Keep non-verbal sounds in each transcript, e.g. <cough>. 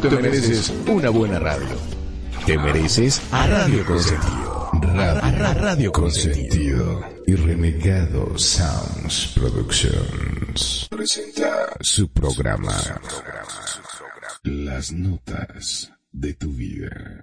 Te mereces una buena radio. Te mereces a Radio Consentido. Radio, radio Consentido y Renegado Sounds Productions presenta su programa Las Notas de tu Vida.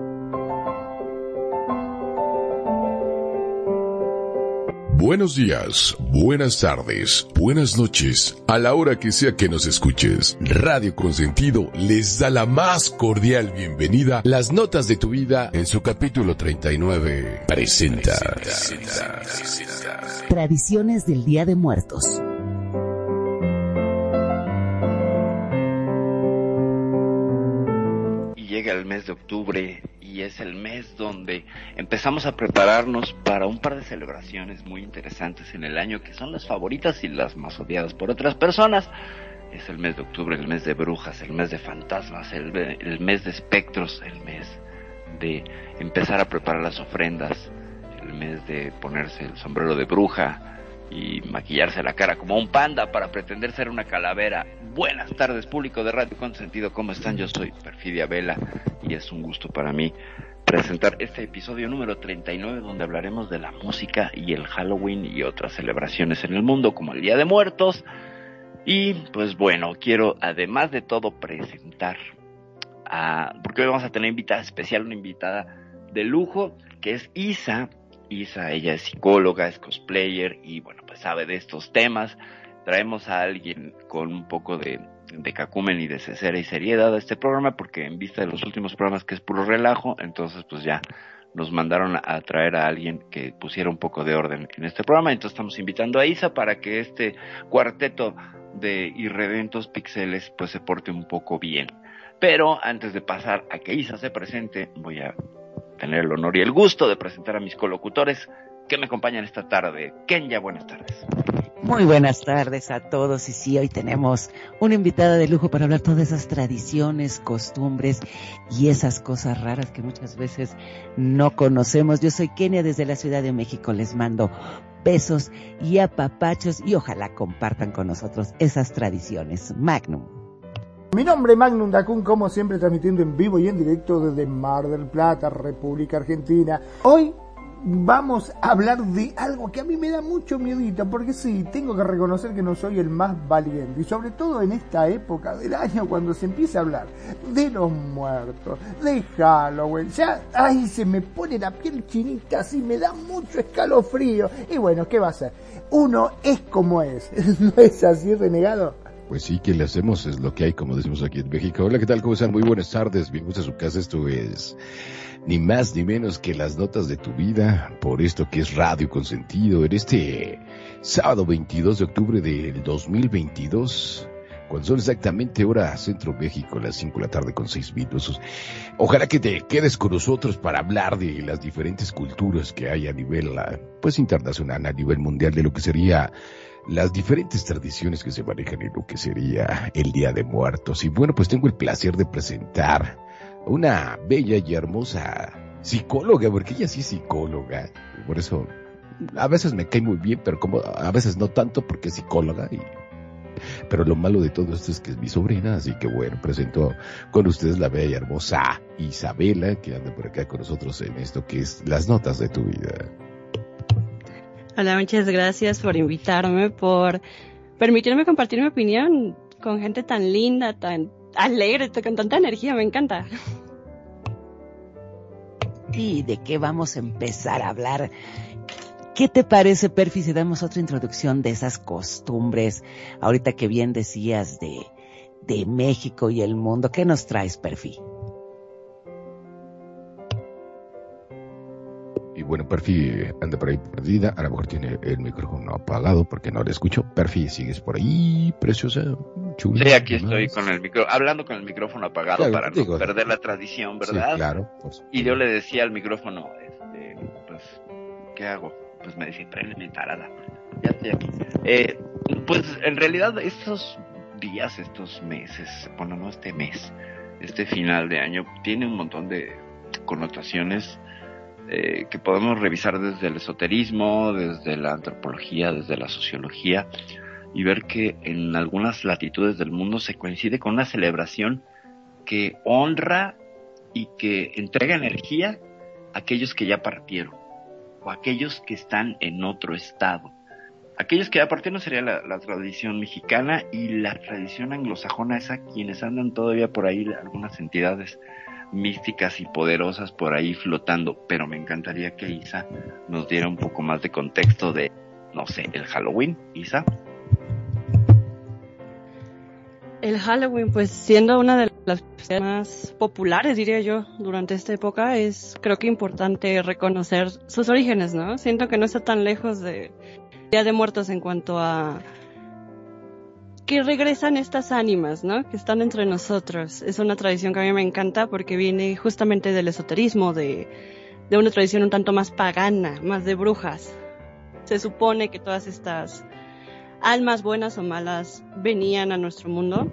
Buenos días, buenas tardes, buenas noches, a la hora que sea que nos escuches. Radio Consentido les da la más cordial bienvenida. Las notas de tu vida en su capítulo 39 presenta. Tradiciones del Día de Muertos. Y llega el mes de octubre y es el mes donde empezamos a prepararnos para un par de celebraciones muy interesantes en el año que son las favoritas y las más odiadas por otras personas. Es el mes de octubre, el mes de brujas, el mes de fantasmas, el, el mes de espectros, el mes de empezar a preparar las ofrendas, el mes de ponerse el sombrero de bruja y maquillarse la cara como un panda para pretender ser una calavera. Buenas tardes, público de Radio Consentido, ¿cómo están? Yo soy Perfidia Vela y es un gusto para mí presentar este episodio número 39 donde hablaremos de la música y el Halloween y otras celebraciones en el mundo como el Día de Muertos. Y pues bueno, quiero además de todo presentar a, porque hoy vamos a tener invitada especial, una invitada de lujo que es Isa. Isa, ella es psicóloga, es cosplayer y bueno, sabe de estos temas. Traemos a alguien con un poco de, cacumen y de cesera y seriedad a este programa porque en vista de los últimos programas que es puro relajo, entonces pues ya nos mandaron a traer a alguien que pusiera un poco de orden en este programa. Entonces estamos invitando a Isa para que este cuarteto de irredentos pixeles pues se porte un poco bien. Pero antes de pasar a que Isa se presente, voy a tener el honor y el gusto de presentar a mis colocutores que me acompañan esta tarde. Kenya, buenas tardes. Muy buenas tardes a todos y sí, hoy tenemos una invitada de lujo para hablar todas esas tradiciones, costumbres y esas cosas raras que muchas veces no conocemos. Yo soy Kenia desde la Ciudad de México, les mando besos y apapachos y ojalá compartan con nosotros esas tradiciones. Magnum. Mi nombre es Magnum Dacun, como siempre transmitiendo en vivo y en directo desde Mar del Plata, República Argentina. Hoy vamos a hablar de algo que a mí me da mucho miedito, porque sí, tengo que reconocer que no soy el más valiente, y sobre todo en esta época del año cuando se empieza a hablar de los muertos, de Halloween, ya ahí se me pone la piel chinita, así me da mucho escalofrío, y bueno, ¿qué va a ser? Uno es como es, <laughs> ¿no es así, renegado? Pues sí, que le hacemos? Es lo que hay, como decimos aquí en México. Hola, ¿qué tal? ¿Cómo están? Muy buenas tardes. Bien, a su casa. Esto es ni más ni menos que las notas de tu vida por esto que es Radio Consentido en este sábado 22 de octubre del 2022 cuando son exactamente hora Centro México, las 5 de la tarde con 6 minutos. Ojalá que te quedes con nosotros para hablar de las diferentes culturas que hay a nivel, pues internacional, a nivel mundial, de lo que sería las diferentes tradiciones que se manejan en lo que sería el Día de Muertos. Y bueno, pues tengo el placer de presentar una bella y hermosa psicóloga, porque ella sí es psicóloga. Por eso a veces me cae muy bien, pero como a veces no tanto porque es psicóloga. Y, pero lo malo de todo esto es que es mi sobrina, así que bueno, presento con ustedes la bella y hermosa Isabela, que anda por acá con nosotros en esto que es las notas de tu vida. Hola, muchas gracias por invitarme, por permitirme compartir mi opinión con gente tan linda, tan alegre, con tanta energía, me encanta. ¿Y de qué vamos a empezar a hablar? ¿Qué te parece, Perfi, si damos otra introducción de esas costumbres? Ahorita que bien decías de, de México y el mundo, ¿qué nos traes, Perfi? Y bueno, Perfi anda por ahí perdida, a lo mejor tiene el micrófono apagado porque no le escucho. Perfi, sigues por ahí, preciosa, chula. Sí, aquí estoy con el micro, hablando con el micrófono apagado para no perder la tradición, ¿verdad? Sí, claro. y yo le decía al micrófono, este, pues, ¿qué hago? Pues me decía, mi tarada. Ya estoy aquí. Eh, pues en realidad estos días, estos meses, bueno, no este mes, este final de año, tiene un montón de connotaciones eh, que podemos revisar desde el esoterismo, desde la antropología, desde la sociología, y ver que en algunas latitudes del mundo se coincide con una celebración que honra y que entrega energía a aquellos que ya partieron o a aquellos que están en otro estado. Aquellos que ya partieron sería la, la, tradición mexicana y la tradición anglosajona es a quienes andan todavía por ahí algunas entidades místicas y poderosas por ahí flotando, pero me encantaría que Isa nos diera un poco más de contexto de, no sé, el Halloween, Isa. El Halloween, pues siendo una de las más populares, diría yo, durante esta época, es creo que importante reconocer sus orígenes, ¿no? Siento que no está tan lejos de Día de Muertos en cuanto a que regresan estas ánimas, ¿no? Que están entre nosotros. Es una tradición que a mí me encanta porque viene justamente del esoterismo, de, de una tradición un tanto más pagana, más de brujas. Se supone que todas estas almas buenas o malas venían a nuestro mundo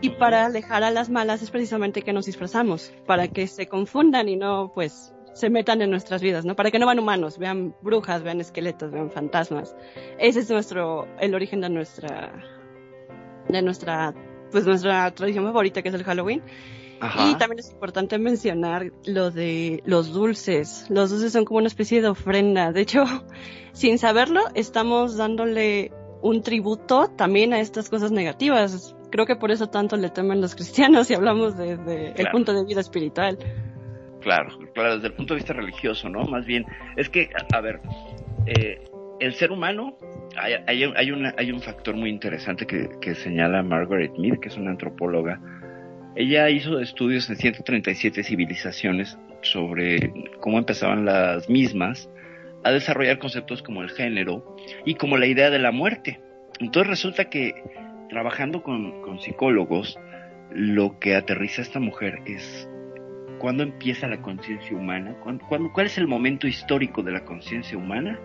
y para alejar a las malas es precisamente que nos disfrazamos, para que se confundan y no, pues, se metan en nuestras vidas, ¿no? Para que no van humanos, vean brujas, vean esqueletos, vean fantasmas. Ese es nuestro, el origen de nuestra, de nuestra, pues nuestra tradición favorita que es el Halloween. Y también es importante mencionar lo de los dulces. Los dulces son como una especie de ofrenda. De hecho, <laughs> sin saberlo, estamos dándole un tributo también a estas cosas negativas. Creo que por eso tanto le temen los cristianos y hablamos desde el punto de vista espiritual. Claro, claro, desde el punto de vista religioso, ¿no? Más bien, es que, a, ver, eh, el ser humano, hay, hay, hay, una, hay un factor muy interesante que, que señala Margaret Mead, que es una antropóloga. Ella hizo estudios en 137 civilizaciones sobre cómo empezaban las mismas a desarrollar conceptos como el género y como la idea de la muerte. Entonces resulta que trabajando con, con psicólogos, lo que aterriza esta mujer es cuándo empieza la conciencia humana, ¿Cuándo, cuál es el momento histórico de la conciencia humana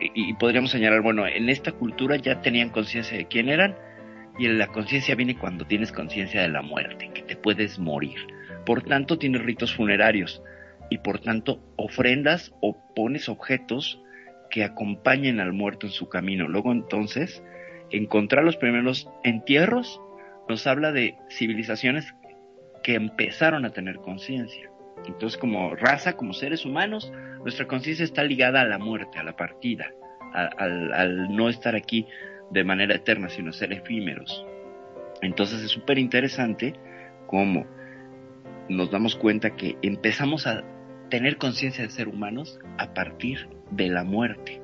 y, podríamos señalar, bueno, en esta cultura ya tenían conciencia de quién eran y la conciencia viene cuando tienes conciencia de la muerte, que te puedes morir. Por tanto, tienes ritos funerarios y por tanto ofrendas o pones objetos que acompañen al muerto en su camino. Luego entonces, encontrar los primeros entierros nos habla de civilizaciones que empezaron a tener conciencia. Entonces, como raza, como seres humanos, nuestra conciencia está ligada a la muerte, a la partida, al, no estar aquí de manera eterna, sino ser efímeros. Entonces es súper interesante cómo nos damos cuenta que empezamos a tener conciencia de ser humanos a partir de la muerte.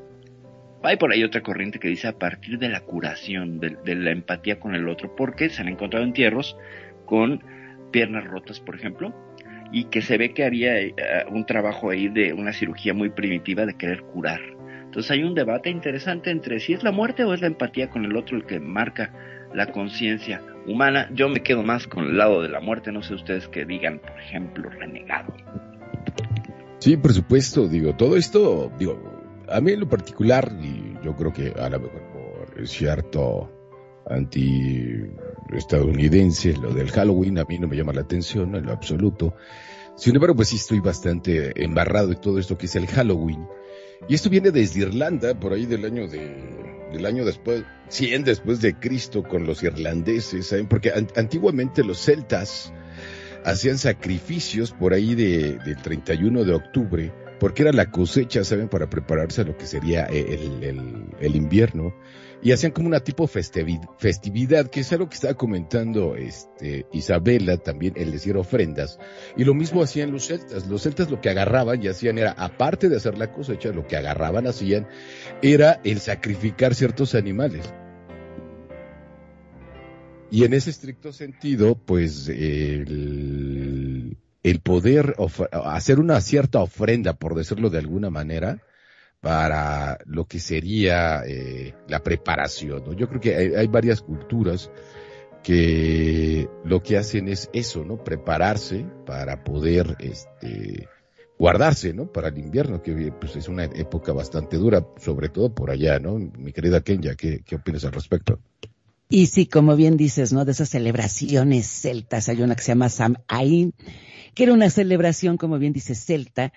Hay por ahí otra corriente que dice a partir de la curación, de, de la empatía con el otro, porque se han encontrado entierros con piernas rotas, por ejemplo, y que se ve que había eh, un trabajo ahí de una cirugía muy primitiva de querer curar. Entonces hay un debate interesante entre si es la muerte o es la empatía con el otro el que marca la conciencia humana. Yo me quedo más con el lado de la muerte, no sé ustedes que digan, por ejemplo, renegado. Sí, por supuesto, digo, todo esto, digo, a mí en lo particular, y yo creo que a lo mejor por cierto anti-estadounidense, lo del Halloween, a mí no me llama la atención en lo absoluto. Sin embargo, pues sí estoy bastante embarrado de todo esto que es el Halloween. Y esto viene desde Irlanda, por ahí del año de, del año después, 100 después de Cristo con los irlandeses, ¿saben? Porque antiguamente los celtas hacían sacrificios por ahí de, del 31 de octubre, porque era la cosecha, ¿saben? Para prepararse a lo que sería el, el invierno. Y hacían como una tipo festividad, que es algo que estaba comentando este, Isabela también, el decir ofrendas, y lo mismo hacían los celtas, los celtas lo que agarraban y hacían era, aparte de hacer la cosecha, lo que agarraban, hacían, era el sacrificar ciertos animales. Y en ese estricto sentido, pues el, el poder hacer una cierta ofrenda, por decirlo de alguna manera, para lo que sería eh, la preparación. ¿no? Yo creo que hay, varias culturas que lo que hacen es eso, ¿no? Prepararse para poder este, guardarse, ¿no? Para el invierno, que pues, es una época bastante dura, sobre todo por allá, ¿no? Mi querida Kenya, ¿qué, opinas al respecto? Y sí, como bien dices, ¿no? De esas celebraciones celtas, hay una que se llama Sam Ain, que era una celebración, como bien dice, celta,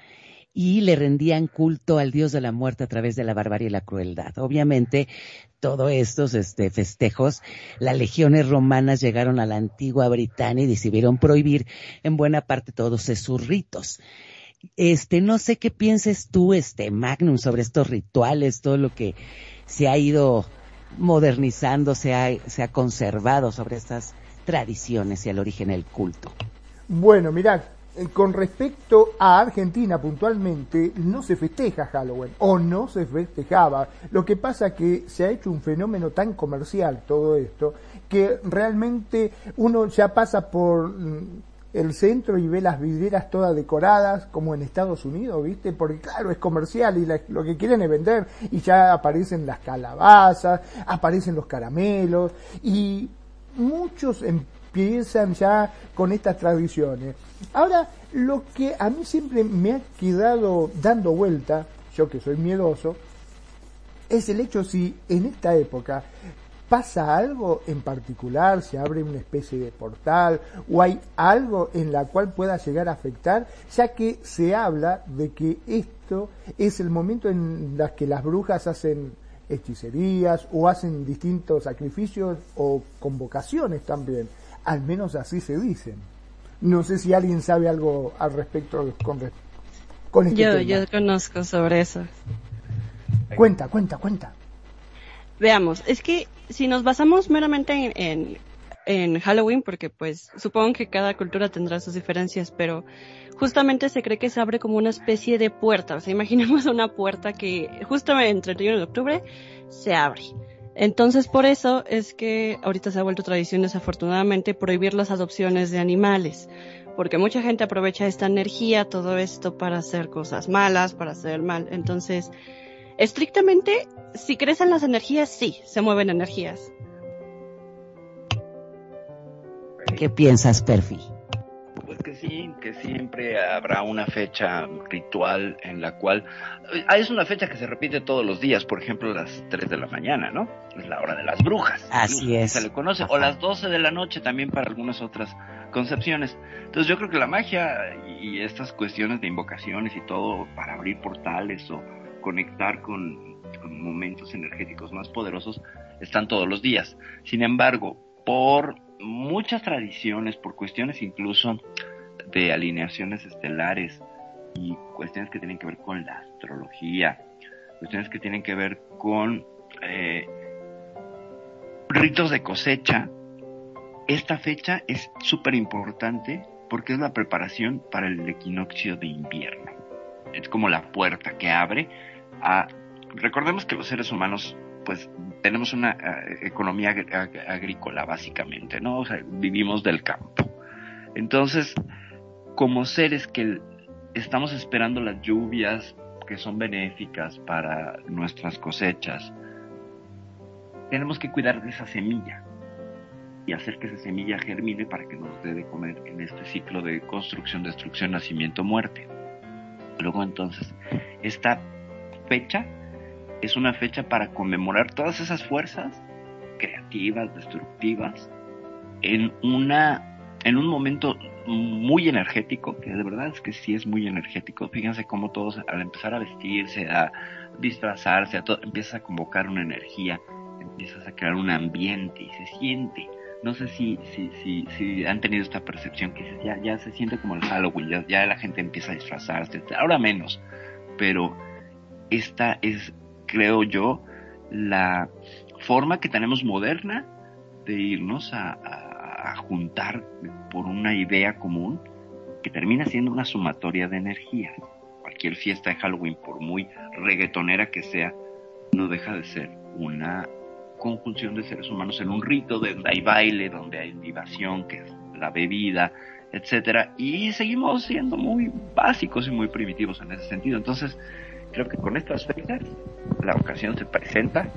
y le rendían culto al dios de la muerte a través de la barbarie y la crueldad. Obviamente, todos estos este, festejos, las legiones romanas llegaron a la antigua Britania y decidieron prohibir en buena parte todos esos ritos. Este, no sé qué pienses tú, este, Magnum, sobre estos rituales, todo lo que se ha ido modernizando, se ha, se ha conservado sobre estas tradiciones y el origen del culto. Bueno, mirad, eh, con respecto a Argentina puntualmente, no se festeja Halloween o no se festejaba. Lo que pasa que se ha hecho un fenómeno tan comercial todo esto que realmente uno ya pasa por mm, el centro y ve las vidrieras todas decoradas como en Estados Unidos, ¿viste? Porque claro, es comercial y lo que quieren es vender y ya aparecen las calabazas, aparecen los caramelos y muchos empiezan ya con estas tradiciones. Ahora, lo que a mí siempre me ha quedado dando vuelta, yo que soy miedoso, es el hecho si en esta época pasa algo en particular, se abre una especie de portal o hay algo en la cual pueda llegar a afectar, ya que se habla de que esto es el momento en el que las brujas hacen hechicerías o hacen distintos sacrificios o convocaciones también, al menos así se dicen. No sé si alguien sabe algo al respecto con, con este yo, Yo conozco sobre eso. Cuenta, cuenta, cuenta. Veamos, es que si nos basamos meramente en, en, Halloween, porque pues supongo que cada cultura tendrá sus diferencias, pero justamente se cree que se abre como una especie de puerta. O sea, <laughs> imaginemos una puerta que justamente entre el 31 de octubre se abre. Entonces, por eso es que ahorita se ha vuelto tradición, desafortunadamente, prohibir las adopciones de animales, porque mucha gente aprovecha esta energía, todo esto, para hacer cosas malas, para hacer mal. Entonces, estrictamente, si crecen las energías, sí, se mueven energías. ¿Qué piensas, Perfi? Que sí, que siempre habrá una fecha ritual en la cual... Ah, es una fecha que se repite todos los días, por ejemplo, las 3 de la mañana, ¿no? Es la hora de las brujas. Así es. Se le conoce. O las 12 de la noche también para algunas otras concepciones. Entonces yo creo que la magia y estas cuestiones de invocaciones y todo para abrir portales o conectar con, con momentos energéticos más poderosos están todos los días. Sin embargo, por muchas tradiciones, por cuestiones incluso de alineaciones estelares y cuestiones que tienen que ver con la astrología, cuestiones que tienen que ver con eh, ritos de cosecha, esta fecha es súper importante porque es la preparación para el equinoccio de invierno. Es como la puerta que abre a... Recordemos que los seres humanos pues tenemos una eh, economía agrícola básicamente, ¿no? O sea, vivimos del campo. Entonces, como seres que estamos esperando las lluvias que son benéficas para nuestras cosechas, tenemos que cuidar de esa semilla y hacer que esa semilla germine para que nos dé de comer en este ciclo de construcción, destrucción, nacimiento, muerte. Luego entonces, esta fecha es una fecha para conmemorar todas esas fuerzas creativas, destructivas, en una en un momento muy energético, que de verdad es que sí es muy energético. Fíjense cómo todos al empezar a vestirse, a disfrazarse, a todo, empiezas a convocar una energía, empiezas a crear un ambiente y se siente. No sé si, si, si, si han tenido esta percepción que ya, ya se siente como el Halloween, ya, la gente empieza a disfrazarse, ahora menos, pero esta es creo yo, la forma que tenemos moderna de irnos a, juntar por una idea común que termina siendo una sumatoria de energía. Cualquier fiesta de Halloween, por muy reggaetonera que sea, no deja de ser una conjunción de seres humanos en un rito donde hay baile, donde hay libación, que es la bebida, etcétera, y seguimos siendo muy básicos y muy primitivos en ese sentido. Entonces, creo que con estas fechas la ocasión se presenta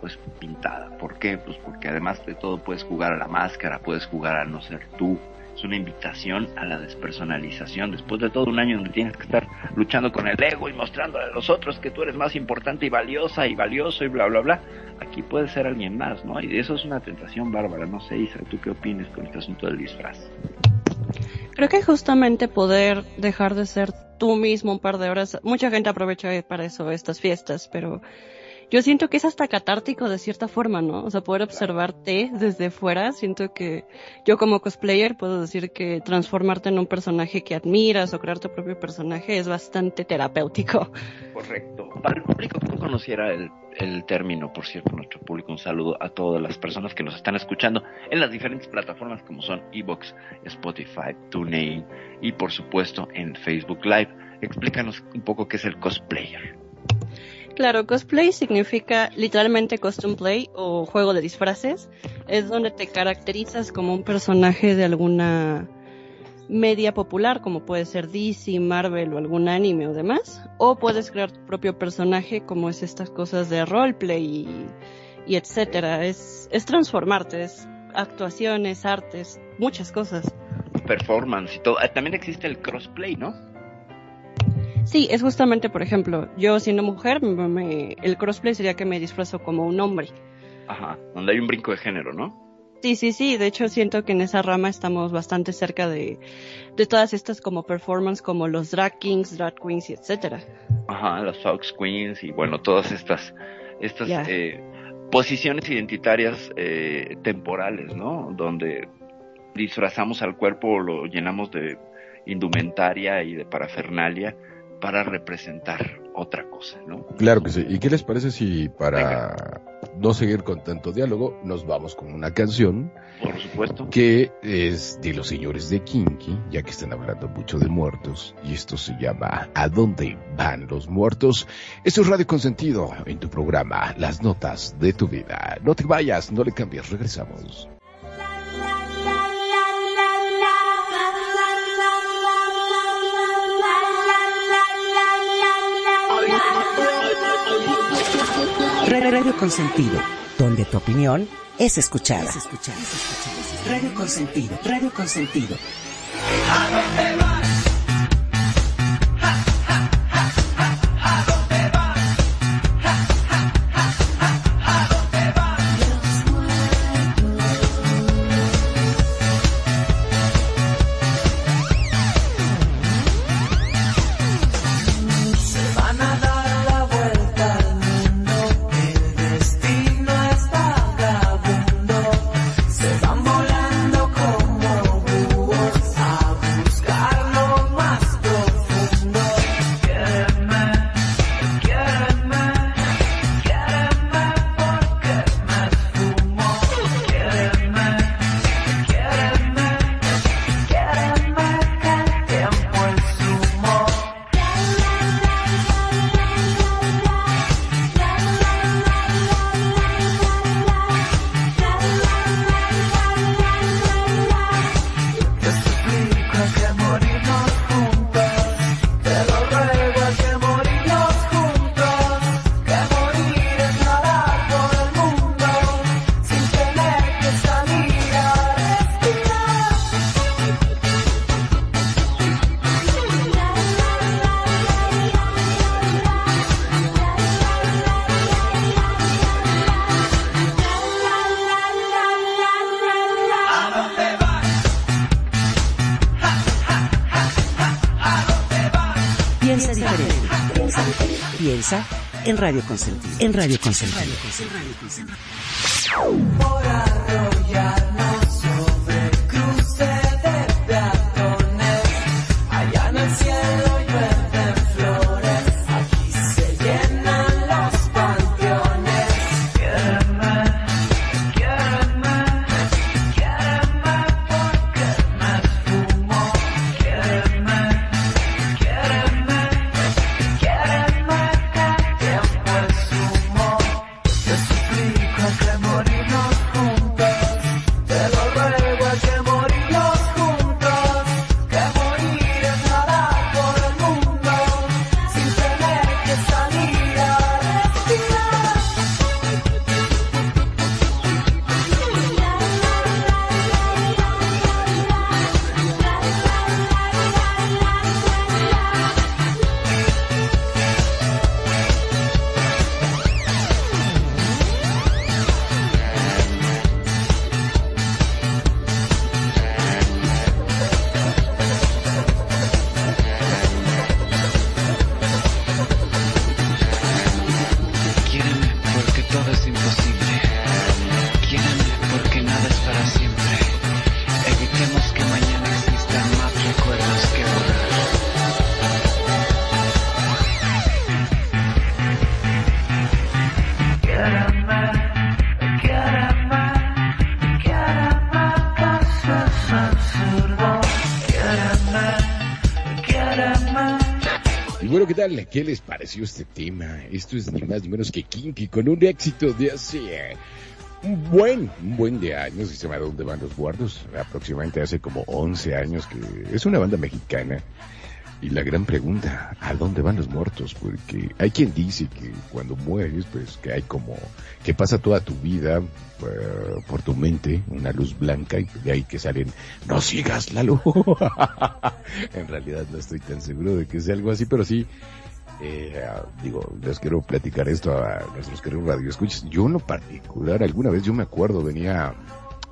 pues pintada. ¿Por qué? Pues porque además de todo puedes jugar a la máscara, puedes jugar a no ser tú. Es una invitación a la despersonalización. Después de todo un año donde tienes que estar luchando con el ego y mostrándole a los otros que tú eres más importante y valiosa y valioso y bla, bla, bla, aquí puede ser alguien más, ¿no? Y eso es una tentación bárbara. No sé, Isa, ¿tú qué opinas con este asunto del disfraz? Creo que justamente poder dejar de ser tú mismo un par de horas, mucha gente aprovecha para eso estas fiestas, pero yo siento que es hasta catártico de cierta forma, ¿no? O sea, poder observarte desde fuera, siento que yo como cosplayer puedo decir que transformarte en un personaje que admiras o crear tu propio personaje es bastante terapéutico. Correcto. Para el público que no conociera el, el término, por cierto, nuestro público, un saludo a todas las personas que nos están escuchando en las diferentes plataformas como son Evox, Spotify, TuneIn y por supuesto en Facebook Live. Explícanos un poco qué es el cosplayer. Claro, cosplay significa literalmente costume play o juego de disfraces. Es donde te caracterizas como un personaje de alguna media popular, como puede ser DC, Marvel o algún anime o demás. O puedes crear tu propio personaje, como es estas cosas de roleplay y, y etcétera. Es, es transformarte, es actuaciones, artes, muchas cosas. Performance y todo. Ah, también existe el crossplay, ¿no? Sí, es justamente, por ejemplo, yo siendo mujer, el crossplay sería que me disfrazo como un hombre. Ajá, donde hay un brinco de género, ¿no? Sí, sí, sí, de hecho siento que en esa rama estamos bastante cerca de, de todas estas como performance como los drag kings, drag queens y etcétera. Ajá, las fox queens y bueno, todas estas, estas eh, posiciones identitarias eh, temporales, ¿no? Donde disfrazamos al cuerpo o lo llenamos de indumentaria y de parafernalia para representar otra cosa, ¿no? Claro que sí. ¿Y qué les parece si para no seguir con tanto diálogo nos vamos con una canción? Por supuesto. Que es de los señores de Kinky, ya que están hablando mucho de muertos, y esto se llama ¿A dónde van los muertos? Esto es Radio Consentido en tu programa, Las Notas de tu Vida. No te vayas, no le cambies, regresamos. Radio Consentido, donde tu opinión es escuchada. Es escuchada. Radio Consentido, Radio Consentido. En Radio Consentido. En Radio Consentido. En Radio Consentido. Tal? ¿Qué les pareció este tema? Esto es ni más ni menos que Kinky con un éxito de hace un buen, un buen de años se llama ¿Dónde van los guardos? Aproximadamente hace como 11 años que es una banda mexicana. Y la gran pregunta, ¿a dónde van los muertos? Porque hay quien dice que cuando mueres, pues que hay como, que pasa toda tu vida eh, por tu mente, una luz blanca y de ahí que salen, no sigas la luz. <laughs> en realidad no estoy tan seguro de que sea algo así, pero sí, eh, digo, les quiero platicar esto a nuestros queridos radioescuchas. Yo en lo particular, alguna vez yo me acuerdo, venía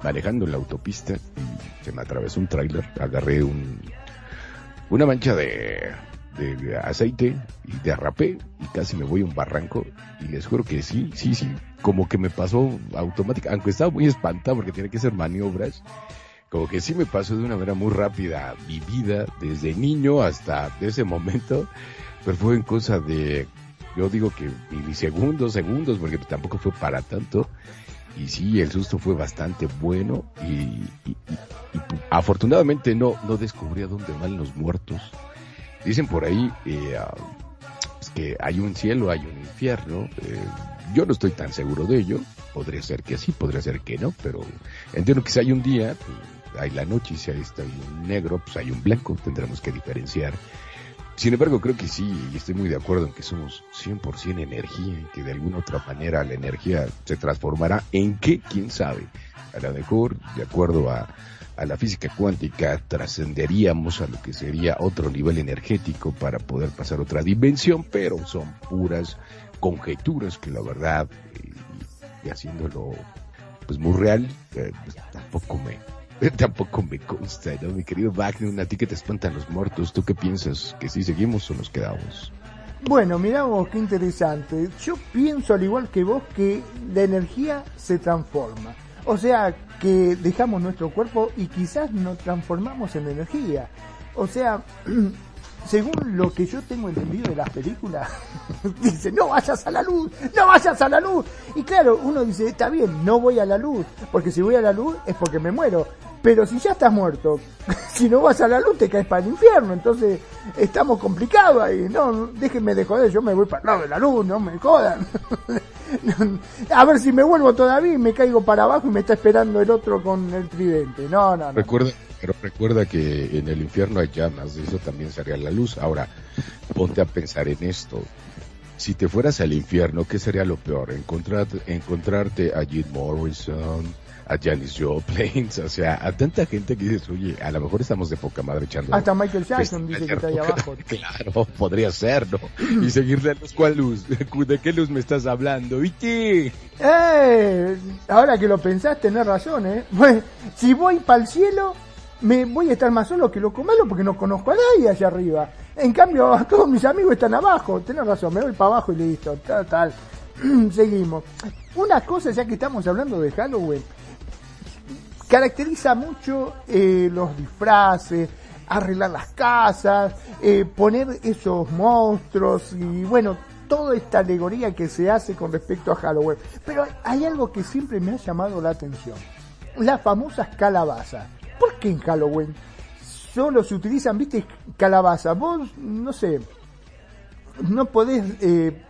manejando en la autopista y se me atravesó un tráiler, agarré un una mancha de, de aceite y derrapé y casi me voy a un barranco y les juro que sí, sí, sí, como que me pasó automática, aunque estaba muy espantado porque tiene que hacer maniobras, como que sí me pasó de una manera muy rápida, vivida desde niño hasta ese momento, pero fue en cosa de, yo digo que milisegundos, segundos, porque tampoco fue para tanto, y sí, el susto fue bastante bueno y, afortunadamente no, no descubrí a dónde van los muertos. Dicen por ahí eh, ah, pues que hay un cielo, hay un infierno. Eh, yo no estoy tan seguro de ello. Podría ser que sí, podría ser que no, pero entiendo que si hay un día, pues, hay la noche y si hay, está un negro, pues hay un blanco. Tendremos que diferenciar sin embargo, creo que sí, y estoy muy de acuerdo en que somos 100% energía y que de alguna otra manera la energía se transformará en qué, quién sabe. A lo mejor, de acuerdo a, a la física cuántica, trascenderíamos a lo que sería otro nivel energético para poder pasar otra dimensión, pero son puras conjeturas que la verdad, eh, y, haciéndolo pues muy real, eh, pues, tampoco me, <laughs> Tampoco me consta, ¿no? Mi querido Wagner, a ti que te espantan los muertos, ¿tú qué piensas? ¿Que si seguimos o nos quedamos? Bueno, mira vos, qué interesante. Yo pienso, al igual que vos, que la energía se transforma. O sea, que dejamos nuestro cuerpo y quizás nos transformamos en energía. O sea, <clears throat> según lo que yo tengo entendido de las películas, <laughs> dice, no vayas a la luz, no vayas a la luz. Y claro, uno dice, está bien, no voy a la luz, porque si voy a la luz es porque me muero. Pero si ya estás muerto, <laughs> si no vas a la luz te caes para el infierno, entonces estamos complicados ahí, no, déjenme de joder, yo me voy para el lado de la luz, no me jodan. <laughs> a ver si me vuelvo todavía y me caigo para abajo y me está esperando el otro con el tridente, no, no, no. Recuerda, pero recuerda que en el infierno hay llamas, eso también sería la luz. Ahora, ponte a pensar en esto. Si te fueras al infierno, ¿qué sería lo peor? Encontrarte, encontrarte a Jim Morrison, a Janis Joplin, o sea, a tanta gente que dices, oye, a lo mejor estamos de poca madre echando. Hasta Michael Jackson dice que está ahí abajo. <laughs> Claro, podría ser, ¿no? Y seguirle a los cual luz, <laughs> ¿de qué luz me estás hablando? ¿Y qué? Eh, ahora que lo pensás, tenés razón, ¿eh? <laughs> Si voy para el cielo, me voy a estar más solo que loco malo porque no conozco a nadie allá arriba. En cambio, todos mis amigos están abajo. Tenés razón, me voy para abajo y listo. Tal, tal. <clears throat> Seguimos. Una cosa, ya que estamos hablando de Halloween, caracteriza mucho eh, los disfraces, arreglar las casas, eh, poner esos monstruos y bueno, toda esta alegoría que se hace con respecto a Halloween. Pero hay algo que siempre me ha llamado la atención. Las famosas calabazas. ¿Por qué en Halloween solo se utilizan, viste, calabaza? Vos, no sé, no podés eh,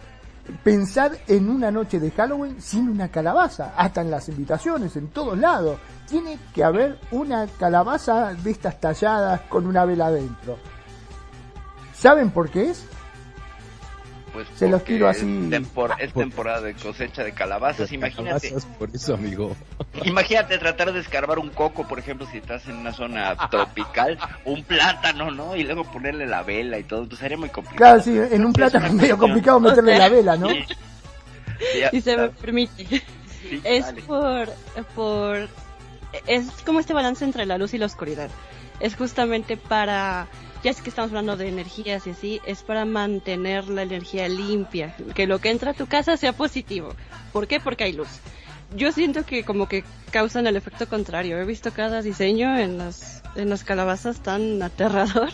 pensar en una noche de Halloween sin una calabaza, hasta en las invitaciones, en todos lados. Tiene que haber una calabaza de estas talladas con una vela adentro. ¿Saben por qué es? Pues se los tiro así. Es, temporada de cosecha de calabazas, imagínate. por eso, amigo. <laughs> Imagínate tratar de escarbar un coco, por ejemplo, si estás en una zona tropical, un plátano, ¿no? Y luego ponerle la vela y todo, pues sería muy complicado. Claro, sí, en un plátano es medio complicado meterle la vela, ¿no? Si se me permite. es por, por, es como este balance entre la luz y la oscuridad. Es justamente para ya es que estamos hablando de energías y así, es para mantener la energía limpia, que lo que entra a tu casa sea positivo. ¿Por qué? Porque hay luz. Yo siento que como que causan el efecto contrario. He visto cada diseño en las, en las calabazas tan <laughs> aterrador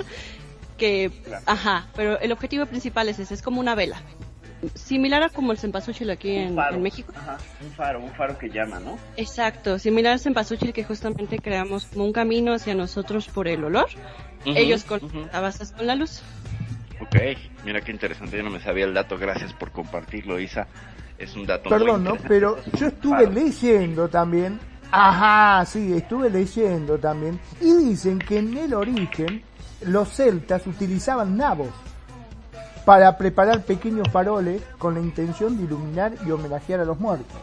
que, ajá, pero el objetivo principal es ese, es como una vela similar a como el cempasúchil aquí en, México. Ajá, un faro, un faro que llama, ¿no? Exacto, similar al cempasúchil que justamente creamos como un camino hacia nosotros por el olor, ellos con uh con la luz. Ok, mira qué interesante, yo no me sabía el dato, gracias por compartirlo, Isa. Es un dato Perdón, muy ¿no? Pero yo estuve leyendo también. Ajá, sí, estuve leyendo también. Y dicen que en el origen los celtas utilizaban nabos para preparar pequeños faroles con la intención de iluminar y homenajear a los muertos.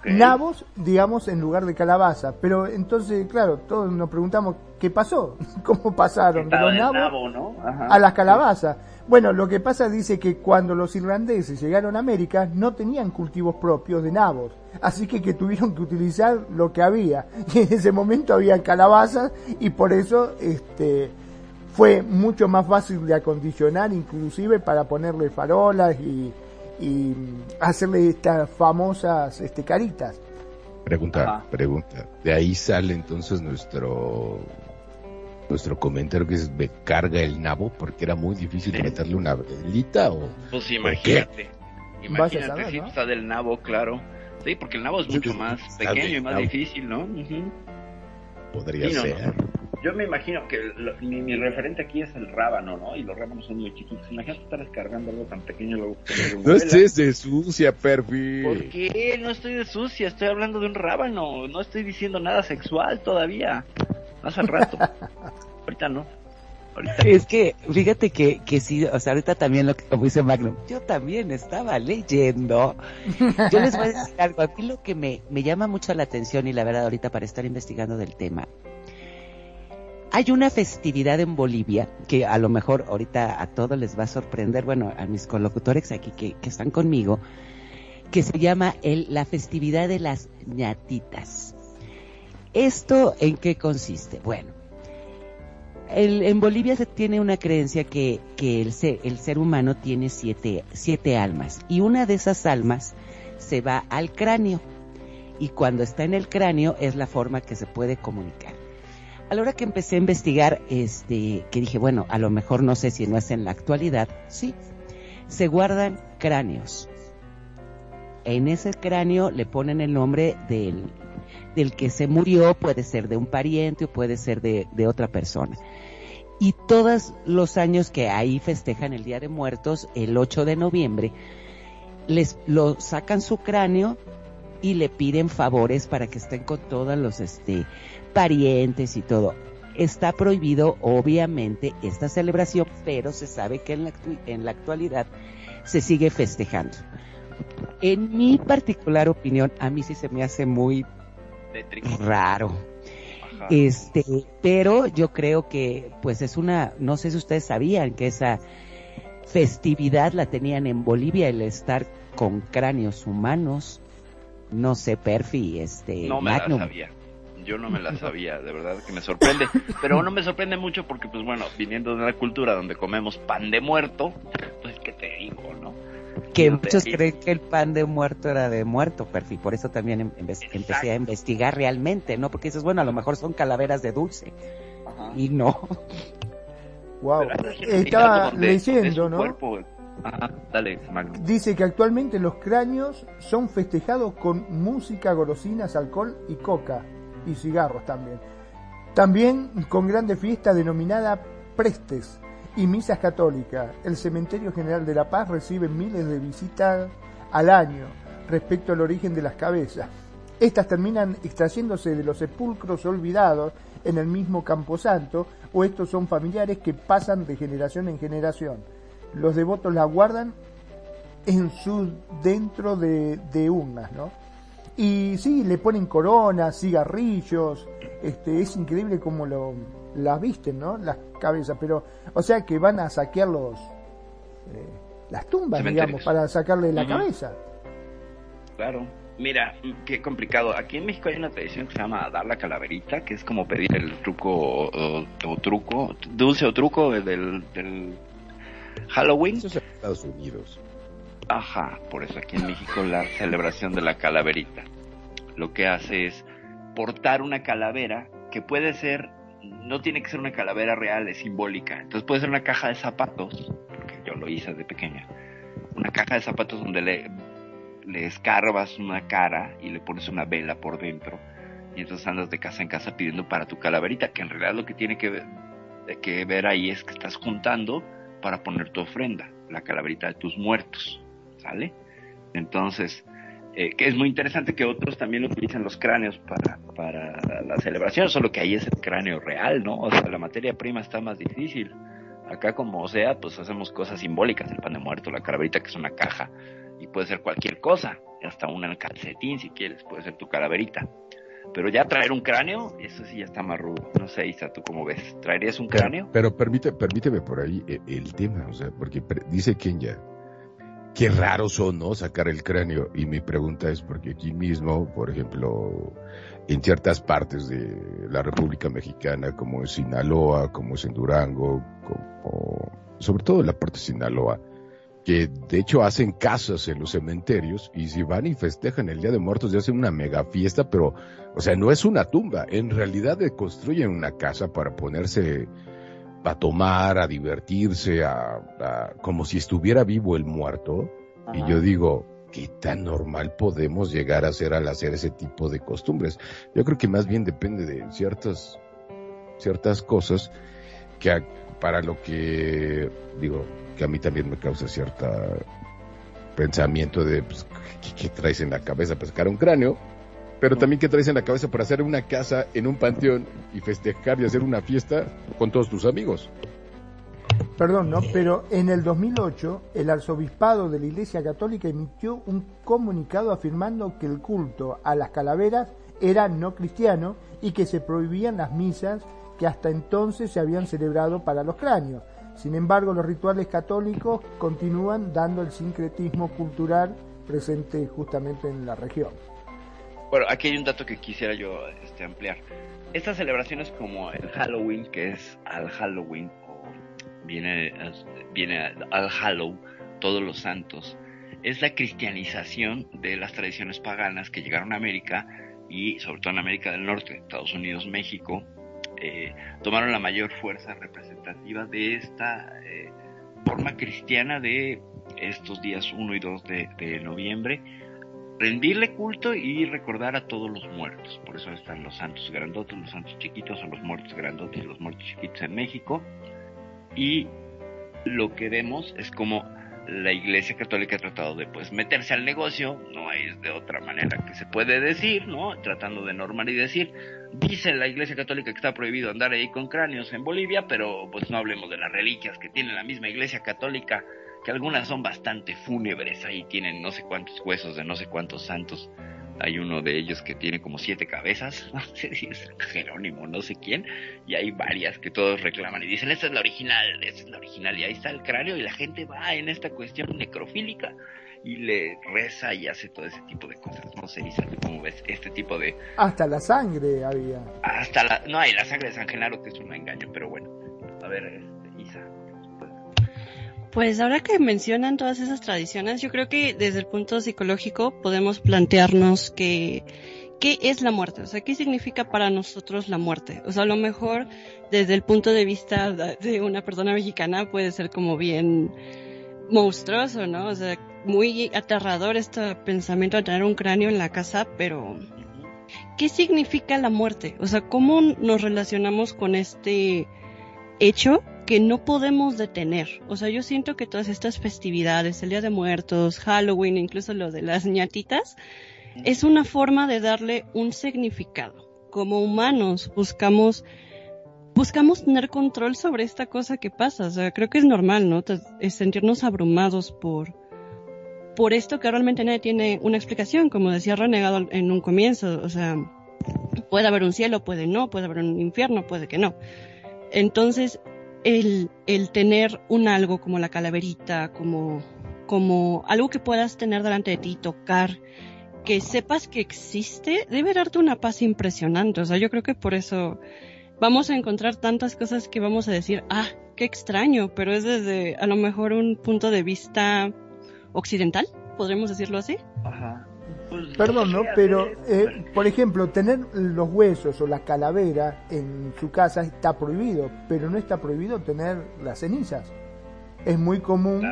Ok. Nabos, digamos, en lugar de calabaza. Pero entonces, claro, todos nos preguntamos qué pasó, <laughs> cómo pasaron de los nabos nabo, ¿no? Ajá. a las calabazas. Bueno, lo que pasa dice que cuando los irlandeses llegaron a América no tenían cultivos propios de nabos, así que, que tuvieron que utilizar lo que había. <laughs> Y en ese momento había calabazas y por eso este fue mucho más fácil de acondicionar, inclusive para ponerle farolas y, y hacerle estas famosas este, caritas. Pregunta, Ajá. pregunta. De ahí sale entonces nuestro nuestro comentario que es me carga el nabo porque era muy difícil Sí. meterle una velita o Pues imagínate. Imagínate, saber, sí, ¿no? está del nabo, claro. Sí, porque el nabo es mucho más pequeño y más difícil, ¿no? Ujú. podría Sí, no, ser. Yo me imagino que lo- mi, mi referente aquí es el rábano, ¿no? Y los rábanos son muy chiquitos. Imagínate estar descargando algo tan pequeño luego No estés de sucia, Perfi. ¿Por qué? No estoy de sucia, estoy hablando de un rábano. No estoy diciendo nada sexual todavía. Más al rato. <laughs> Ahorita no. Ahorita. Es que, fíjate que, que sí, o sea, ahorita también lo que como dice Magnum, yo también estaba leyendo. Yo les voy a decir algo, a mí lo que me, me llama mucho la atención y la verdad ahorita para estar investigando del tema, hay una festividad en Bolivia que a lo mejor ahorita a todos les va a sorprender, bueno, a mis colocutores aquí que, están conmigo, que se llama el, la festividad de las ñatitas. ¿Esto en qué consiste? Bueno, en Bolivia se tiene una creencia que, el, ser, humano tiene siete almas y una de esas almas se va al cráneo y cuando está en el cráneo es la forma que se puede comunicar. A la hora que empecé a investigar, este, que dije, bueno, a lo mejor no sé si no es en la actualidad, sí, se guardan cráneos. En ese cráneo le ponen el nombre del, del que se murió, puede ser de un pariente o puede ser de, de otra persona. Y todos los años que ahí festejan el Día de Muertos, el 8 de noviembre, les lo sacan su cráneo y le piden favores para que estén con todos los este parientes y todo. Está prohibido, obviamente, esta celebración, pero se sabe que en la, en la actualidad se sigue festejando. En mi particular opinión, a mí sí se me hace muy raro. Ajá. Este, pero yo creo que pues es una, no sé si ustedes sabían que esa festividad la tenían en Bolivia, el estar con cráneos humanos. No sé, Perfi, este, No me la Magnum. sabía. Yo no me la sabía, de verdad que me sorprende. Pero no me sorprende mucho porque, pues bueno, viniendo de una cultura donde comemos pan de muerto, pues qué te digo, ¿no? Que No muchos digo. creen que el pan de muerto era de muerto, Perfi. Por eso también em- empe- empecé a investigar realmente, ¿no? Porque dices, bueno, a lo mejor son calaveras de dulce. Ajá. Y no. Wow. Gente Estaba leyendo, ¿no? cuerpo- Ajá, dale. Dice que actualmente los cráneos son festejados con música, golosinas, alcohol y coca y cigarros también. También con grande fiesta denominada prestes y misas católicas. El Cementerio General de La Paz recibe miles de visitas al año respecto al origen de las cabezas. Estas terminan extrayéndose de los sepulcros olvidados en el mismo Camposanto o estos son familiares que pasan de generación en generación. Los devotos la guardan en su dentro de, de urnas, ¿no? Y sí, le ponen coronas, cigarrillos, este, es increíble como lo las visten, ¿no? Las cabezas, pero, o sea que van a saquear los eh, las tumbas, digamos, para sacarle la cabeza. Claro. Mira, qué complicado. Aquí en México hay una tradición que se llama dar la calaverita, que es como pedir el truco o truco, dulce o truco del, del Halloween. Eso es en Estados Unidos. Ajá, por eso aquí en México la celebración de la calaverita. Lo que hace es portar una calavera que puede ser, no tiene que ser una calavera real, es simbólica. Entonces puede ser una caja de zapatos, porque yo lo hice de pequeña. Una caja de zapatos donde le, le escarbas una cara y le pones una vela por dentro. Y entonces andas de casa en casa pidiendo para tu calaverita, que en realidad lo que tiene que ver, que ver ahí es que estás juntando para poner tu ofrenda, la calaverita de tus muertos, ¿sale? Entonces, eh, que es muy interesante que otros también utilizan los cráneos para, para la celebración, solo que ahí es el cráneo real, ¿no? O sea, la materia prima está más difícil. Acá como sea, pues hacemos cosas simbólicas, el pan de muerto, la calaverita que es una caja, y puede ser cualquier cosa, hasta un calcetín si quieres, puede ser tu calaverita. Pero ya traer un cráneo, eso sí ya está más rudo. No sé, Isa, ¿tú cómo ves? ¿Traerías un cráneo? Pero, permite, permíteme por ahí el, el tema, o sea, porque dice Kenya, qué raro son, ¿no? Sacar el cráneo. Y mi pregunta es porque aquí mismo, por ejemplo, en ciertas partes de la República Mexicana, como en Sinaloa, como es en Durango, como, sobre todo en la parte de Sinaloa, que de hecho hacen casas en los cementerios y si van y festejan el Día de Muertos y hacen una mega fiesta, pero, o sea, no es una tumba, en realidad construyen una casa para ponerse a tomar, a divertirse, a, como si estuviera vivo el muerto. Y yo digo, ¿qué tan normal podemos llegar a ser al hacer ese tipo de costumbres? Yo creo que más bien depende de ciertas, ciertas cosas que para lo que digo, que a mí también me causa cierta pensamiento de pues, ¿qué, traes en la cabeza para sacar un cráneo? Pero también qué traes en la cabeza para hacer una casa en un panteón y festejar y hacer una fiesta con todos tus amigos. Perdón, ¿no? Pero en el 2008 el arzobispado de la Iglesia Católica emitió un comunicado afirmando que el culto a las calaveras era no cristiano y que se prohibían las misas que hasta entonces se habían celebrado para los cráneos. Sin embargo, los rituales católicos continúan dando el sincretismo cultural presente justamente en la región. Bueno, aquí hay un dato que quisiera yo este, ampliar. Estas celebraciones como el Halloween, que es al Halloween, o viene, viene al Hallow, todos los santos, es la cristianización de las tradiciones paganas que llegaron a América y sobre todo en América del Norte, Estados Unidos, México, eh, tomaron la mayor fuerza representativa de esta eh, forma cristiana de estos días 1 y 2 de, noviembre, rendirle culto y recordar a todos los muertos. Por eso están los santos grandotes, los santos chiquitos, o los muertos grandotes y los muertos chiquitos en México. Y lo que vemos es como la Iglesia Católica ha tratado de pues meterse al negocio, no hay de otra manera que se puede decir, ¿no? Tratando de normar y decir, dice la Iglesia Católica que está prohibido andar ahí con cráneos en Bolivia, pero pues no hablemos de las reliquias que tiene la misma Iglesia Católica, que algunas son bastante fúnebres, ahí tienen no sé cuántos huesos de no sé cuántos santos hay uno de ellos que tiene como siete cabezas, <laughs> no sé si es Jerónimo, no sé quién, y hay varias que todos reclaman y dicen, esta es la original, esta es la original, y ahí está el cráneo y la gente va en esta cuestión necrofílica y le reza y hace todo ese tipo de cosas. No sé, Isa, ¿cómo ves este tipo de... Hasta la sangre había. Hasta la... No, hay la sangre de San Genaro que es un engaño, pero bueno. A ver. Pues ahora que mencionan todas esas tradiciones, yo creo que desde el punto psicológico podemos plantearnos que qué es la muerte, o sea, qué significa para nosotros la muerte. O sea, a lo mejor desde el punto de vista de una persona mexicana puede ser como bien monstruoso, ¿no? O sea, muy aterrador este pensamiento de tener un cráneo en la casa, pero ¿qué significa la muerte? O sea, ¿cómo nos relacionamos con este hecho que no podemos detener. O sea, yo siento que todas estas festividades, el Día de Muertos, Halloween, incluso lo de las ñatitas, es una forma de darle un significado. Como humanos buscamos buscamos tener control sobre esta cosa que pasa. O sea, creo que es normal, ¿no? Es sentirnos abrumados por por esto que realmente nadie tiene una explicación, como decía Renegado en un comienzo. O sea, puede haber un cielo, puede no, puede haber un infierno, puede que no. Entonces, el, el tener un algo como la calaverita, como, como algo que puedas tener delante de ti, tocar, que sepas que existe, debe darte una paz impresionante. O sea, yo creo que por eso vamos a encontrar tantas cosas que vamos a decir, ah, qué extraño, pero es desde a lo mejor un punto de vista occidental, podremos decirlo así. Ajá. Pues, Perdón, ¿no? Pero, eh, por ejemplo, tener los huesos o la calavera en su casa está prohibido, pero no está prohibido tener las cenizas. Es muy común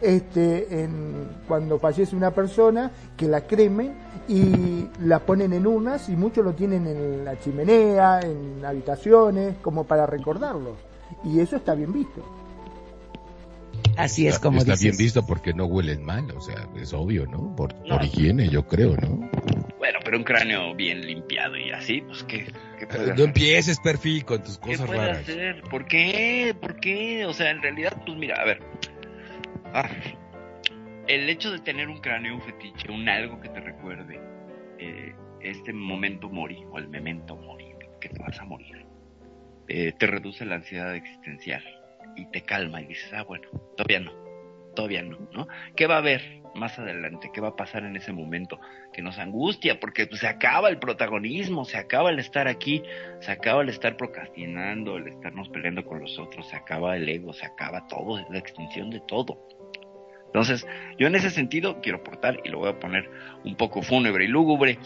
este, en, cuando fallece una persona que la cremen y la ponen en unas y muchos lo tienen en la chimenea, en habitaciones, como para recordarlos. Y eso está bien visto. Así es como Está dices. bien visto porque no huelen mal, o sea, es obvio, ¿no? Por, por higiene, yo creo, ¿no? Bueno, pero un cráneo bien limpiado y así, pues qué, qué puede No hacer? empieces, perfil, con tus ¿Qué cosas puede raras. hacer? ¿Por qué? ¿Por qué? O sea, en realidad, pues mira, a ver. Ah, el hecho de tener un cráneo, un fetiche, un algo que te recuerde eh, este momento mori, o el memento mori, que te vas a morir, eh, te reduce la ansiedad existencial y te calma y dices, ah, bueno, todavía no, todavía no, ¿no? ¿Qué va a haber más adelante? ¿Qué va a pasar en ese momento? Que nos angustia, porque pues, se acaba el protagonismo, se acaba el estar aquí, se acaba el estar procrastinando, el estarnos peleando con los otros, se acaba el ego, se acaba todo, la extinción de todo. Entonces, yo en ese sentido quiero aportar y lo voy a poner un poco fúnebre y lúgubre.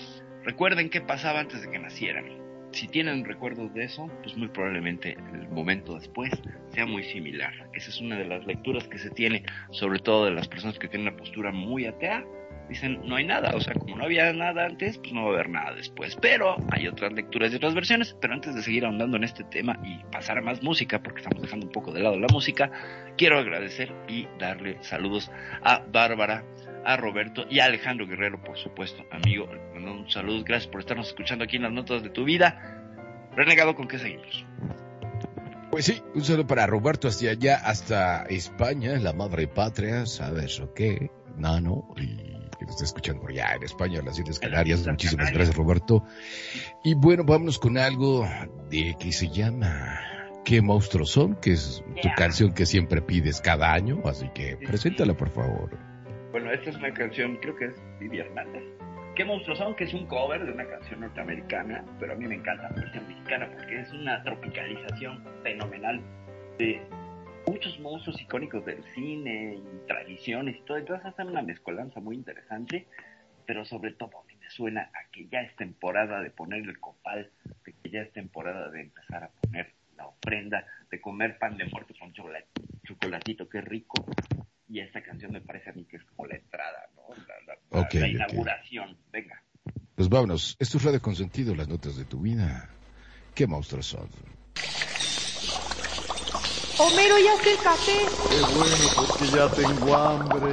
Recuerden qué pasaba antes de que nacieran. Si tienen recuerdos de eso, pues muy probablemente el momento después sea muy similar. Esa es una de las lecturas que se tiene, sobre todo de las personas que tienen una postura muy atea. Dicen, no hay nada, o sea, como no había nada antes, pues no va a haber nada después. Pero hay otras lecturas y otras versiones. Pero antes de seguir ahondando en este tema y pasar a más música, porque estamos dejando un poco de lado la música, quiero agradecer y darle saludos a Bárbara, a Roberto y a Alejandro Guerrero, por supuesto, amigo. Un saludo, gracias por estarnos escuchando aquí en las notas de tu vida. Renegado, ¿con qué seguimos? Pues sí, un saludo para Roberto hacia allá, hasta España, la madre patria, ¿sabes o qué? Nano, y que nos está escuchando por allá en España, en las Islas Canarias. Muchísimas Canarias. gracias, Roberto. Y bueno, vámonos con algo de que se llama ¿Qué monstruos son? Que es tu Yeah. canción que siempre pides cada año, así que preséntala, por favor. Bueno, esta es una canción, creo que es Didi Hernández. ¿Qué monstruos son? Que es un cover de una canción norteamericana, pero a mí me encanta la versión mexicana porque es una tropicalización fenomenal de muchos monstruos icónicos del cine y tradiciones y todo. Entonces hacen una mezcolanza muy interesante, pero sobre todo a me suena a que ya es temporada de poner el copal, de que ya es temporada de empezar a poner la ofrenda, de comer pan de muerto con chocolatito, qué rico. Y esta canción me parece a mí que es como la entrada, ¿no? La, inauguración. Venga. Pues vámonos, esto es Radio Consentido, las notas de tu vida. ¿Qué monstruos son? Homero, ya acércate. Qué bueno, porque ya tengo hambre.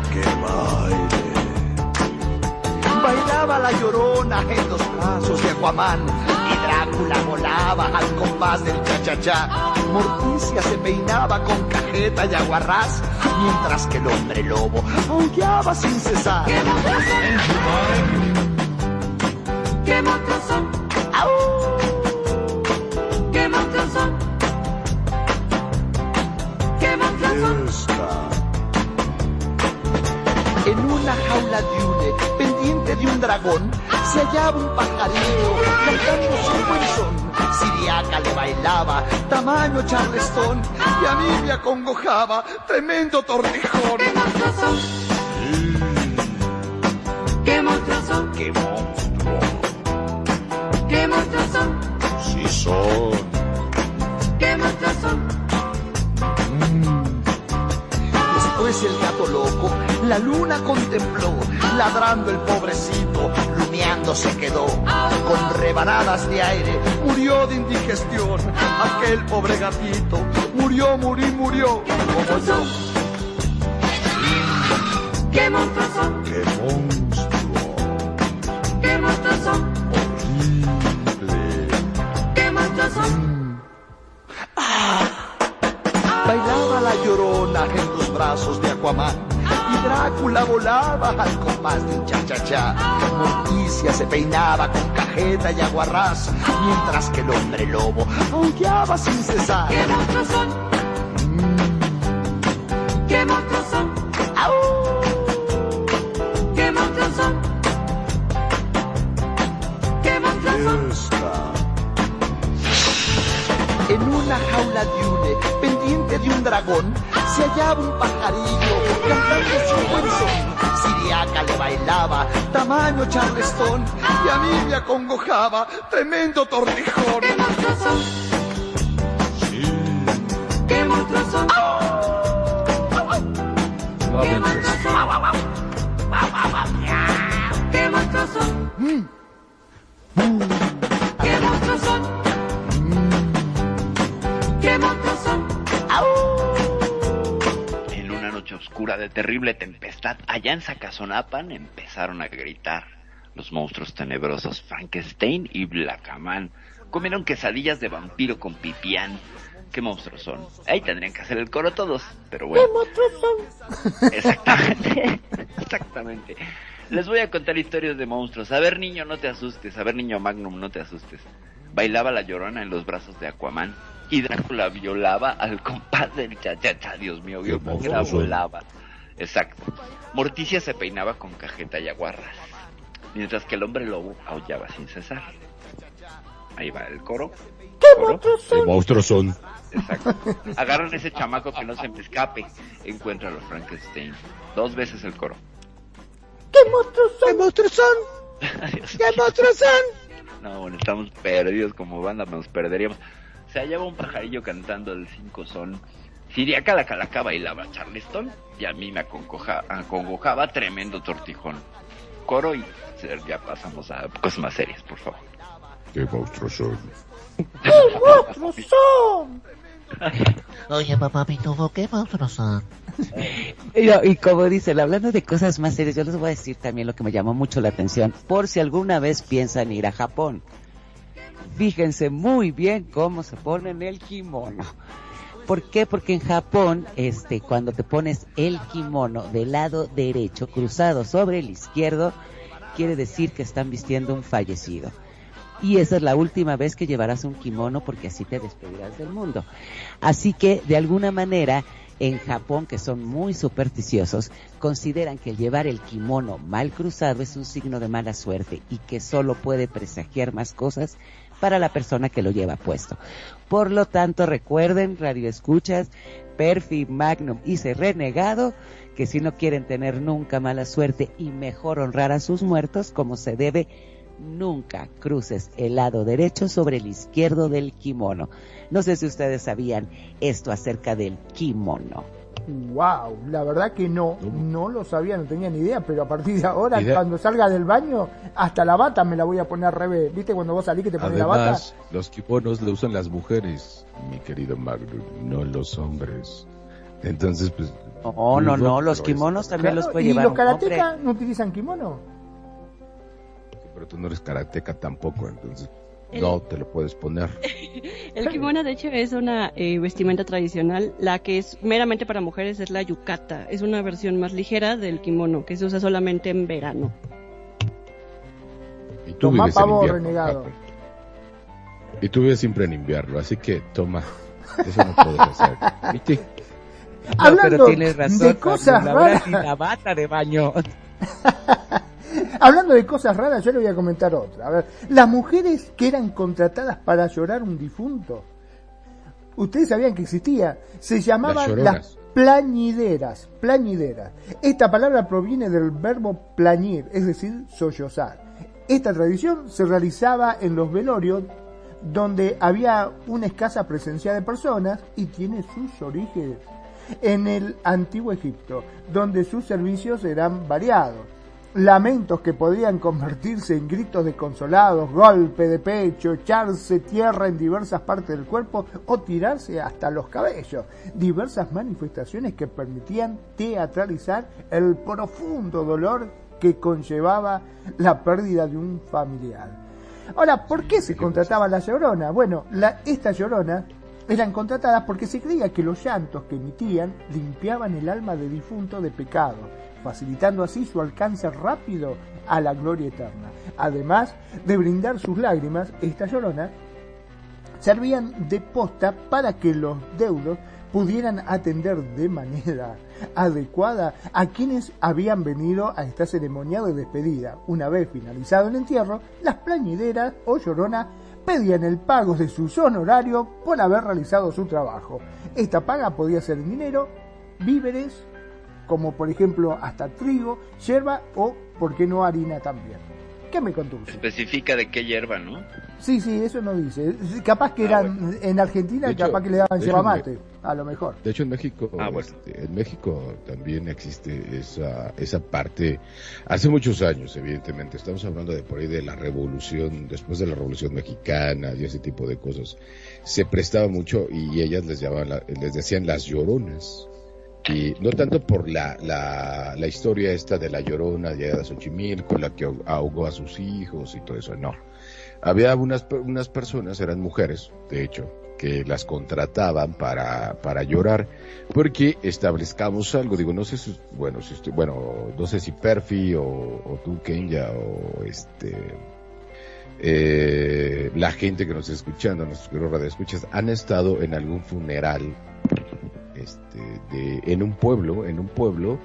Bailaba la llorona en los brazos de Aquaman y Drácula volaba al compás del cha-cha-cha. Morticia se peinaba con cajeta y aguarrás, mientras que el hombre lobo aullaba sin cesar. ¿Qué monstruos son? ¿Qué monstruos son? ¡Au! ¿Qué monstruos son? ¿Qué? Esta. En una jaula de hule, pendiente de un dragón, se hallaba un pajarillo cantando su buen son. Siriaca le bailaba, tamaño charlestón, y a mí me acongojaba, tremendo tortijón. ¿Qué monstruos son? ¿Qué monstruos son? ¡Qué monstruo! ¿Qué monstruos son? Sí son. ¿Qué monstruos son? Después el gato loco, la luna contempló, ladrando el pobrecito, lumeando se quedó. Con rebanadas de aire, murió de indigestión. Aquel pobre gatito, murió, murió, murió, como yo. Un cha-cha-cha. Morticia se peinaba con cajeta y aguarrás, mientras que el hombre lobo aullaba sin cesar. ¿Qué monstruos son? ¿Qué monstruos son? ¡Au! ¿Qué monstruos son? ¿Qué monstruos son? En una jaula de hule, pendiente de un dragón, se hallaba un pajarillo cantando su buen le bailaba, tamaño charlestón, y a mí me acongojaba, tremendo tortijón. Oscura de terrible tempestad, allá en Zacazonapan empezaron a gritar. Los monstruos tenebrosos Frankenstein y Blackaman comieron quesadillas de vampiro con pipián. ¿Qué monstruos son? Ahí tendrían que hacer el coro todos, pero bueno. ¿Qué monstruos son? <laughs> Exactamente, exactamente. Les voy a contar historias de monstruos. A ver, niño, no te asustes. A ver, niño Magnum, no te asustes. Bailaba la llorona en los brazos de Aquaman. Y Drácula violaba al compás del chachacha. Dios mío, vio Qué cómo la volaba. Exacto. Morticia se peinaba con cajeta y aguarras. Mientras que el hombre lobo aullaba sin cesar. Ahí va el coro. ¿Qué Coro. monstruos ¿Qué son? monstruos son? Exacto. Agarran ese chamaco que no se me escape. Encuentra a los Frankenstein. Dos veces el coro. ¿Qué monstruos son? ¿Qué monstruos son? <laughs> ¿Qué monstruos son? No, bueno, estamos perdidos como banda, nos perderíamos. Se hallaba un pajarillo cantando el cinco son. Siriaca la calaca bailaba Charleston y a mí me acongoja- acongojaba tremendo tortijón. Coro y ya pasamos a cosas más serias, por favor. ¿Qué monstruos son? ¿Qué monstruos son? Oye, papá Pitufo, ¿qué monstruos son? <laughs> Y, como dicen, hablando de cosas más serias, yo les voy a decir también lo que me llamó mucho la atención, por si alguna vez piensan ir a Japón. Fíjense muy bien cómo se ponen el kimono. ¿Por qué? Porque en Japón, este, cuando te pones el kimono del lado derecho cruzado sobre el izquierdo, quiere decir que están vistiendo un fallecido. Y esa es la última vez que llevarás un kimono porque así te despedirás del mundo. Así que, de alguna manera, en Japón, que son muy supersticiosos, consideran que llevar el kimono mal cruzado es un signo de mala suerte y que solo puede presagiar más cosas para la persona que lo lleva puesto. Por lo tanto, recuerden, radio escuchas, Perfi, Magnum y Ser Renegado, que si no quieren tener nunca mala suerte y mejor honrar a sus muertos como se debe, nunca cruces el lado derecho sobre el izquierdo del kimono. No sé si ustedes sabían esto acerca del kimono. Wow, la verdad que no, no lo sabía, no tenía ni idea, pero a partir de ahora, cuando salga del baño, hasta la bata me la voy a poner al revés. ¿Viste cuando vos salís que te pones la bata? Además, los kimonos lo usan las mujeres, mi querido Magnum, no los hombres. Entonces, pues... No, no, no, los kimonos también Claro, los puede ¿Y llevar los un hombre. karatecas no utilizan kimono? Pero tú no eres karateca tampoco, entonces El- no te lo puedes poner. <laughs> El kimono, de hecho, es una eh, vestimenta tradicional. La que es meramente para mujeres es la yukata. Es una versión más ligera del kimono, que se usa solamente en verano. Y tú Tomá vives en pavo invierno, renegado. Capo. Y tú vives siempre en invierno, así que toma, eso no puedes hacer. <laughs> ¿Viste? No, Hablando pero tienes razón, de cosas raras. la bata de baño. <laughs> Hablando de cosas raras, yo le voy a comentar otra. A ver, las mujeres que eran contratadas para llorar un difunto, ustedes sabían que existía, se Las llamaban lloronas. las plañideras, plañideras. Esta palabra proviene del verbo plañir, es decir, sollozar. Esta tradición se realizaba en los velorios donde había una escasa presencia de personas y tiene sus orígenes en el antiguo Egipto, donde sus servicios eran variados. Lamentos que podían convertirse en gritos desconsolados, golpe de pecho, echarse tierra en diversas partes del cuerpo o tirarse hasta los cabellos. Diversas manifestaciones que permitían teatralizar el profundo dolor que conllevaba la pérdida de un familiar. Ahora, ¿por qué se contrataba la llorona? Bueno, la, esta llorona eran contratadas porque se creía que los llantos que emitían limpiaban el alma de difunto de pecado, facilitando así su alcance rápido a la gloria eterna. Además de brindar sus lágrimas, esta llorona servían de posta para que los deudos pudieran atender de manera adecuada a quienes habían venido a esta ceremonia de despedida. Una vez finalizado el entierro, las plañideras o lloronas pedían el pago de sus honorarios por haber realizado su trabajo. Esta paga podía ser en dinero, víveres, como por ejemplo hasta trigo, yerba o, por qué no, harina también. ¿Qué me contó usted? Especifica de qué hierba, ¿no? Sí, sí, eso no dice. Capaz que eran en Argentina, hecho- capaz que le daban yerba mate, a lo mejor. De hecho, en México, Ah, bueno. este, en México también existe esa, esa parte. Hace muchos años, evidentemente, estamos hablando de por ahí de la revolución, después de la revolución mexicana y ese tipo de cosas. Se prestaba mucho y ellas les llamaban, la- les decían las lloronas. Y no tanto por la, la, la historia esta de la llorona de de Xochimilco, la que ahogó a sus hijos y todo eso, no. Había unas, unas personas, eran mujeres, de hecho, que las contrataban para, para llorar, porque establezcamos algo, digo, no sé si, bueno, si estoy, bueno, no sé si Perfi o, o tú, Kenya, o este, eh, la gente que nos está escuchando, nuestros radioescuchas, han estado en algún funeral, este, de, en un pueblo, en un pueblo,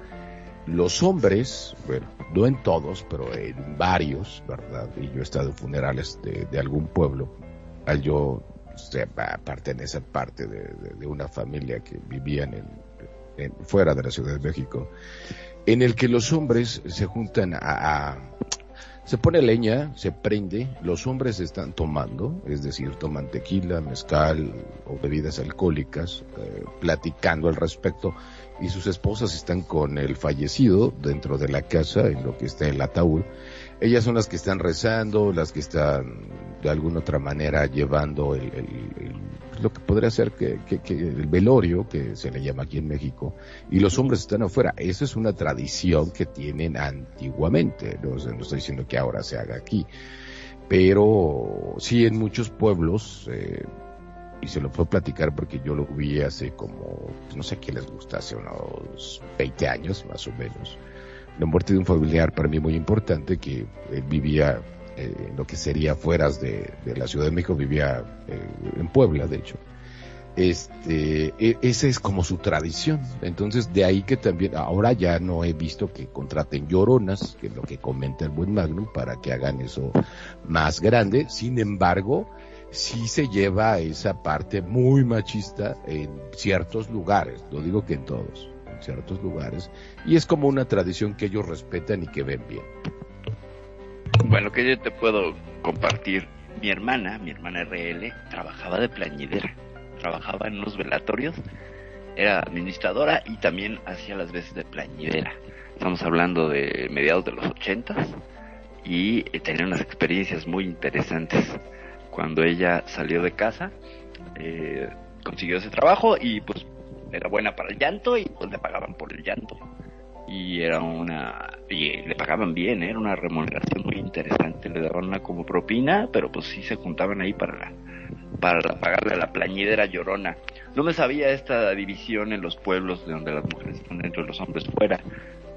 los hombres, bueno, no en todos, pero en varios, ¿verdad? Y yo he estado en funerales de, algún pueblo, al yo se- a- pertenece parte de, de- de una familia que vivían en, fuera de la Ciudad de México, en el que los hombres se juntan a- se pone leña, se prende, los hombres están tomando, es decir, toman tequila, mezcal o bebidas alcohólicas, eh, platicando al respecto, y sus esposas están con el fallecido dentro de la casa, en lo que está el ataúd. Ellas son las que están rezando, las que están de alguna otra manera llevando el, el- el- lo que podría ser que, el velorio, que se le llama aquí en México, y los hombres están afuera. Eso es una tradición que tienen antiguamente, no, estoy diciendo que ahora se haga aquí, pero sí en muchos pueblos, eh, y se lo puedo platicar porque yo lo vi hace como, no sé qué les gusta, hace unos 20 años más o menos. La muerte de un familiar para mí muy importante que él vivía eh, lo que sería afueras de, de la Ciudad de México, vivía eh, en Puebla, de hecho. Este, e- esa es como su tradición. Entonces, de ahí que también, ahora ya no he visto que contraten lloronas, que es lo que comenta el buen Magnum, para que hagan eso más grande. Sin embargo, sí se lleva esa parte muy machista en ciertos lugares, no digo que en todos, en ciertos lugares, y es como una tradición que ellos respetan y que ven bien. Bueno, que yo te puedo compartir. Mi hermana, mi hermana RL, trabajaba de plañidera. Trabajaba en unos velatorios. Era administradora y también hacía las veces de plañidera. Estamos hablando de mediados de los ochentas y eh, tenía unas experiencias muy interesantes. Cuando ella salió de casa, eh, consiguió ese trabajo y pues era buena para el llanto y pues le pagaban por el llanto y era una y le pagaban bien ¿eh? era una remuneración muy interesante. Le daban una como propina pero pues sí se juntaban ahí para la, para pagarle a la plañidera llorona. No me sabía esta división en los pueblos de donde las mujeres están dentro y los hombres fuera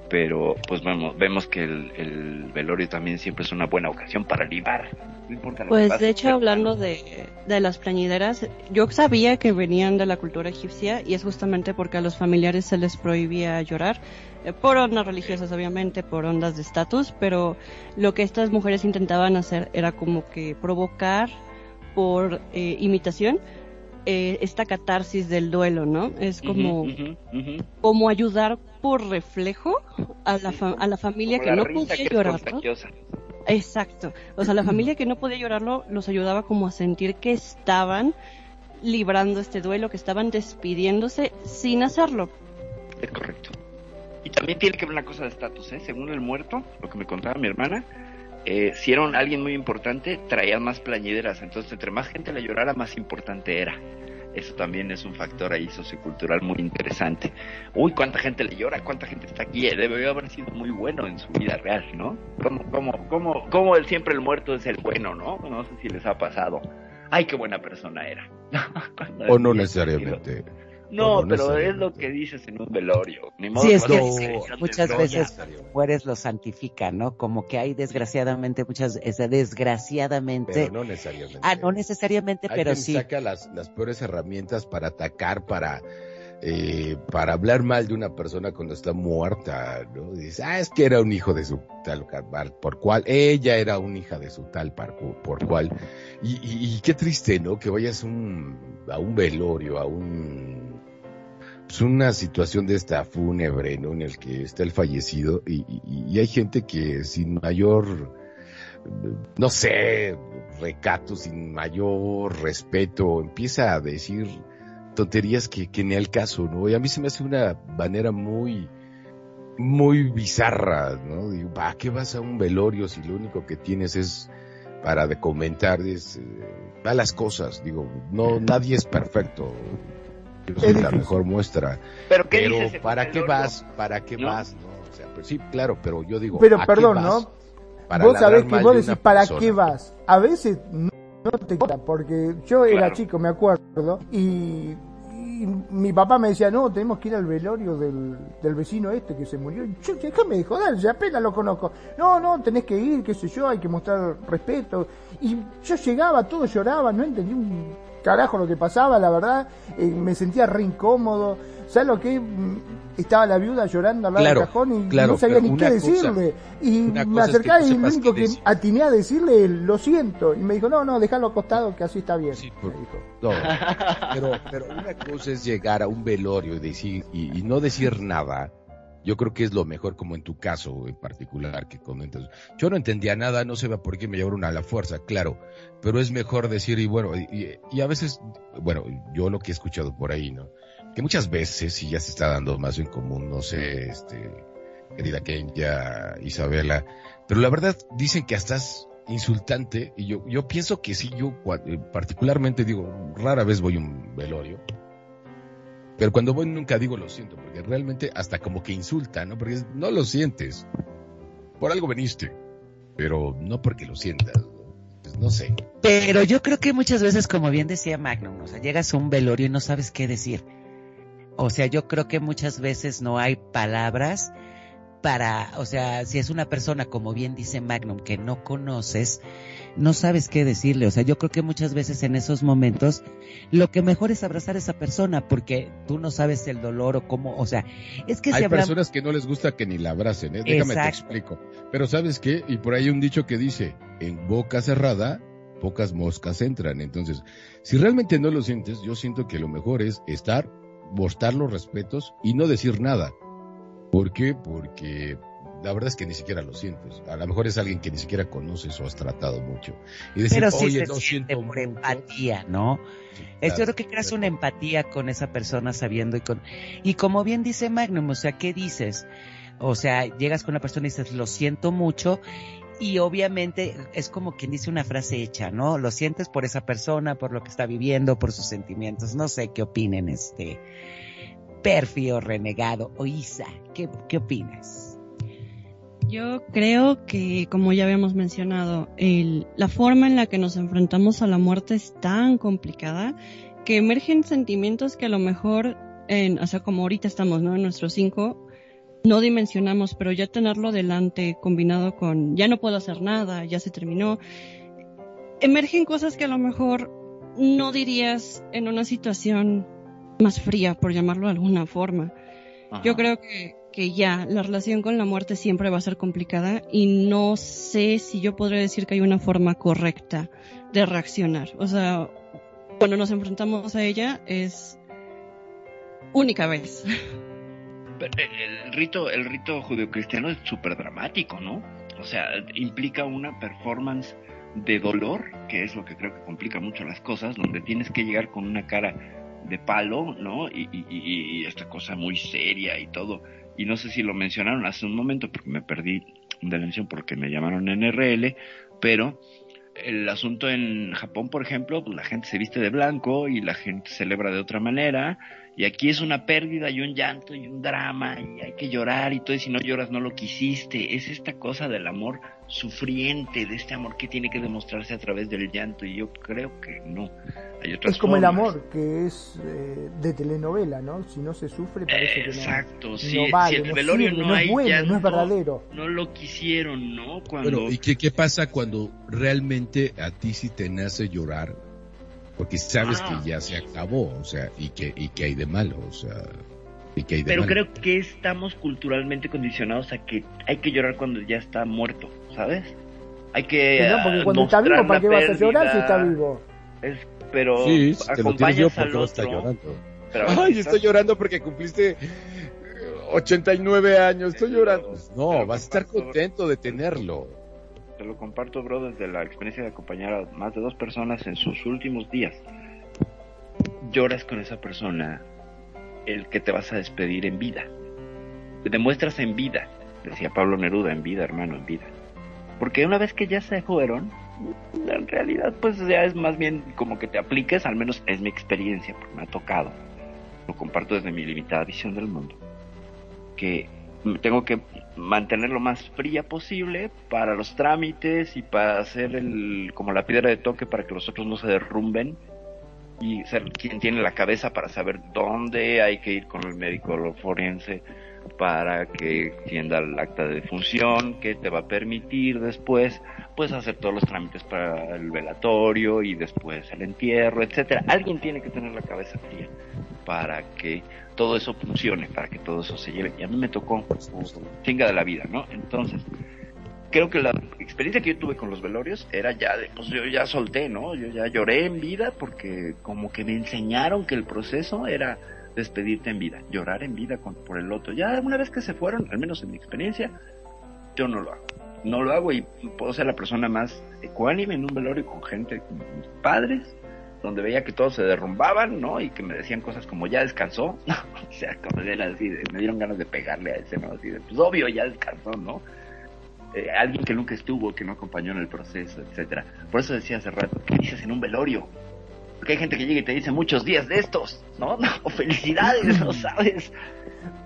pero pues vemos vemos que el, el velorio también siempre es una buena ocasión para libar. No importa lo que Pues pase, de hecho, hablando de, de las plañideras, yo sabía que venían de la cultura egipcia y es justamente porque a los familiares se les prohibía llorar, eh, por ondas religiosas obviamente, por ondas de estatus, pero lo que estas mujeres intentaban hacer era como que provocar por eh, imitación eh, esta catarsis del duelo, ¿no? Es como, como ayudar por reflejo a la, fa- a la familia Como que la no podía que llorar. Exacto. O sea, la familia que no podía llorarlo los ayudaba como a sentir que estaban librando este duelo, que estaban despidiéndose sin hacerlo. Es correcto. Y también tiene que ver una cosa de estatus, ¿eh? Según el muerto, lo que me contaba mi hermana, eh, si era alguien muy importante, traían más plañideras. Entonces, entre más gente le llorara, más importante era. Eso también es un factor ahí sociocultural muy interesante. Uy, cuánta gente le llora, cuánta gente está aquí. Eh, Debe haber sido muy bueno en su vida real, ¿no? Como, como, como, como el siempre el muerto es el bueno, ¿no? No sé si les ha pasado. Ay, qué buena persona era. <laughs> O no necesariamente. No pero es lo que dices en un velorio. Ni modo Sí, es que muchas "No, veces ya". mujeres lo santifican, ¿no? Como que hay desgraciadamente, muchas, es desgraciadamente, Pero no necesariamente. ah, no necesariamente, Hay pero quien sí. saca las, las peores herramientas para atacar, para eh, para hablar mal de una persona cuando está muerta, ¿no? Dices, ah, es que era un hijo de su tal por cual, ella era una hija de su tal por, por cual. Y, y, y, qué triste, ¿no? Que vayas un, a un velorio, a un pues una situación de esta fúnebre, ¿no? En el que está el fallecido y, y, hay gente que sin mayor, no sé, recato, sin mayor respeto, empieza a decir tonterías que, que ni al caso, ¿no? Y a mí se me hace una manera muy, muy bizarra, ¿no? Digo, ¿para qué vas a un velorio si lo único que tienes es para de comentar es eh, las cosas? Digo, no, nadie es perfecto. Soy la mejor muestra. Pero, ¿qué pero dices ¿para qué vas? ¿Para qué ¿No? vas? ¿no? O sea, pues sí, claro, pero yo digo, Pero ¿a qué perdón, vas? ¿no? Para vos sabés que vos de decís, ¿para persona. qué vas? A veces no, no te queda, porque yo era Claro. chico, me acuerdo, y, y mi papá me decía, no, tenemos que ir al velorio del, del vecino este que se murió. Y yo, déjame de joder, ya apenas lo conozco. No, no, tenés que ir, qué sé yo, hay que mostrar respeto. Y yo llegaba, todos lloraban, no entendí un carajo lo que pasaba, la verdad, eh, me sentía re incómodo. ¿Sabes lo que? Mm, Estaba la viuda llorando al lado Claro, del cajón y claro, no sabía ni qué cosa- decirle. y me es que acercaba tú y lo único que decir. atiné a decirle lo siento. Y me dijo, no, no, déjalo acostado que así está bien. Sí, me por- dijo. No, pero, pero una cosa es llegar a un velorio y decir, y, y no decir nada. Yo creo que es lo mejor, como en tu caso en particular que comentas. Yo no entendía nada, no sé por qué me llevaron a la fuerza, claro, pero es mejor decir, y bueno, y, y- a veces, bueno, yo lo que he escuchado por ahí, ¿no? Que muchas veces, y ya se está dando más en común, no sé, este, querida Kenya, Isabela, pero la verdad dicen que hasta es insultante, y yo, yo pienso que sí, yo eh, particularmente digo, rara vez voy a un velorio, pero cuando voy nunca digo lo siento, porque realmente hasta como que insulta, ¿no? Porque no lo sientes, por algo veniste, pero no porque lo sientas, ¿no? Sé. Pero yo creo que muchas veces, como bien decía Magnum, o sea, llegas a un velorio y no sabes qué decir. O sea, yo creo que muchas veces no hay palabras para, o sea, si es una persona, como bien dice Magnum, que no conoces, no sabes qué decirle. O sea, yo creo que muchas veces en esos momentos lo que mejor es abrazar a esa persona porque tú no sabes el dolor o cómo, o sea, es que si Hay hablamos... personas que no les gusta que ni la abracen, ¿eh? Déjame te explico. Pero ¿sabes qué? Y por ahí hay un dicho que dice, en boca cerrada, pocas moscas entran. Entonces, si realmente no lo sientes, yo siento que lo mejor es estar, mostrar los respetos y no decir nada. ¿Por qué? Porque la verdad es que ni siquiera lo sientes. A lo mejor es alguien que ni siquiera conoces o has tratado mucho. Y decir, Pero sí oye, se lo siente por mucho". empatía, ¿no? Sí, Es, yo claro, creo que creas una empatía con esa persona sabiendo y con y como bien dice Magnum, o sea, ¿qué dices? O sea, llegas con una persona y dices, lo siento mucho, y obviamente es como quien dice una frase hecha, ¿no? Lo sientes por esa persona, por lo que está viviendo, por sus sentimientos. No sé qué opinen, este perfio renegado o Isa, ¿qué, qué opinas? Yo creo que, como ya habíamos mencionado, el- la forma en la que nos enfrentamos a la muerte es tan complicada que emergen sentimientos que a lo mejor, en, o sea, como ahorita estamos, ¿no? En nuestros cinco, no dimensionamos, pero ya tenerlo delante combinado con ya no puedo hacer nada, ya se terminó, emergen cosas que a lo mejor no dirías en una situación más fría, por llamarlo de alguna forma. Yo creo que, que ya la relación con la muerte siempre va a ser complicada y no sé si yo podría decir que hay una forma correcta de reaccionar. O sea, cuando nos enfrentamos a ella es única vez. Pero el rito, el rito judeocristiano es súper dramático, ¿no? O sea, implica una performance de dolor, que es lo que creo que complica mucho las cosas, donde tienes que llegar con una cara de palo, ¿no? Y, y- y- esta cosa muy seria y todo. Y no sé si lo mencionaron hace un momento, porque me perdí de la mención porque me llamaron NRL, pero el asunto en Japón, por ejemplo, pues la gente se viste de blanco y la gente celebra de otra manera, y aquí es una pérdida y un llanto y un drama, y hay que llorar y todo, y si no lloras no lo quisiste. Es esta cosa del amor sufriente, de este amor que tiene que demostrarse a través del llanto, y yo creo que no. Hay otras Es como el amor, que es eh, de telenovela, ¿no? Si no se sufre, parece que no. Exacto, no sí, vale, si el no velorio sirve, no, no es hay bueno, llanto, no es verdadero. no lo quisieron, ¿no? Cuando Bueno, ¿y qué, qué pasa cuando realmente a ti sí te nace llorar? porque sabes Ah. que ya se acabó, o sea, y que, y que hay de malo, o sea, y que hay de Pero creo que estamos culturalmente condicionados a que hay que llorar cuando ya está muerto, ¿sabes? Hay que No, porque ah, cuando está vivo, ¿para qué vas a llorar si está vivo? Es- pero Sí, si te lo tienes yo, acompañas ¿por qué vas a llorando? pero Ay, estás- estoy llorando porque cumpliste eh, 89 años, estoy llorando. No, Pero vas a estar contento de tenerlo. Te lo comparto, bro, desde la experiencia de acompañar a más de dos personas en sus últimos días. Lloras con esa persona el que te vas a despedir en vida. Te demuestras en vida, decía Pablo Neruda, en vida, hermano, en vida. Porque una vez que ya se fueron, en realidad pues ya es más bien como que te apliques, al menos es mi experiencia, porque me ha tocado. Lo comparto desde mi limitada visión del mundo. Que tengo que mantener lo más fría posible para los trámites y para hacer el como la piedra de toque para que los otros no se derrumben y ser quien tiene la cabeza para saber dónde hay que ir con el médico forense para que tienda el acta de defunción que te va a permitir después pues hacer todos los trámites para el velatorio y después el entierro, etcétera. Alguien tiene que tener la cabeza fría para que todo eso funcione, para que todo eso se lleve. Y a mí me tocó chinga de la vida, ¿no? Entonces, creo que la experiencia que yo tuve con los velorios era ya de, pues yo ya solté, ¿no? Yo ya lloré en vida porque como que me enseñaron que el proceso era despedirte en vida, llorar en vida por el otro. Ya una vez que se fueron, al menos en mi experiencia, yo no lo hago. No lo hago y puedo ser la persona más ecuánime en un velorio con gente, con mis padres, donde veía que todos se derrumbaban, ¿no? Y que me decían cosas como, ya descansó. <laughs> o sea, como era así, me dieron ganas de pegarle a ese, ¿no? Así de, pues obvio, ya descansó, ¿no? Eh, alguien que nunca estuvo, que no acompañó en el proceso, etcétera. Por eso decía hace rato, ¿qué dices en un velorio? Porque hay gente que llega y te dice muchos días de estos, ¿no? <laughs> O felicidades, no <laughs> sabes.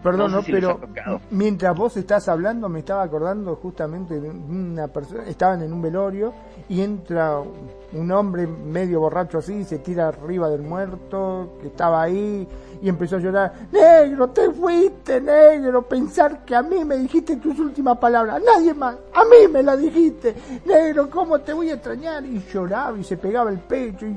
Perdón, No no, sé si les pero mientras vos estás hablando me estaba acordando justamente de una persona, estaban en un velorio y entra un hombre medio borracho así, se tira arriba del muerto que estaba ahí y empezó a llorar, negro, te fuiste, negro, pensar que a mí me dijiste tus últimas palabras, nadie más, a mí me la dijiste, negro, ¿cómo te voy a extrañar? Y lloraba y se pegaba el pecho y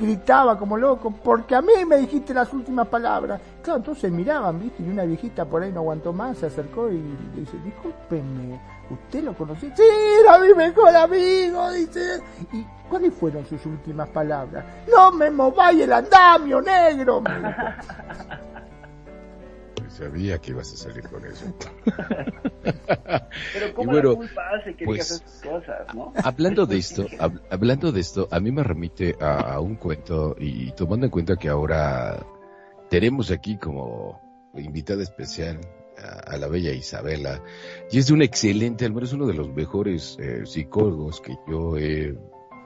gritaba como loco, porque a mí me dijiste las últimas palabras. Claro, entonces miraban, ¿viste? Y una viejita por ahí no aguantó más, se acercó y le dice, discúlpeme, ¿usted lo conocía? Sí, era mi mejor amigo, dice. ¿Y cuáles fueron sus últimas palabras? No me mováis el andamio, negro. <laughs> Sabía que ibas a salir con eso. Pero ¿cómo la culpa hace que pues, digas esas cosas, no? Hablando de esto, hab- hablando de esto, a mí me remite a, a un cuento y tomando en cuenta que ahora tenemos aquí como invitada especial a, a la bella Isabela y es de un excelente, al menos uno de los mejores eh, psicólogos que yo he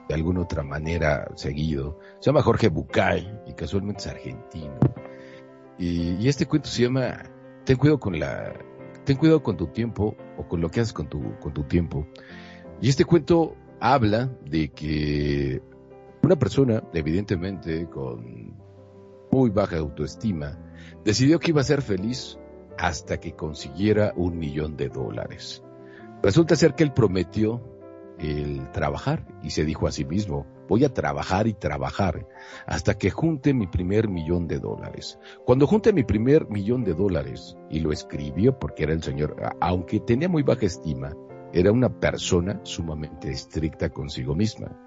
de alguna otra manera seguido. Se llama Jorge Bucay y casualmente es argentino. Y, este cuento se llama Ten cuidado con la ten cuidado con tu tiempo o con lo que haces con tu con tu tiempo. Y este cuento habla de que una persona, evidentemente con muy baja autoestima, decidió que iba a ser feliz hasta que consiguiera un millón de dólares. Resulta ser que él prometió el trabajar y se dijo a sí mismo, voy a trabajar y trabajar hasta que junte mi primer millón de dólares. Cuando junte mi primer millón de dólares, y lo escribió porque era el señor, aunque tenía muy baja estima, era una persona sumamente estricta consigo misma.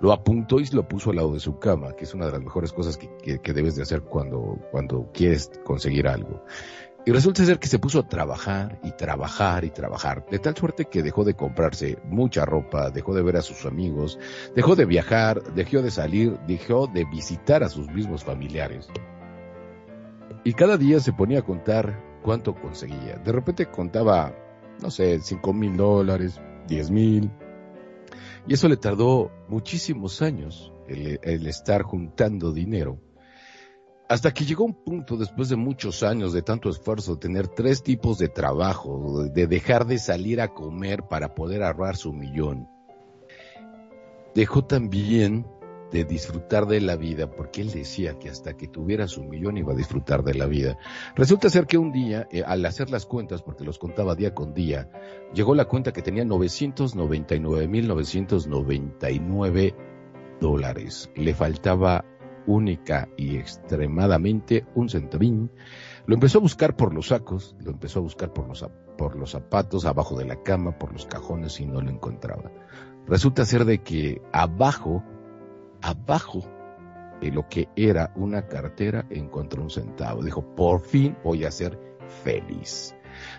Lo apuntó y lo puso al lado de su cama, que es una de las mejores cosas que, que- que debes de hacer cuando, cuando quieres conseguir algo. Y resulta ser que se puso a trabajar y trabajar y trabajar, de tal suerte que dejó de comprarse mucha ropa, dejó de ver a sus amigos, dejó de viajar, dejó de salir, dejó de visitar a sus mismos familiares. Y cada día se ponía a contar cuánto conseguía. De repente contaba, no sé, cinco mil dólares, diez mil. Y eso le tardó muchísimos años el, el estar juntando dinero. Hasta que llegó un punto, después de muchos años de tanto esfuerzo, tener tres tipos de trabajo, de dejar de salir a comer para poder ahorrar su millón. Dejó también de disfrutar de la vida, porque él decía que hasta que tuviera su millón iba a disfrutar de la vida. Resulta ser que un día, eh, al hacer las cuentas, porque los contaba día con día, llegó la cuenta que tenía 999.999 dólares. Le faltaba única y extremadamente un centavín. Lo empezó a buscar por los sacos, lo empezó a buscar por los, por los zapatos, abajo de la cama, por los cajones y no lo encontraba. Resulta ser de que abajo, abajo de lo que era una cartera encontró un centavo. Dijo, por fin voy a ser feliz.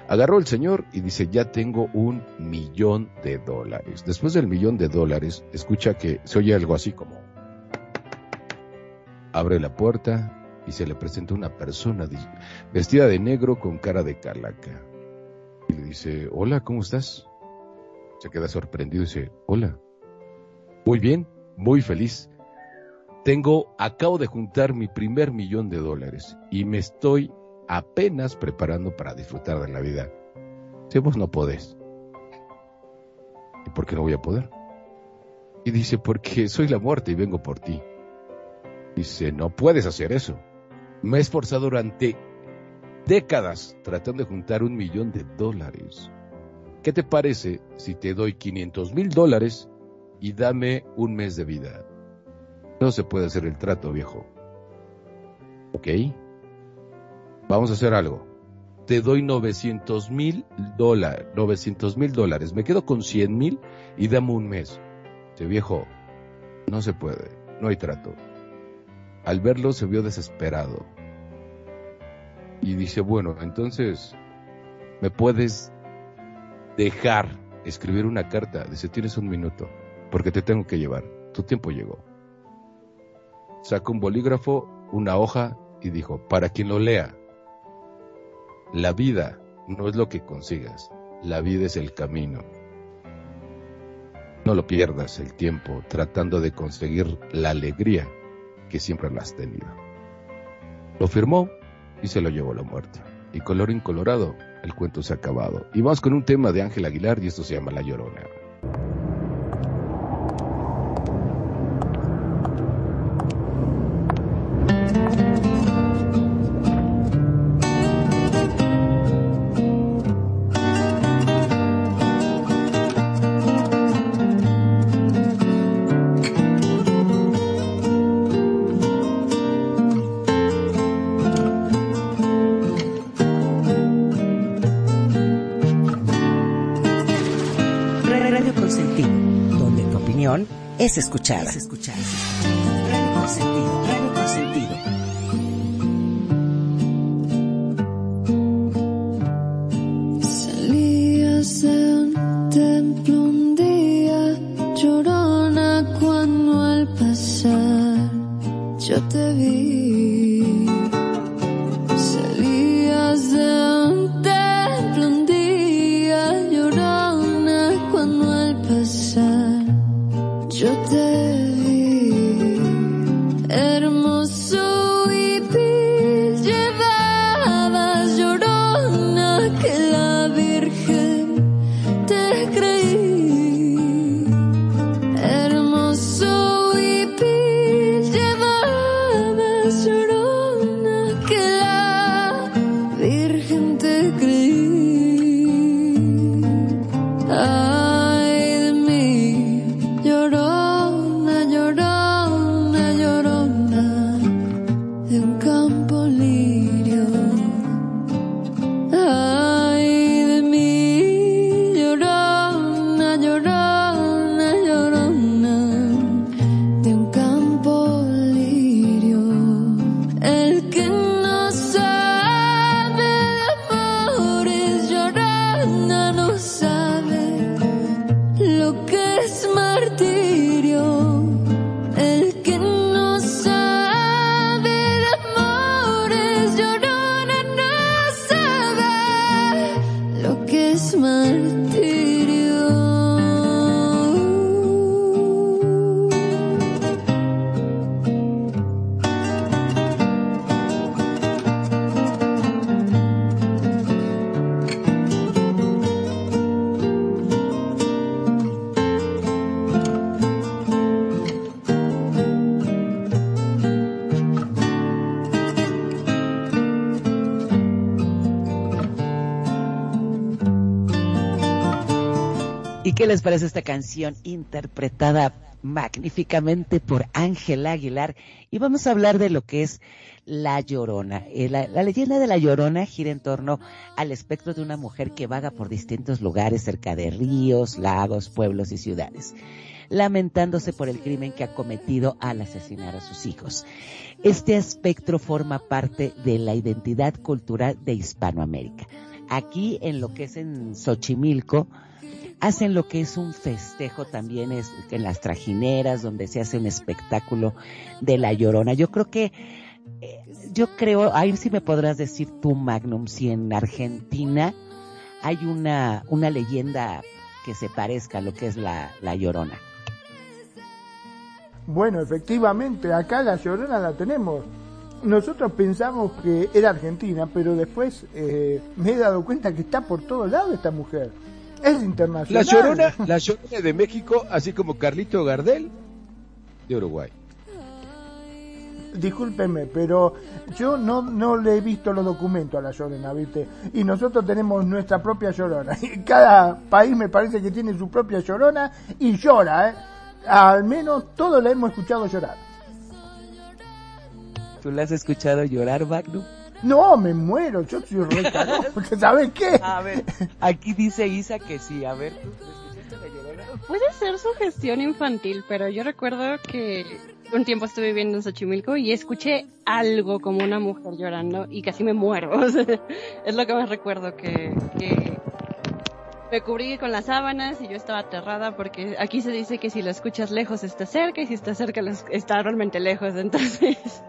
Agarró el señor y dice, ya tengo un millón de dólares. Después del millón de dólares, escucha que se oye algo así como... Abre la puerta y se le presenta una persona vestida de negro con cara de calaca. Y le dice, hola, ¿cómo estás? Se queda sorprendido y dice, hola. Muy bien, muy feliz. Tengo, acabo de juntar mi primer millón de dólares y me estoy apenas preparando para disfrutar de la vida. Si vos no podés. ¿Y por qué no voy a poder? Y dice, porque soy la muerte y vengo por ti. Dice, no puedes hacer eso. Me he esforzado durante décadas tratando de juntar un millón de dólares. ¿Qué te parece si te doy 500 mil dólares y dame un mes de vida? No se puede hacer el trato, viejo. ¿Ok? Vamos a hacer algo. Te doy 900 mil dólares, 900 mil dólares. Me quedo con 100 mil y dame un mes. Dice, viejo, no se puede. No hay trato. Al verlo se vio desesperado. Y dice, bueno, entonces, ¿me puedes dejar escribir una carta? Dice, tienes un minuto, porque te tengo que llevar. Tu tiempo llegó. Saca un bolígrafo, una hoja y dijo, para quien lo lea, la vida no es lo que consigas, la vida es el camino. No lo pierdas el tiempo tratando de conseguir la alegría que siempre la has tenido. Lo firmó y se lo llevó a la muerte. Y color incolorado, el cuento se ha acabado. Y vamos con un tema de Ángel Aguilar y esto se llama La Llorona. Es escuchada. Es escuchada. Qué les parece esta canción interpretada magníficamente por Ángela Aguilar y vamos a hablar de lo que es La Llorona. Eh, la, la, leyenda de La Llorona gira en torno al espectro de una mujer que vaga por distintos lugares cerca de ríos, lagos, pueblos y ciudades, lamentándose por el crimen que ha cometido al asesinar a sus hijos. Este espectro forma parte de la identidad cultural de Hispanoamérica. Aquí en lo que es en Xochimilco, hacen lo que es un festejo también es en las trajineras donde se hace un espectáculo de la llorona. Yo creo que eh, yo creo, ahí sí me podrás decir tú Magnum si en Argentina hay una una leyenda que se parezca a lo que es la, llorona. Bueno, efectivamente, acá la llorona la tenemos. Nosotros pensamos que era Argentina, pero después eh, me he dado cuenta que está por todos lados esta mujer. Es internacional. La Llorona, la Llorona de México, así como Carlito Gardel de Uruguay. Discúlpeme, pero yo no, no le he visto los documentos a la Llorona, ¿viste? Y nosotros tenemos nuestra propia Llorona. Y cada país me parece que tiene su propia Llorona y llora, ¿eh? Al menos todos la hemos escuchado llorar. ¿Tú la has escuchado llorar, Magnum? No, me muero, yo soy re <laughs> porque ¿sabes qué? A ver, aquí dice Isa que sí, a ver. Puede ser su gestión infantil, pero yo recuerdo que un tiempo estuve viviendo en Xochimilco y escuché algo como una mujer llorando y casi me muero. <laughs> O sea, es lo que más recuerdo que, que me cubrí con las sábanas y yo estaba aterrada porque aquí se dice que si lo escuchas lejos está cerca y si está cerca está realmente lejos, entonces <laughs>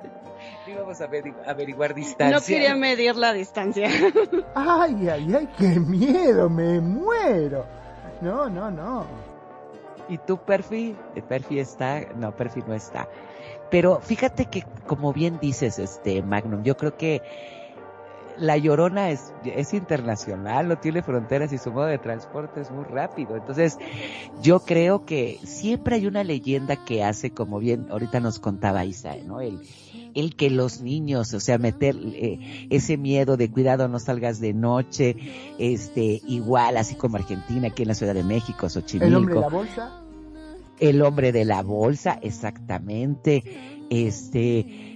averiguar distancia. No quería medir la distancia. <laughs> Ay, ay, ay, qué miedo, me muero. No, no, no. ¿Y tú, Perfi? Perfi está, no, Perfi no está. Pero fíjate que, como bien dices, este, Magnum, yo creo que la Llorona es, es internacional, no tiene fronteras y su modo de transporte es muy rápido. Entonces, yo creo que siempre hay una leyenda que hace, como bien ahorita nos contaba Isa, ¿no? El, el que los niños, o sea, meter eh, ese miedo de cuidado no salgas de noche, este, igual así como Argentina, aquí en la Ciudad de México, Xochimilco. ¿El hombre de la bolsa? El hombre de la bolsa, exactamente. Este,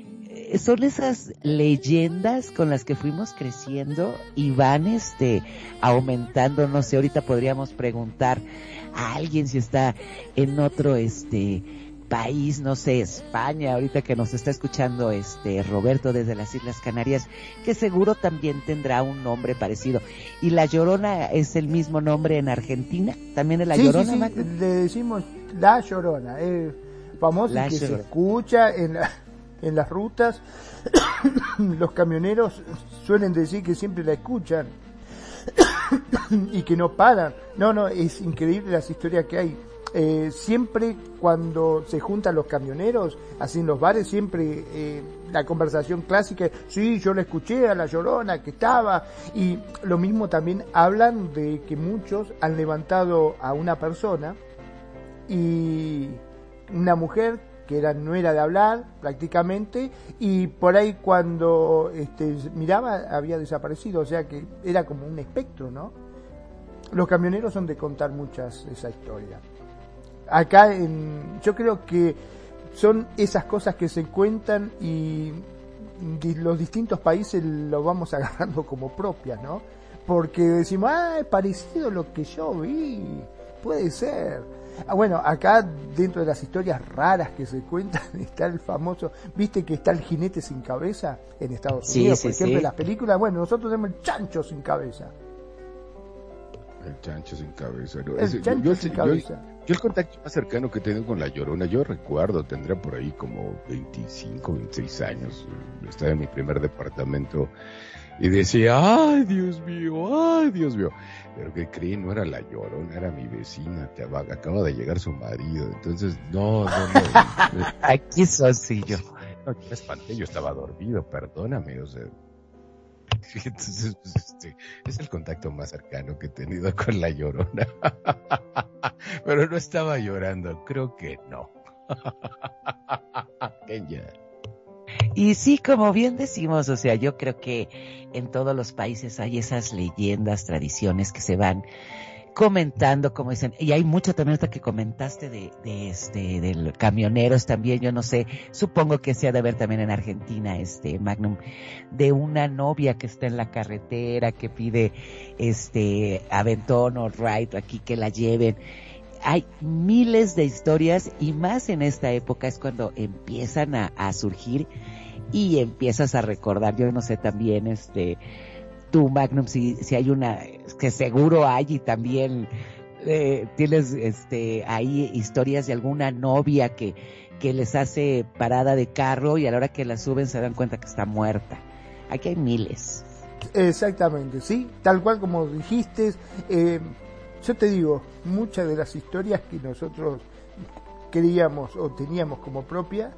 son esas leyendas con las que fuimos creciendo y van este aumentando, no sé, ahorita podríamos preguntar a alguien si está en otro este país, no sé, España, ahorita que nos está escuchando este Roberto desde las Islas Canarias, que seguro también tendrá un nombre parecido. ¿Y La Llorona es el mismo nombre en Argentina? ¿También es La sí, Llorona? Sí, sí, le decimos La Llorona, es famoso La que Llorona. se escucha en, la, en las rutas. <coughs> Los camioneros suelen decir que siempre la escuchan <coughs> y que no paran. No, no, es increíble las historias que hay. Eh, siempre cuando se juntan los camioneros, así en los bares, siempre eh, la conversación clásica sí, yo la escuché a la llorona que estaba, y lo mismo también hablan de que muchos han levantado a una persona y una mujer que era, no era de hablar prácticamente, y por ahí cuando este, miraba había desaparecido, o sea que era como un espectro, ¿no? Los camioneros son de contar muchas esa historia acá en, yo creo que son esas cosas que se cuentan y los distintos países lo vamos <laughs> agarrando como propias, ¿no? Porque decimos, ah, es parecido a lo que yo vi, puede ser. Ah, bueno, acá dentro de las historias raras que se cuentan <laughs> está el famoso, viste que está el jinete sin cabeza en Estados Sí, Unidos, sí, por ejemplo, sí. en las películas, bueno, nosotros tenemos el chancho sin cabeza. El chancho sin cabeza. ¿no? El chancho yo, sin yo- cabeza. yo el contacto más cercano que he tenido con la Llorona, yo recuerdo, tendría por ahí como 25, 26 años. Estaba en mi primer departamento y decía, ay Dios mío, ay Dios mío. Pero que creí no era la Llorona, era mi vecina, que aba- acaba de llegar su marido. Entonces, no, no, no. <laughs> Aquí soy yo. No, yo me espanté, yo estaba dormido, perdóname, o sea. <laughs> Entonces, pues, este, es el contacto más cercano que he tenido con la llorona. <laughs> Pero no estaba llorando, creo que no. <laughs> Kenya. Y sí, como bien decimos, o sea, yo creo que en todos los países hay esas leyendas, tradiciones que se van comentando, como dicen, y hay mucho también hasta que comentaste de, de este, del camioneros también, yo no sé, supongo que se ha de ver también en Argentina, este, Magnum, de una novia que está en la carretera, que pide, este, aventón o ride aquí que la lleven. Hay miles de historias y más en esta época es cuando empiezan a, a surgir y empiezas a recordar, yo no sé también, este, tú Magnum, si, si hay una, que seguro hay y también eh, tienes este ahí historias de alguna novia que, que les hace parada de carro y a la hora que la suben se dan cuenta que está muerta. Aquí hay miles. Exactamente, sí, tal cual como dijiste. Eh, yo te digo, muchas de las historias que nosotros queríamos o teníamos como propia,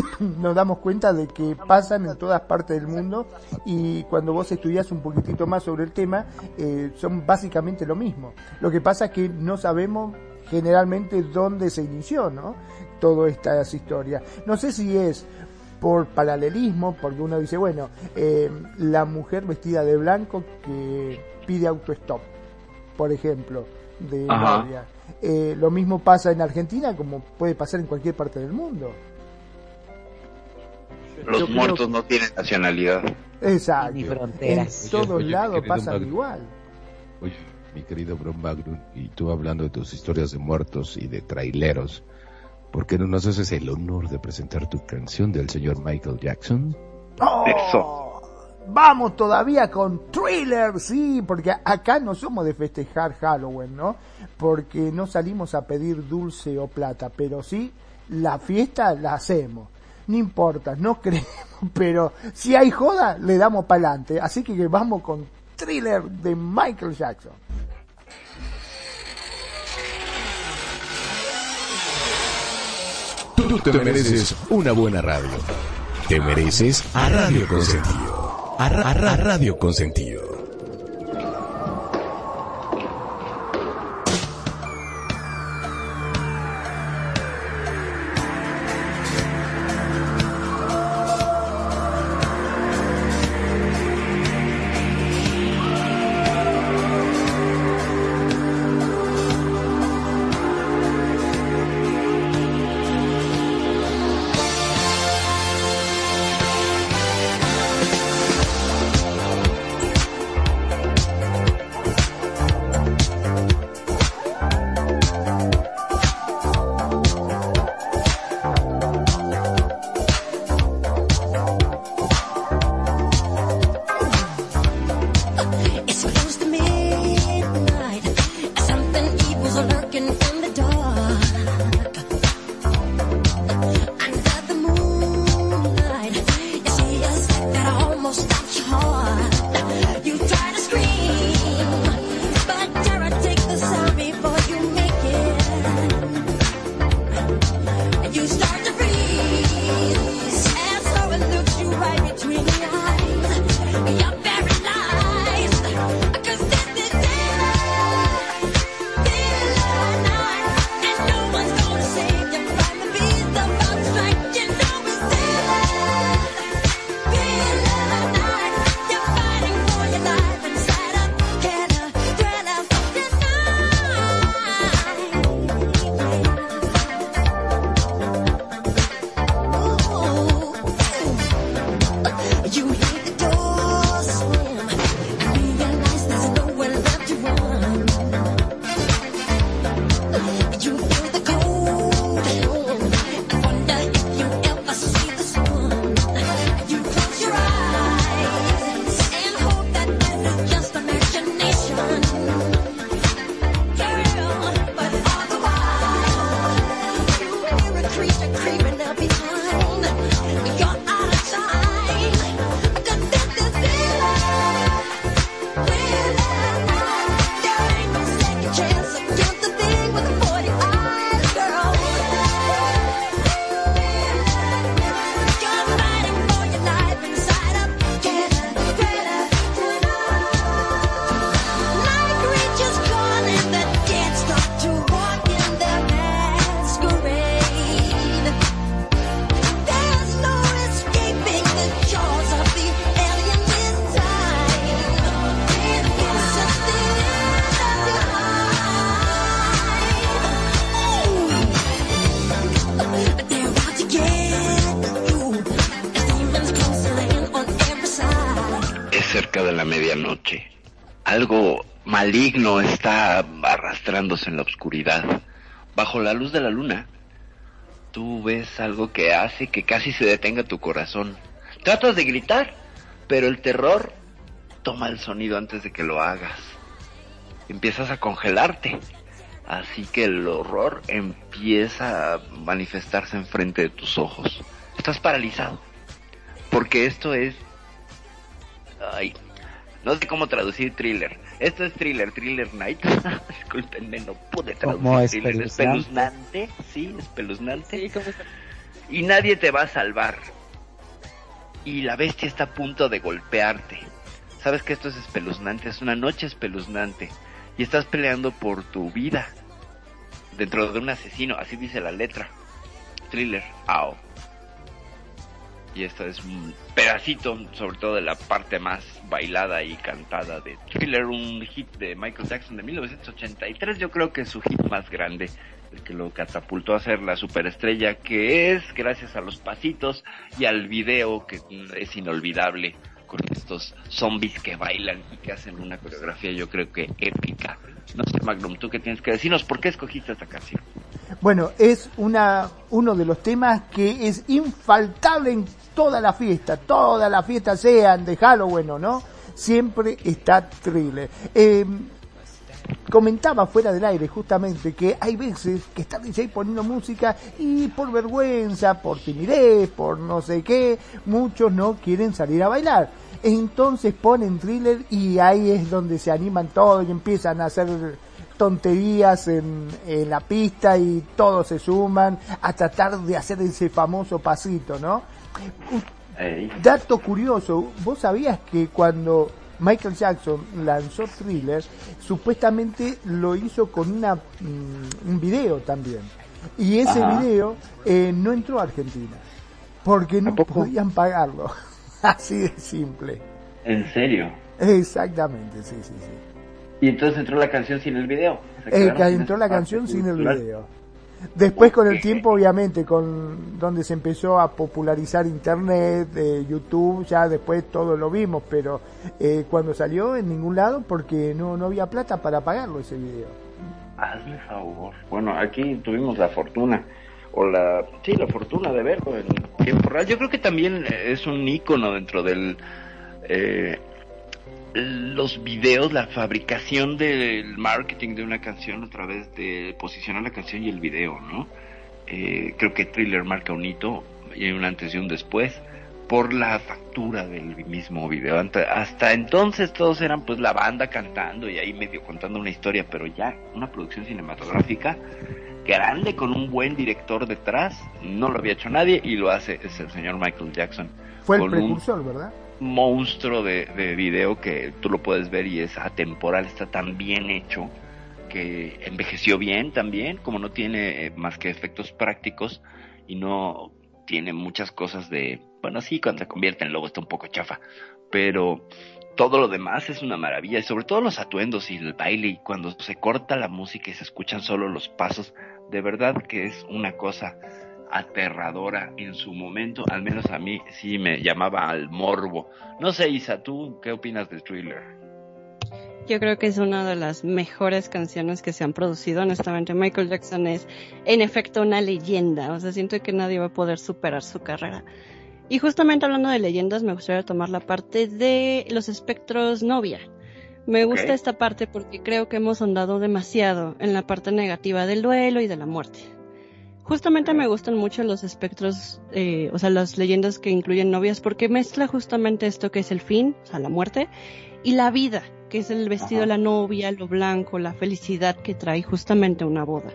<laughs> nos damos cuenta de que pasan en todas partes del mundo y cuando vos estudias un poquitito más sobre el tema, eh, son básicamente lo mismo. Lo que pasa es que no sabemos generalmente dónde se inició, ¿no? Todas estas historias. No sé si es por paralelismo, porque uno dice, bueno, eh, la mujer vestida de blanco que pide autostop, por ejemplo, de novia. Eh, lo mismo pasa en Argentina como puede pasar en cualquier parte del mundo. Los Yo creo muertos no tienen nacionalidad. Exacto. Ni En fronteras. todos Oye, oye, mi lados Magno. igual. Oye, mi querido Bron y tú hablando de tus historias de muertos y de traileros, ¿por qué no nos haces el honor de presentar tu canción del señor Michael Jackson? ¡Oh! Eso. Vamos todavía con thriller, sí, porque acá no somos de festejar Halloween, ¿no? Porque no salimos a pedir dulce o plata, pero sí la fiesta la hacemos. No importa, no <laughs> creemos, pero si hay joda, le damos para adelante. Así que vamos con thriller de Michael Jackson. Tú te mereces una buena radio. Te mereces a Radio Consentido. A, a Ra- Radio Consentido. Maligno está arrastrándose en la oscuridad. Bajo la luz de la luna, tú ves algo que hace que casi se detenga tu corazón. Tratas de gritar, pero el terror toma el sonido antes de que lo hagas. Empiezas a congelarte. Así que el horror empieza a manifestarse enfrente de tus ojos. Estás paralizado. Porque esto es... Ay, no sé cómo traducir thriller. Esto es thriller, thriller night. <laughs> Disculpenme, no pude traducir Como thriller. espeluznante. Espeluznante, sí, espeluznante. Y nadie te va a salvar. Y la bestia está a punto de golpearte. Sabes que esto es espeluznante, es una noche espeluznante. Y estás peleando por tu vida. Dentro de un asesino, así dice la letra. Thriller, ao. Y esto es un pedacito, sobre todo de la parte más bailada y cantada de Thriller, un hit de Michael Jackson de 1983. Yo creo que es su hit más grande, el que lo catapultó a ser la superestrella que es, gracias a los pasitos y al video que es inolvidable con estos zombies que bailan y que hacen una coreografía, yo creo que épica. No sé, Magnum, tú qué tienes que decirnos, ¿por qué escogiste esta canción? Bueno, es una, uno de los temas que es infaltable en toda la fiesta, toda la fiesta sean de Halloween o no, siempre está thriller. Eh, comentaba fuera del aire justamente que hay veces que está DJ poniendo música y por vergüenza, por timidez, por no sé qué, muchos no quieren salir a bailar. Entonces ponen thriller y ahí es donde se animan todos y empiezan a hacer tonterías en, en la pista y todos se suman a tratar de hacer ese famoso pasito, ¿no? Dato curioso, ¿vos sabías que cuando Michael Jackson lanzó Thriller, supuestamente lo hizo con una, mm, un video también. Y ese Ajá. video eh, no entró a Argentina, porque no podían pagarlo. <laughs> Así de simple. ¿En serio? Exactamente, sí, sí, sí. Y entonces entró la canción sin el video. Eh, entró la canción sin el video. Después con el tiempo, obviamente, con donde se empezó a popularizar Internet, eh, YouTube, ya después todo lo vimos, pero eh, cuando salió en ningún lado porque no, no había plata para pagarlo ese video. Hazme favor. Bueno, aquí tuvimos la fortuna, o la, sí, la fortuna de verlo en tiempo real. Yo creo que también es un ícono dentro del, eh, los videos, la fabricación del marketing de una canción a través de posicionar la canción y el video, ¿no? Eh, creo que Thriller marca un hito y hay un antes y un después por la factura del mismo video. Hasta entonces todos eran pues la banda cantando y ahí medio contando una historia, pero ya una producción cinematográfica grande con un buen director detrás, no lo había hecho nadie y lo hace es el señor Michael Jackson. Fue el un precursor, ¿verdad? Monstruo de, de video que tú lo puedes ver y es atemporal, está tan bien hecho que envejeció bien también, como no tiene eh, más que efectos prácticos y no tiene muchas cosas de, bueno, sí, cuando se convierte en lobo está un poco chafa, pero todo lo demás es una maravilla y sobre todo los atuendos y el baile y cuando se corta la música y se escuchan solo los pasos, de verdad que es una cosa aterradora en su momento, al menos a mí sí me llamaba al morbo. No sé, Isa, ¿tú qué opinas de Thriller? Yo creo que es una de las mejores canciones que se han producido. Honestamente, Michael Jackson es en efecto una leyenda. O sea, siento que nadie va a poder superar su carrera. Y justamente hablando de leyendas, me gustaría tomar la parte de los espectros novia. Me gusta esta parte porque creo que hemos andado demasiado en la parte negativa del duelo y de la muerte. Justamente me gustan mucho los espectros, eh, o sea, las leyendas que incluyen novias, porque mezcla justamente esto que es el fin, o sea, la muerte, y la vida, que es el vestido de la novia, lo blanco, la felicidad que trae justamente una boda.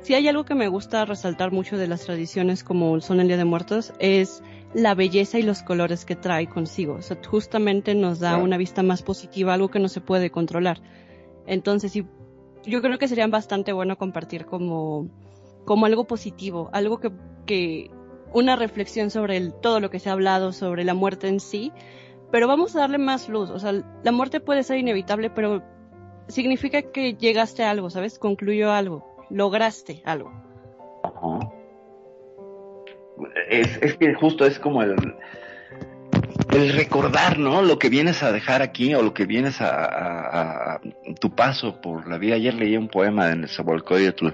Si hay algo que me gusta resaltar mucho de las tradiciones como son el Día de Muertos, es la belleza y los colores que trae consigo. O sea, justamente nos da Claro. una vista más positiva, algo que no se puede controlar. Entonces, sí, yo creo que sería bastante bueno compartir como, como algo positivo, algo que, que una reflexión sobre todo lo que se ha hablado sobre la muerte en sí, pero vamos a darle más luz. O sea, la muerte puede ser inevitable, pero significa que llegaste a algo, ¿sabes? Concluyó algo, lograste algo. Ajá. Es, que justo es como el... recordar, ¿no? Lo que vienes a dejar aquí o lo que vienes a, tu paso por la vida. Ayer leí un poema de Nezahualcóyotl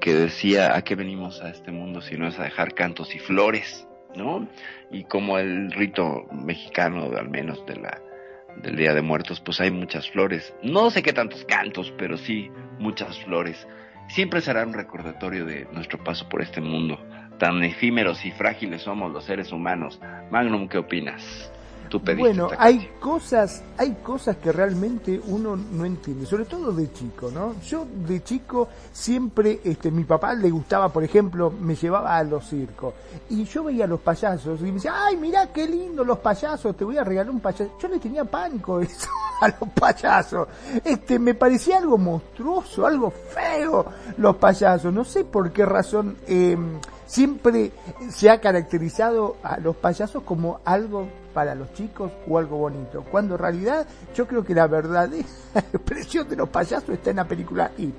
que decía, ¿a qué venimos a este mundo si no es a dejar cantos y flores, ¿no? Y como el rito mexicano, al menos del Día de Muertos, pues hay muchas flores. No sé qué tantos cantos, pero sí muchas flores. Siempre será un recordatorio de nuestro paso por este mundo. Tan efímeros y frágiles somos los seres humanos. Magnum, ¿qué opinas? Tú pediste Bueno, hay cosas, hay cosas que realmente uno no entiende, sobre todo de chico, ¿no? Yo de chico siempre, este, mi papá le gustaba, por ejemplo, me llevaba a los circos y yo veía a los payasos y me decía, ay, mirá qué lindo los payasos, te voy a regalar un payaso. Yo le tenía pánico <laughs> eso, a los payasos. Este, me parecía algo monstruoso, algo feo los payasos. No sé por qué razón eh, siempre se ha caracterizado a los payasos como algo para los chicos o algo bonito, cuando en realidad yo creo que la verdadera <laughs> expresión de los payasos está en la película It.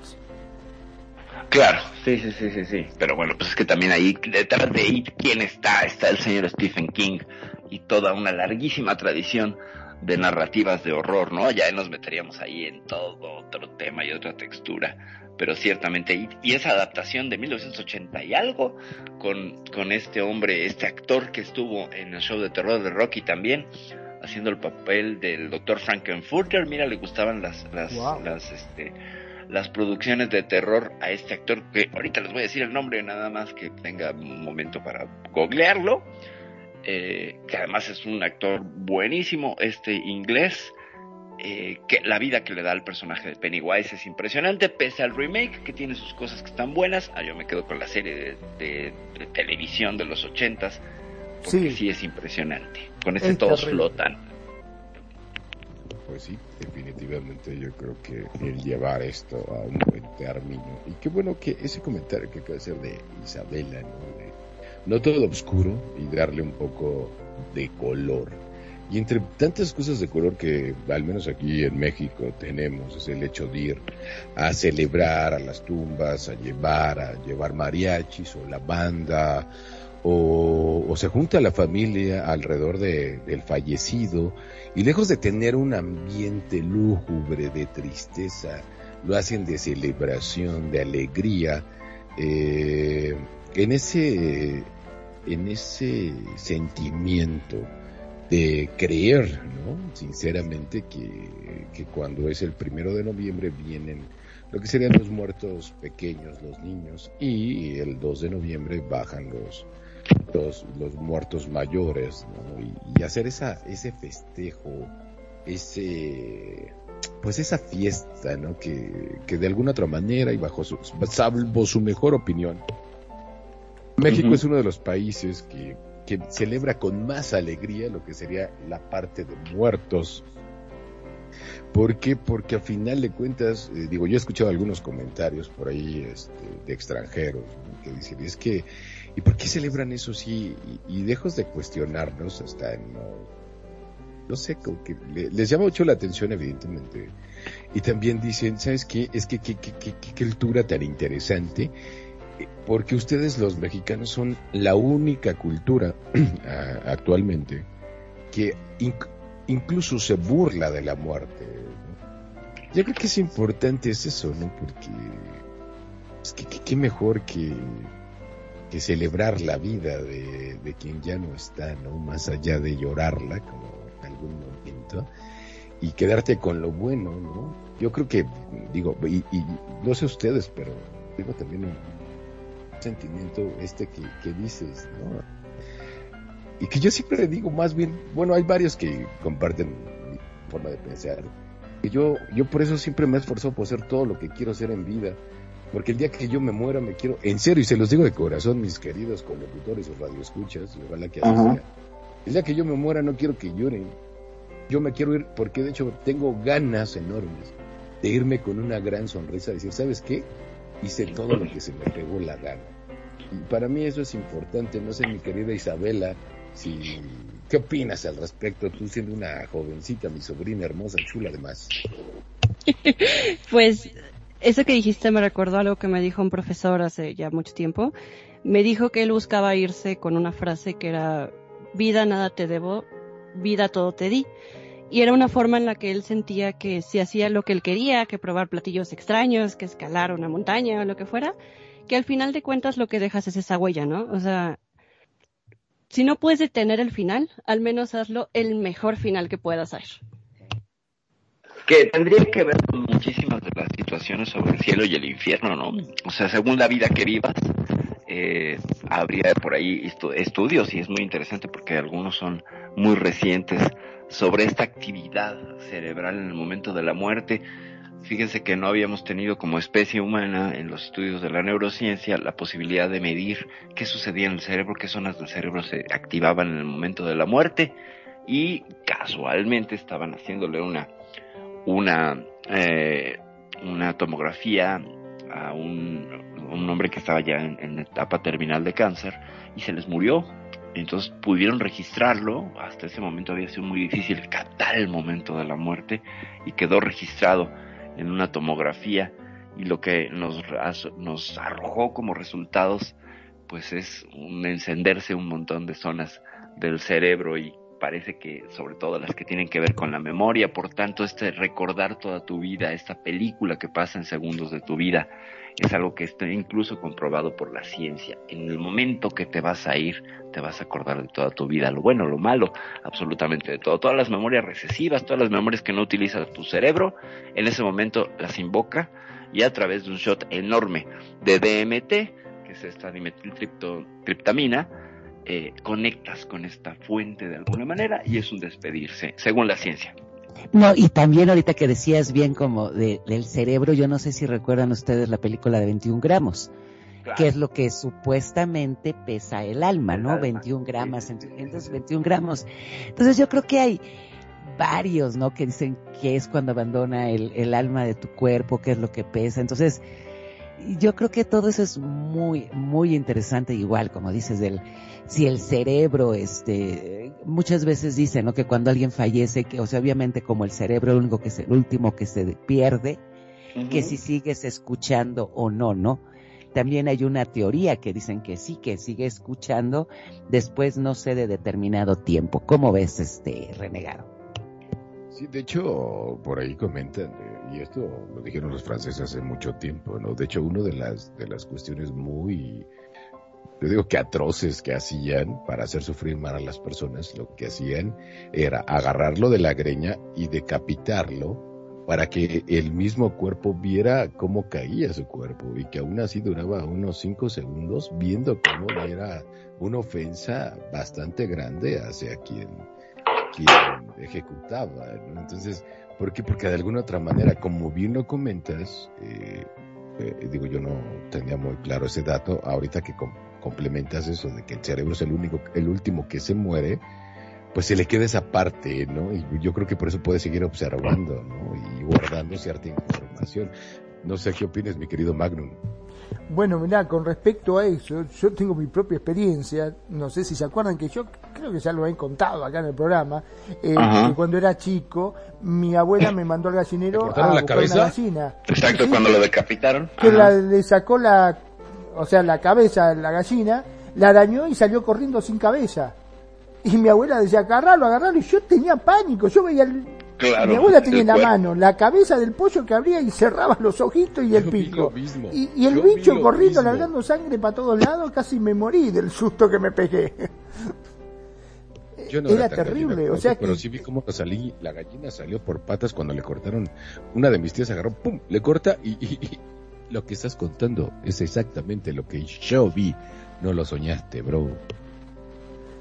Claro, sí, sí, sí, sí, sí. Pero bueno, pues es que también ahí detrás de It, ¿quién está? Está el señor Stephen King y toda una larguísima tradición de narrativas de horror, ¿no? Ya nos meteríamos ahí en todo otro tema y otra textura. Pero ciertamente y esa adaptación de 1980 y algo, con, con este hombre, este actor que estuvo en el show de terror de Rocky también, haciendo el papel del doctor Frankenfurter. Mira, le gustaban las, las, Wow. las, este, las producciones de terror a este actor, que ahorita les voy a decir el nombre nada más que tenga un momento para googlearlo, eh, que además es un actor buenísimo, este inglés, eh, que la vida que le da al personaje de Pennywise es impresionante, pese al remake, que tiene sus cosas que están buenas, ah, yo me quedo con la serie de, de- de televisión de los ochentas, porque Sí. sí, es impresionante, con ese Es todos terrible. flotan. Pues sí, definitivamente yo creo que el llevar esto a un buen término. Y qué bueno que ese comentario que acaba de hacer de Isabela, ¿no? De no todo oscuro y darle un poco de color. Y entre tantas cosas de color que al menos aquí en México tenemos, es el hecho de ir a celebrar a las tumbas, a llevar, a llevar mariachis o la banda, o, se junta la familia alrededor de- del fallecido y lejos de tener un ambiente lúgubre de tristeza, lo hacen de celebración, de alegría, eh, en ese, en ese sentimiento de creer, ¿no? Sinceramente que, que cuando es el primero de noviembre vienen lo que serían los muertos pequeños, los niños, y el 2 de noviembre bajan los, los, los muertos mayores, ¿no? Y, y hacer esa, ese festejo, ese, pues esa fiesta, ¿no? Que, que de alguna otra manera y bajo su, salvo su mejor opinión, México Ujú. es uno de los países que, que celebra con más alegría lo que sería la parte de muertos. ¿Por qué? Porque a final de cuentas, eh, digo, yo he escuchado algunos comentarios por ahí este, de extranjeros que dicen, es que, ¿y por qué celebran eso sí? Y, lejos de cuestionarnos hasta en, no, no sé, como que le- les llama mucho la atención evidentemente. Y también dicen, ¿sabes qué? Es que qué, qué, qué- qué cultura tan interesante porque ustedes los mexicanos son la única cultura <clears throat> actualmente que inc- incluso se burla de la muerte. Yo creo que es importante es eso, ¿no? Porque es que, que- qué mejor que, que celebrar la vida de, de quien ya no está, ¿no? Más allá de llorarla, como en algún momento, y quedarte con lo bueno, ¿no? Yo creo que, digo, y, y no sé ustedes, pero digo también un sentimiento este que, que dices, ¿no? Y que yo siempre digo más bien, bueno, hay varios que comparten mi forma de pensar. Y yo, yo por eso siempre me he esforzado por hacer todo lo que quiero hacer en vida. Porque el día que yo me muera me quiero, en serio, y se los digo de corazón, mis queridos colocutores o radioescuchas, ojalá que así sea. El día que yo me muera no quiero que lloren. Yo me quiero ir porque de hecho tengo ganas enormes de irme con una gran sonrisa, decir, ¿sabes qué? Hice todo lo que se me pegó la gana. Y para mí eso es importante, no sé, mi querida Isabela, si ¿qué opinas al respecto? Tú siendo una jovencita, mi sobrina hermosa, chula además. <laughs> Pues eso que dijiste me recordó algo que me dijo un profesor hace ya mucho tiempo. Me dijo que él buscaba irse con una frase que era, vida nada te debo, vida todo te di. Y era una forma en la que él sentía que si hacía lo que él quería, que probar platillos extraños, que escalar una montaña o lo que fuera, que al final de cuentas lo que dejas es esa huella, ¿no? O sea, si no puedes detener el final, al menos hazlo el mejor final que puedas hacer. que tendría que ver con muchísimas de las situaciones sobre el cielo y el infierno, ¿no? O sea, según la vida que vivas, eh, habría por ahí estu- estudios y es muy interesante porque algunos son muy recientes sobre esta actividad cerebral en el momento de la muerte. Fíjense que no habíamos tenido como especie humana en los estudios de la neurociencia la posibilidad de medir qué sucedía en el cerebro, qué zonas del cerebro se activaban en el momento de la muerte y casualmente estaban haciéndole una una eh, una tomografía a un, un hombre que estaba ya en, etapa terminal de cáncer y se les murió. Entonces pudieron registrarlo. Hasta ese momento había sido muy difícil captar el momento de la muerte y quedó registrado en una tomografía y lo que nos, nos arrojó como resultados pues es un encenderse un montón de zonas del cerebro y parece que sobre todo las que tienen que ver con la memoria, por tanto este recordar toda tu vida, esta película que pasa en segundos de tu vida, es algo que está incluso comprobado por la ciencia. En el momento que te vas a ir, te vas a acordar de toda tu vida, lo bueno, lo malo, absolutamente de todo. Todas las memorias recesivas, todas las memorias que no utiliza tu cerebro, en ese momento las invoca y a través de un shot enorme de DMT, que es esta dimetiltriptamina, eh, conectas con esta fuente de alguna manera y es un despedirse, según la ciencia. No, y también ahorita que decías bien como de- del cerebro, yo no sé si recuerdan ustedes la película de 21 gramos, que es lo que supuestamente pesa el alma, ¿no? 21 gramos, entonces 21 gramos. Entonces yo creo que hay varios, ¿no? Que dicen que es cuando abandona el, el alma de tu cuerpo, qué es lo que pesa. Entonces, yo creo que todo eso es muy, muy interesante, igual, como dices, del, si el cerebro, este, muchas veces dicen, ¿no? Que cuando alguien fallece, que, o sea, obviamente como el cerebro, lo único que es el último que se pierde, que si sigues escuchando o no, ¿no? También hay una teoría que dicen que sí, que sigue escuchando después, no sé, de determinado tiempo. ¿Cómo ves este renegado? Sí, de hecho, por ahí comentan, eh, y esto lo dijeron los franceses hace mucho tiempo, ¿no? De hecho, una de las, de las cuestiones muy, yo digo que atroces que hacían para hacer sufrir mal a las personas, lo que hacían era agarrarlo de la greña y decapitarlo para que el mismo cuerpo viera cómo caía su cuerpo y que aún así duraba unos cinco segundos viendo cómo era una ofensa bastante grande hacia quien, quien ejecutaba, ¿no? Entonces, ¿por qué? Porque de alguna otra manera, como bien lo comentas, eh, eh, digo, yo no tenía muy claro ese dato, ahorita que com- complementas eso de que el cerebro es el único, el último que se muere, pues se le queda esa parte, ¿no? Y yo creo que por eso puede seguir observando, ¿no? Y guardando cierta información. No sé qué opinas, mi querido Magnum. Bueno, mirá, con respecto a eso, yo tengo mi propia experiencia, no sé si se acuerdan que yo creo que ya lo he contado acá en el programa, eh, que cuando era chico, mi abuela me mandó al gallinero a la buscar cabeza? una gallina. Exacto, Sí, cuando lo decapitaron. que Ajá. la, le sacó la, o sea, la cabeza a la gallina, la arañó y salió corriendo sin cabeza. Y mi abuela decía, agarralo, agarralo, y yo tenía pánico, yo veía el... Claro, mi abuela tenía en la mano la cabeza del pollo que abría y cerraba los ojitos y el pico. Y, y el Yo bicho corriendo, mismo. largando sangre para todos lados, casi me morí del susto que me pegué. <laughs> Yo no Era terrible, gallina o sea pero que- sí vi cómo salí, la gallina salió por patas cuando le cortaron, una de mis tías agarró, pum, le corta y, y- y lo que estás contando es exactamente lo que yo vi, no lo soñaste, bro.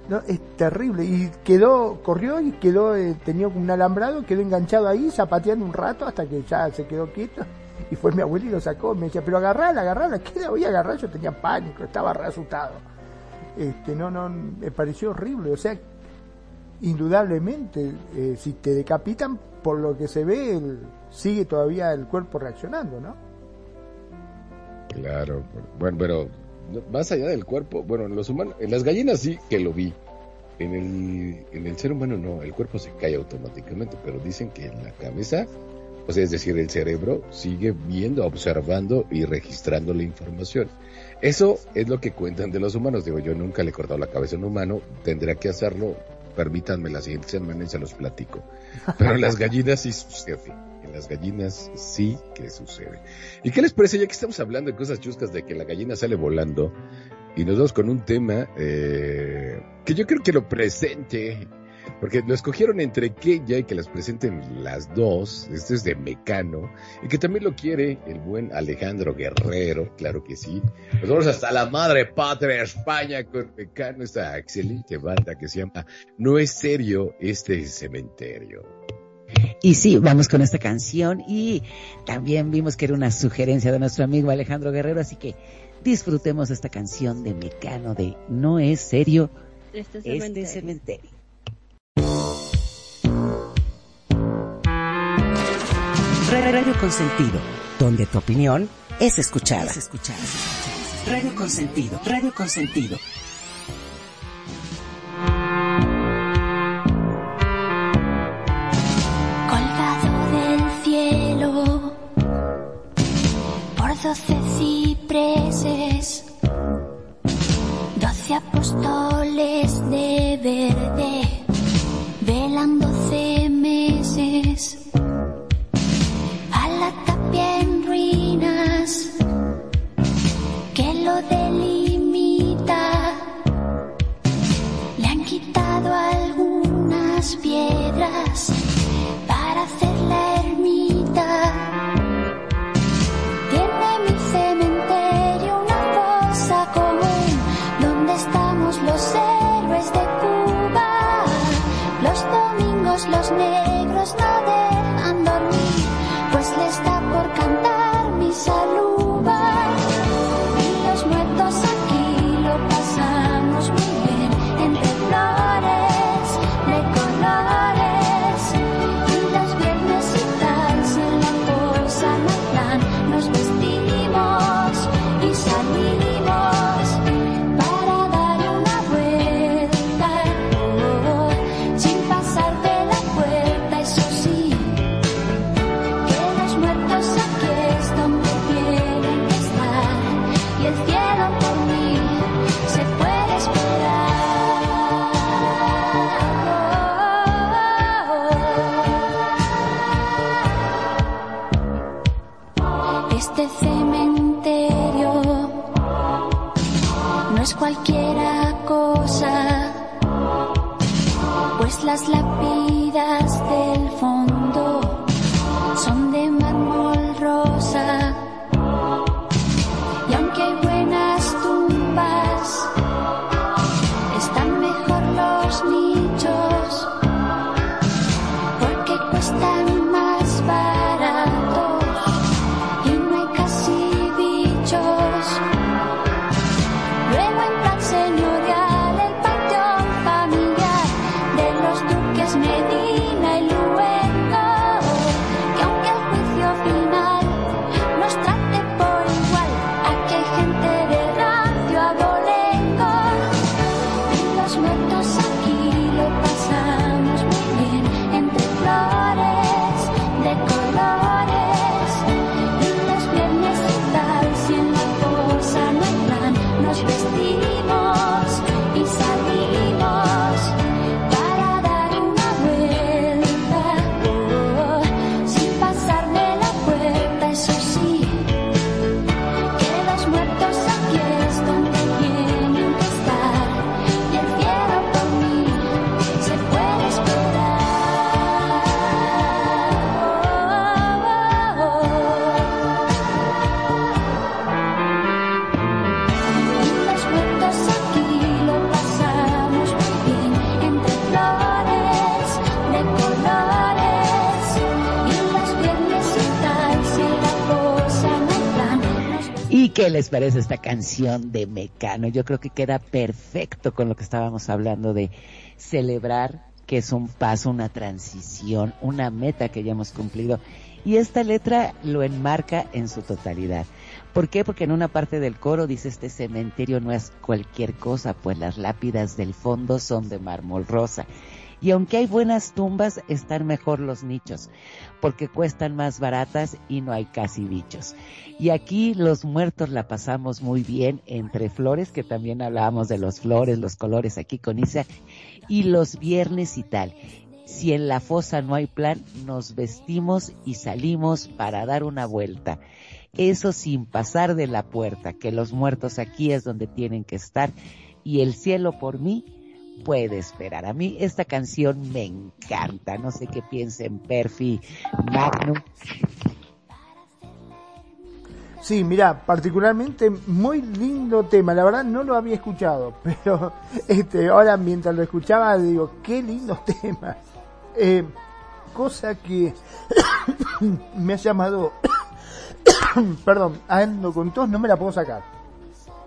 No, es terrible. Y quedó, corrió y quedó, eh, tenía un alambrado, quedó enganchado ahí, zapateando un rato hasta que ya se quedó quieto. Y fue mi abuelo y lo sacó. Me decía, pero agarrala, agarrala. ¿Qué la voy a agarrar? Yo tenía pánico, estaba re asustado. Este, no, no, me pareció horrible. O sea, indudablemente, eh, si te decapitan, por lo que se ve, el- sigue todavía el cuerpo reaccionando, ¿no? Claro, bueno, pero más allá del cuerpo, bueno, en los humanos, en las gallinas sí que lo vi. En el, en el ser humano no, el cuerpo se cae automáticamente, pero dicen que en la cabeza, o sea, es decir, el cerebro sigue viendo, observando y registrando la información. Eso es lo que cuentan de los humanos. Digo, yo nunca le he cortado la cabeza a un humano, tendría que hacerlo permítanme la siguiente semana y se los platico. Pero en las gallinas sí sucede. En las gallinas sí que sucede. ¿Y qué les parece ya que estamos hablando de cosas chuscas de que la gallina sale volando? Y nos vamos con un tema eh, que yo creo que lo presente porque lo escogieron entre que ya y que las presenten las dos. Este es de Mecano. Y que también lo quiere el buen Alejandro Guerrero, claro que sí. Nos vamos hasta la madre patria España con Mecano, esta excelente banda que se llama No es serio este cementerio. Y sí, vamos con esta canción y también vimos que era una sugerencia de nuestro amigo Alejandro Guerrero, así que disfrutemos esta canción de Mecano de No es serio Este este cementerio. Radio Consentido, donde tu opinión es escuchada. Radio Consentido, Radio Consentido. colgado del cielo por doce cipreses, doce apóstoles de verde, velan doce meses, a la tapia en ruinas que lo delimita. Le han quitado algunas piedras para hacer la ermita. Nos vestimos qué les parece esta canción de Mecano? Yo creo que queda perfecto con lo que estábamos hablando de celebrar que es un paso, una transición, una meta que ya hemos cumplido. Y esta letra lo enmarca en su totalidad. ¿Por qué? Porque en una parte del coro dice este cementerio no es cualquier cosa, pues las lápidas del fondo son de mármol rosa. Y aunque hay buenas tumbas, están mejor los nichos, porque cuestan más baratas y no hay casi bichos. Y aquí los muertos la pasamos muy bien entre flores, que también hablábamos de los flores, los colores aquí con Isa, y los viernes y tal. Si en la fosa no hay plan, nos vestimos y salimos para dar una vuelta. Eso sin pasar de la puerta, que los muertos aquí es donde tienen que estar y el cielo por mí puede esperar. A mí esta canción me encanta. No sé qué piensen Perfi, Magnum. Sí, mira, particularmente muy lindo tema. La verdad no lo había escuchado, <laughs> pero este, ahora mientras lo escuchaba digo, qué lindo tema. Eh, cosa que <coughs> me ha llamado, <coughs> perdón, ando con tos, no me la puedo sacar.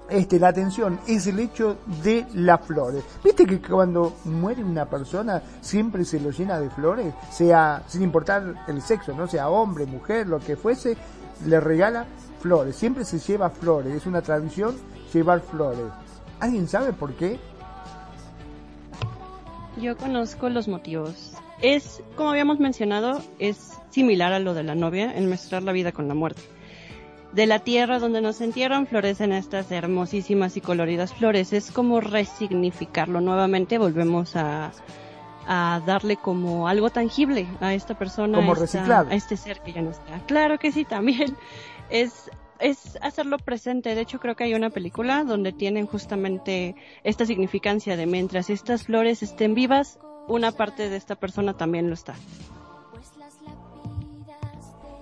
Este, la atención es el hecho de las flores. ¿Viste que cuando muere una persona siempre se lo llena de flores? Sea, sin importar el sexo, no sea hombre, mujer, lo que fuese, le regala flores. Siempre se lleva flores. Es una tradición llevar flores. ¿Alguien sabe por qué? Yo conozco los motivos. Es, como habíamos mencionado, es similar a lo de la novia, en mezclar la vida con la muerte. De la tierra donde nos entierran florecen estas hermosísimas y coloridas flores. Es como resignificarlo nuevamente. Volvemos a, a darle como algo tangible a esta persona, Como a, esta- a este ser que ya no está. Claro que sí, también <laughs> es es hacerlo presente. De hecho, creo que hay una película donde tienen justamente esta significancia de mientras estas flores estén vivas, una parte de esta persona también lo está.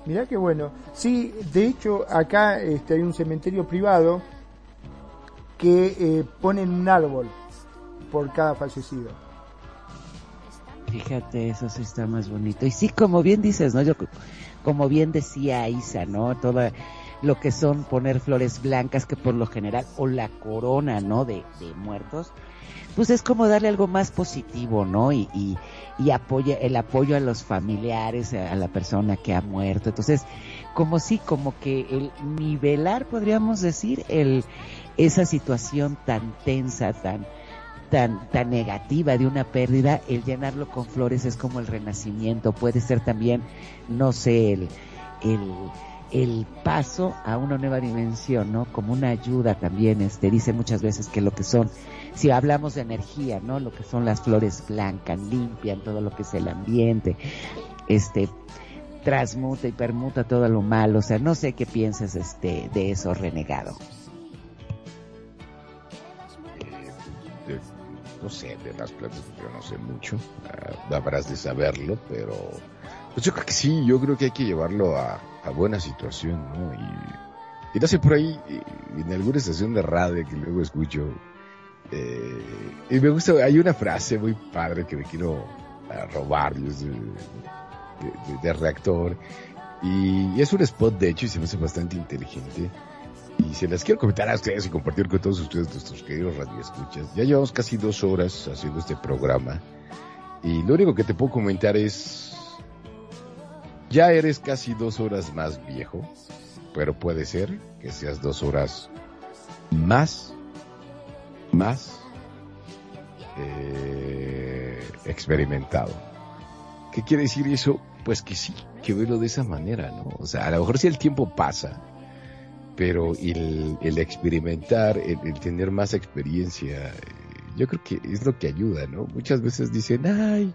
Mirá qué bueno. Sí, de hecho, acá este, hay un cementerio privado que eh, ponen un árbol por cada fallecido. Fíjate, eso sí está más bonito. Y sí, como bien dices, ¿no? Yo, como bien decía Isa, ¿no? Todo lo que son poner flores blancas, que por lo general, o la corona, ¿no? De muertos, pues es como darle algo más positivo, ¿no? Y, y, y apoya, el apoyo a los familiares, a, la persona que ha muerto. Entonces, como sí, como que el nivelar, podríamos decir, el, esa situación tan tensa, tan, tan, tan negativa de una pérdida, el llenarlo con flores es como el renacimiento, puede ser también, no sé, el, el, el paso a una nueva dimensión, ¿no? Como una ayuda también, este, dice muchas veces que lo que son, si hablamos de energía, ¿no? Lo que son las flores blancas, limpian todo lo que es el ambiente, este, transmuta y permuta todo lo malo, o sea, no sé qué piensas, este, de eso, renegado. de- no sé, de las plantas yo no sé mucho, ah, habrás de saberlo, pero pues yo creo que sí, yo creo que hay que llevarlo a, a buena situación, ¿no? Y, y no sé, por ahí, eh, en alguna estación de radio que luego escucho, eh, y me gusta, hay una frase muy padre que me quiero ah, robar de, reactor, y, y es un spot de hecho y se me hace bastante inteligente. Y se las quiero comentar a ustedes y compartir con todos ustedes, nuestros queridos radioescuchas. Ya llevamos casi dos horas haciendo este programa. Y lo único que te puedo comentar es, ya eres casi dos horas más viejo, pero puede ser que seas dos horas más, más eh, experimentado. ¿Qué quiere decir eso? Pues que sí, que verlo de esa manera, ¿no? O sea, a lo mejor si el tiempo pasa, pero el, el experimentar, el, el tener más experiencia, eh, yo creo que es lo que ayuda, ¿no? Muchas veces dicen, ay,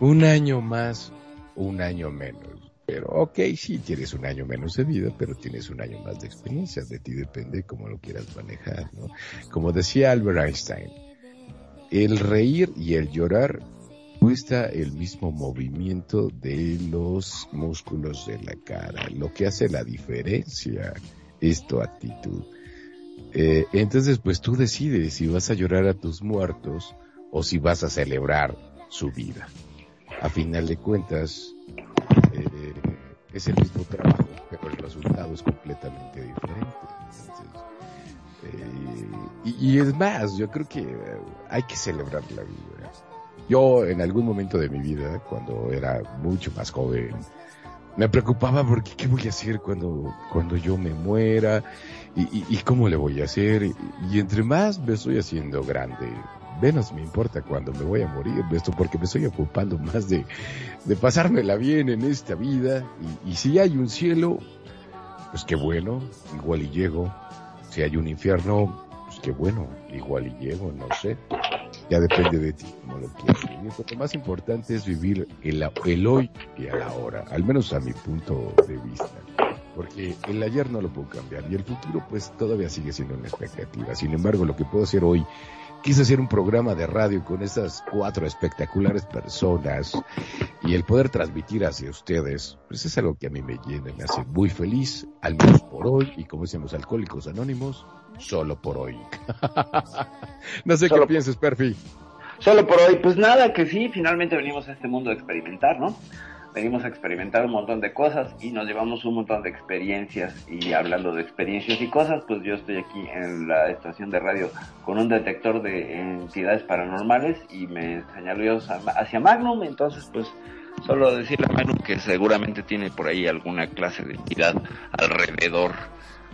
un año más, un año menos. Pero ok, sí, tienes un año menos de vida, pero tienes un año más de experiencia. De ti depende cómo lo quieras manejar, ¿no? Como decía Albert Einstein, el reír y el llorar cuesta el mismo movimiento de los músculos de la cara. Lo que hace la diferencia es tu actitud. Eh, entonces, pues tú decides si vas a llorar a tus muertos o si vas a celebrar su vida. A final de cuentas, es el mismo trabajo, pero el resultado es completamente diferente. Eh, y, y es más, yo creo que eh, hay que celebrar la vida. Yo en algún momento de mi vida, cuando era mucho más joven, me preocupaba porque qué voy a hacer cuando, cuando yo me muera y, y- y cómo le voy a hacer. Y, y entre más me estoy haciendo grande, menos me importa cuando me voy a morir, esto porque me estoy ocupando más de, de pasármela bien en esta vida. Y, si hay un cielo, pues qué bueno, igual y llego. Si hay un infierno, pues qué bueno, igual y llego, no sé. Ya depende de ti, como lo quieras vivir. Lo más importante es vivir el, el hoy y el ahora, al menos a mi punto de vista. Porque el ayer no lo puedo cambiar y el futuro pues todavía sigue siendo una expectativa. Sin embargo, lo que puedo hacer hoy quise hacer un programa de radio con estas cuatro espectaculares personas y el poder transmitir hacia ustedes, pues es algo que a mí me llena, me hace muy feliz, al menos por hoy, y como dicen los alcohólicos anónimos, solo por hoy. <laughs> no sé Solo qué piensas, Perfi. Solo por hoy, pues nada, que sí, finalmente venimos a este mundo a experimentar, ¿no? Venimos a experimentar un montón de cosas y nos llevamos un montón de experiencias. Y hablando de experiencias y cosas, pues yo estoy aquí en la estación de radio con un detector de entidades paranormales y me señaló hacia Magnum, entonces pues solo decirle a Magnum que seguramente tiene por ahí alguna clase de entidad alrededor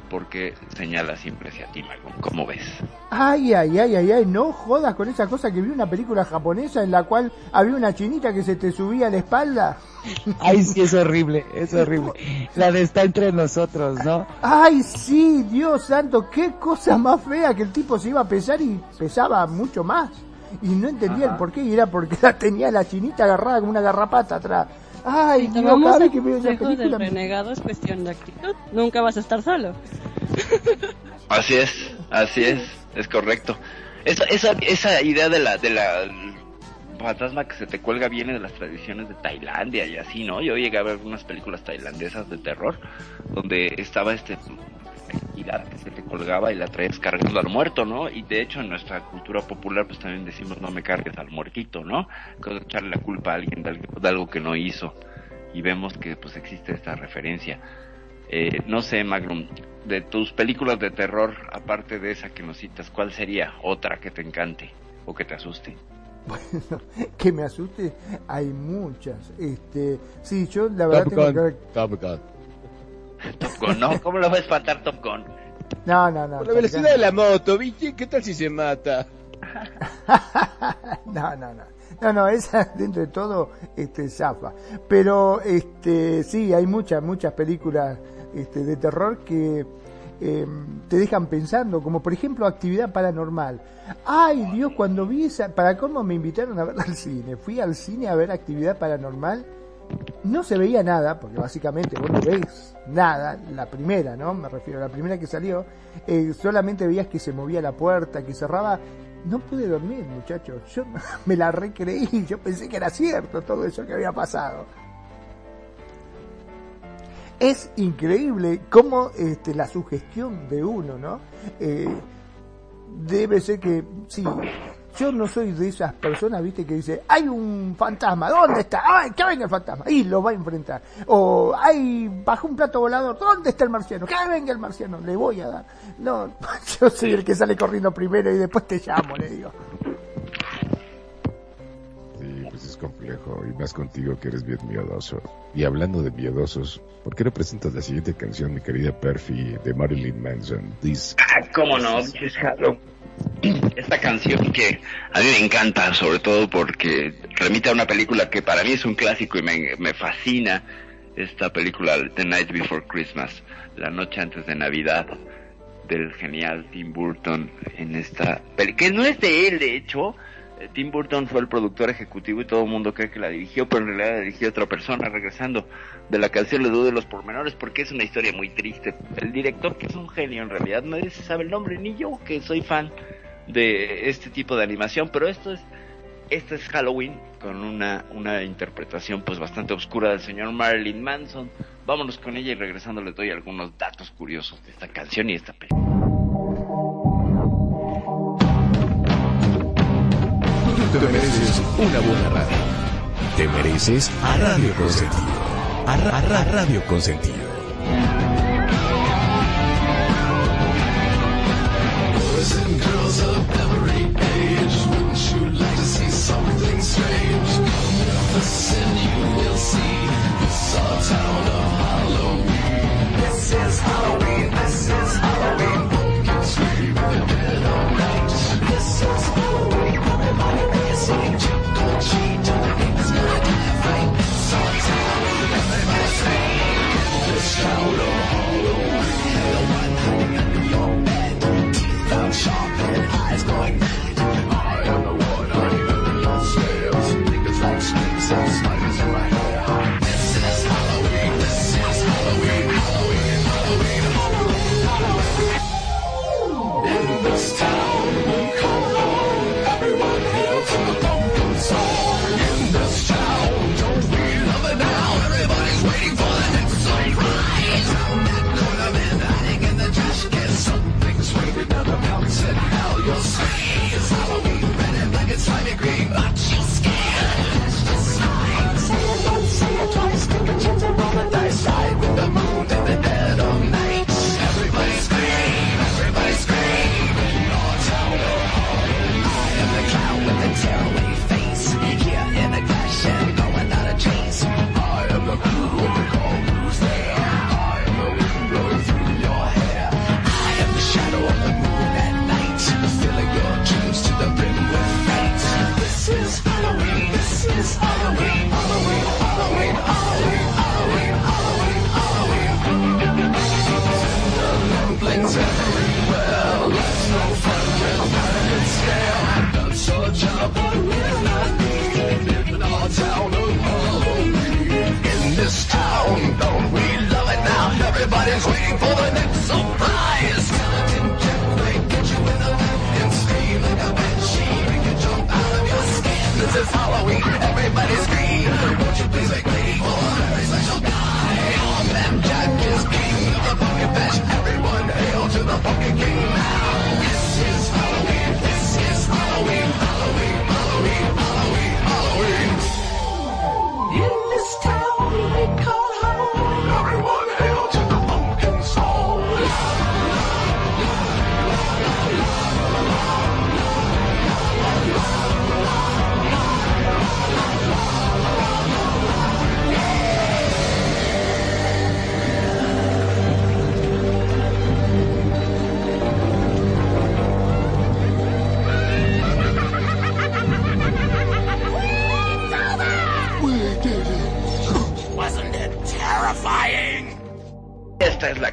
porque señala siempre hacia ti, Magnum, ¿cómo ves? Ay, ay, ay, ay, ay, no jodas con esa cosa que vi una película japonesa en la cual había una chinita que se te subía a la espalda. <laughs> Ay, sí, es horrible, es horrible. La de está entre nosotros, ¿no? Ay, sí, Dios santo, qué cosa más fea que el tipo se iba a pesar y pesaba mucho más. Y no entendía el por qué, y era porque <laughs> la tenía la chinita agarrada como una garrapata atrás. Ay, Si vez el que veo esa del película... me- renegado es cuestión de actitud. Nunca vas a estar solo. <laughs> Así es, así es, es correcto. Esa, esa, esa idea de la, de la fantasma que se te cuelga viene de las tradiciones de Tailandia y así, ¿no? Yo llegué a ver unas películas tailandesas de terror donde estaba este entidad que se te colgaba y la traes cargando al muerto, ¿no? Y de hecho en nuestra cultura popular pues también decimos no me cargues al muertito, ¿no? Que echarle la culpa a alguien de algo, de algo que no hizo. Y vemos que pues existe esta referencia. Eh, no sé, Magnum, de tus películas de terror, aparte de esa que nos citas, ¿cuál sería otra que te encante o que te asuste? <laughs> que me asuste, hay muchas. Este, sí, yo la verdad Top tengo que Top Gun. <laughs> Top Gun, ¿no? ¿Cómo lo va a espantar Top Gun? No, no, no. Por la velocidad de la moto, ¿viste? ¿Qué tal si se mata? <laughs> no, no, no. No, no, esa <laughs> dentro de todo este zafa. Pero este sí, hay muchas muchas películas este de terror que eh, te dejan pensando, como por ejemplo Actividad Paranormal. Ay, Dios, cuando vi esa, para cómo me invitaron a verla al cine. Fui al cine a ver Actividad Paranormal. No se veía nada, porque básicamente vos no ves nada, la primera, ¿no? Me refiero a la primera que salió, eh, solamente veías que se movía la puerta, que cerraba. No pude dormir, muchachos. Yo <laughs> me la recreí, yo pensé que era cierto todo eso que había pasado. Es increíble cómo este, la sugestión de uno, ¿no? Eh, debe ser que, sí, yo no soy de esas personas, viste, que dice, hay un fantasma, ¿dónde está? ¡Ay, que venga el fantasma! Y lo va a enfrentar. O, hay, bajo un plato volador, ¿dónde está el marciano? Que venga el marciano, le voy a dar. No, <laughs> yo soy el que sale corriendo primero y después te llamo, le digo. Sí, pues es complejo, y más contigo que eres bien miedoso. Y hablando de miedosos, ¿por qué no presentas la siguiente canción, mi querida Perfi, de Marilyn Manson? This Ah, cómo no, Bitches Hello. Esta canción que a mí me encanta, sobre todo porque remite a una película que para mí es un clásico y me, me fascina. Esta película, The Night Before Christmas, La Noche Antes de Navidad, del genial Tim Burton en esta peli, que no es de él, de hecho. Eh, Tim Burton fue el productor ejecutivo y todo el mundo cree que la dirigió, pero en realidad la dirigió otra persona. Regresando de la canción, le dudo de los pormenores porque es una historia muy triste. El director, que es un genio en realidad, nadie se sabe el nombre, ni yo que soy fan de este tipo de animación, pero esto es Halloween con una, una interpretación pues bastante oscura del señor Marilyn Manson. Vámonos con ella y regresando les doy algunos datos curiosos de esta canción y esta película. Te mereces una buena radio. Te mereces a Radio Consentido. A, Ra- a Ra- Radio Consentido. Wouldn't you will see this town of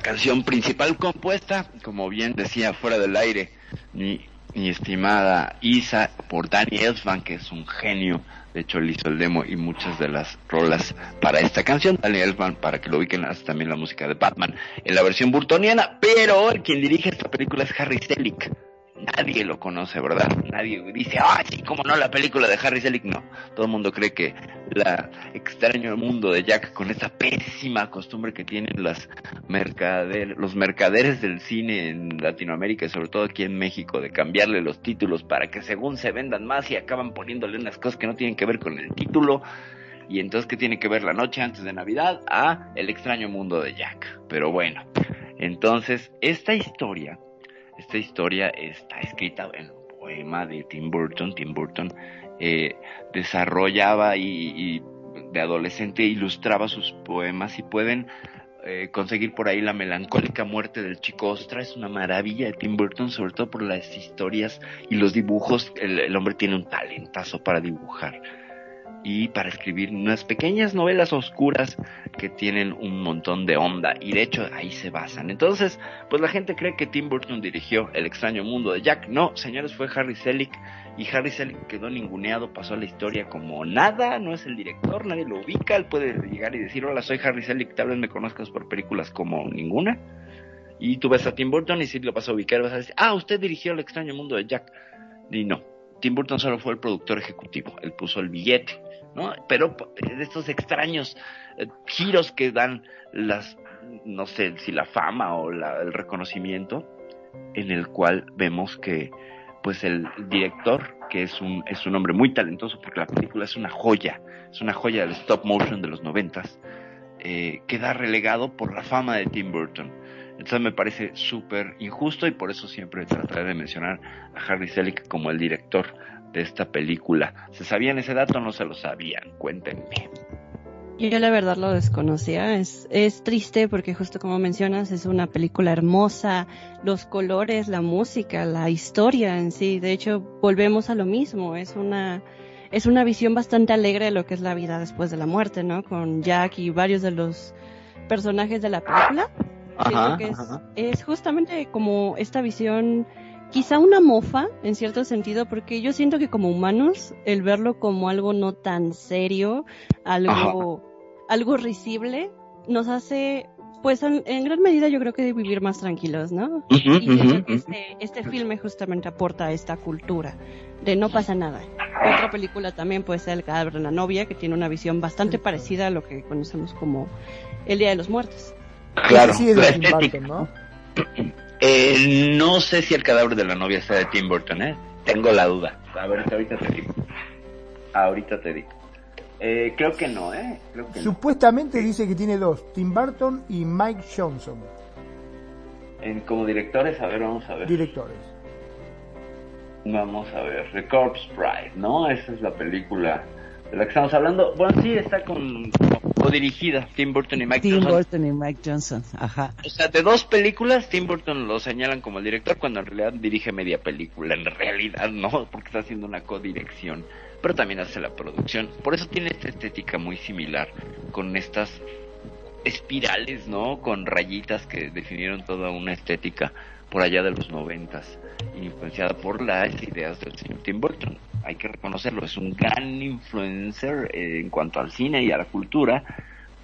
canción principal compuesta, como bien decía fuera del aire, mi, estimada Isa, por Danny Elfman, que es un genio. De hecho, él hizo el demo y muchas de las rolas para esta canción. Danny Elfman, para que lo ubiquen, hace también la música de Batman en la versión burtoniana. Pero quien dirige esta película es Harry Selick. Nadie lo conoce, ¿verdad? Nadie dice, ah, sí, cómo no, la película de Harry Selick. No, todo el mundo cree que la extraño mundo de Jack con esa pésima costumbre que tienen las los mercaderes del cine en Latinoamérica y sobre todo aquí en México de cambiarle los títulos para que según se vendan más y acaban poniéndole unas cosas que no tienen que ver con el título y entonces qué tiene que ver la noche antes de Navidad a El extraño mundo de Jack. Pero bueno, entonces esta historia esta historia está escrita en un poema de Tim Burton. Tim Burton eh, desarrollaba y, de adolescente ilustraba sus poemas y pueden eh, conseguir por ahí la melancólica muerte del chico Ostra. Es una maravilla de Tim Burton, sobre todo por las historias y los dibujos. El hombre tiene un talentazo para dibujar y para escribir unas pequeñas novelas oscuras que tienen un montón de onda y de hecho ahí se basan. Entonces, pues la gente cree que Tim Burton dirigió El extraño mundo de Jack. No, señores, fue Harry Selick y Harry Selick quedó ninguneado, pasó a la historia como nada, no es el director, nadie lo ubica, él puede llegar y decir, hola, soy Harry Selick, tal vez me conozcas por películas como ninguna. Y tú ves a Tim Burton y si lo vas a ubicar vas a decir, ah, usted dirigió El extraño mundo de Jack. Y no, Tim Burton solo fue el productor ejecutivo, él puso el billete Pero de estos extraños eh, giros que dan las, no sé si la fama o la, el reconocimiento, en el cual vemos que, pues el director, que es un, es un hombre muy talentoso, porque la película es una joya, es una joya del stop motion de los noventas, eh, queda relegado por la fama de Tim Burton. Entonces me parece súper injusto y por eso siempre trataré de mencionar a Harry Selick como el director de esta película. ¿Se sabían ese dato o no se lo sabían? Cuéntenme. Yo la verdad lo desconocía. Es, es triste porque justo como mencionas es una película hermosa, los colores, la música, la historia en sí. De hecho, volvemos a lo mismo. Es una, es una visión bastante alegre de lo que es la vida después de la muerte, ¿no? Con Jack y varios de los personajes de la película. Ajá, que es, ajá. es justamente como esta visión quizá una mofa en cierto sentido porque yo siento que como humanos el verlo como algo no tan serio algo algo risible nos hace pues en, en gran medida yo creo que vivir más tranquilos no y siento ujú, que este este filme justamente aporta a esta cultura de no pasa nada. Otra película también puede ser el cadáver de la novia que tiene una visión bastante parecida a lo que conocemos como el día de los muertos. Claro, sí es la estética. ¿no? <clears throat> Eh, no sé si el cadáver de la novia sea de Tim Burton, ¿eh? Tengo la duda. A ver, ahorita te digo. Ahorita te digo. Eh, creo que no, ¿eh? Creo que no. Supuestamente dice que tiene dos, Tim Burton y Mike Johnson, En, como directores, a ver, vamos a ver. directores. Vamos a ver. The Corpse Bride, ¿no? Esa es la película de la que estamos hablando. Bueno, sí, está con, o dirigida Tim Burton y Mike Tim Johnson. Burton y Mike Johnson, ajá. O sea, de dos películas, Tim Burton lo señalan como el director cuando en realidad dirige media película. En realidad no, porque está haciendo una codirección. Pero también hace la producción. Por eso tiene esta estética muy similar con estas espirales, ¿no? Con rayitas que definieron toda una estética por allá de los noventas, influenciada por las ideas del señor Tim Burton. Hay que reconocerlo, es un gran influencer eh, en cuanto al cine y a la cultura,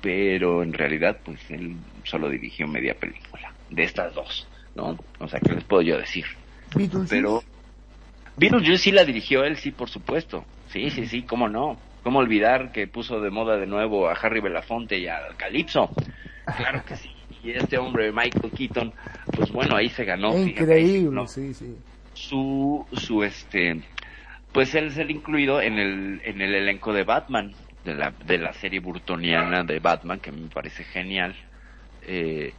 pero en realidad pues él solo dirigió media película de estas dos, ¿no? O sea, ¿qué les puedo yo decir? Beetlejuice. Pero Beetlejuice sí la dirigió él, sí, por supuesto. Sí, sí, sí, cómo no. ¿Cómo olvidar que puso de moda de nuevo a Harry Belafonte y a Calypso? Claro que sí. Y este hombre, Michael Keaton, pues bueno, ahí se ganó. fíjate, Increíble, ¿no? sí, sí. su su este pues él es el incluido en el en el elenco de Batman de la de la serie burtoniana de Batman que me parece genial. Eh,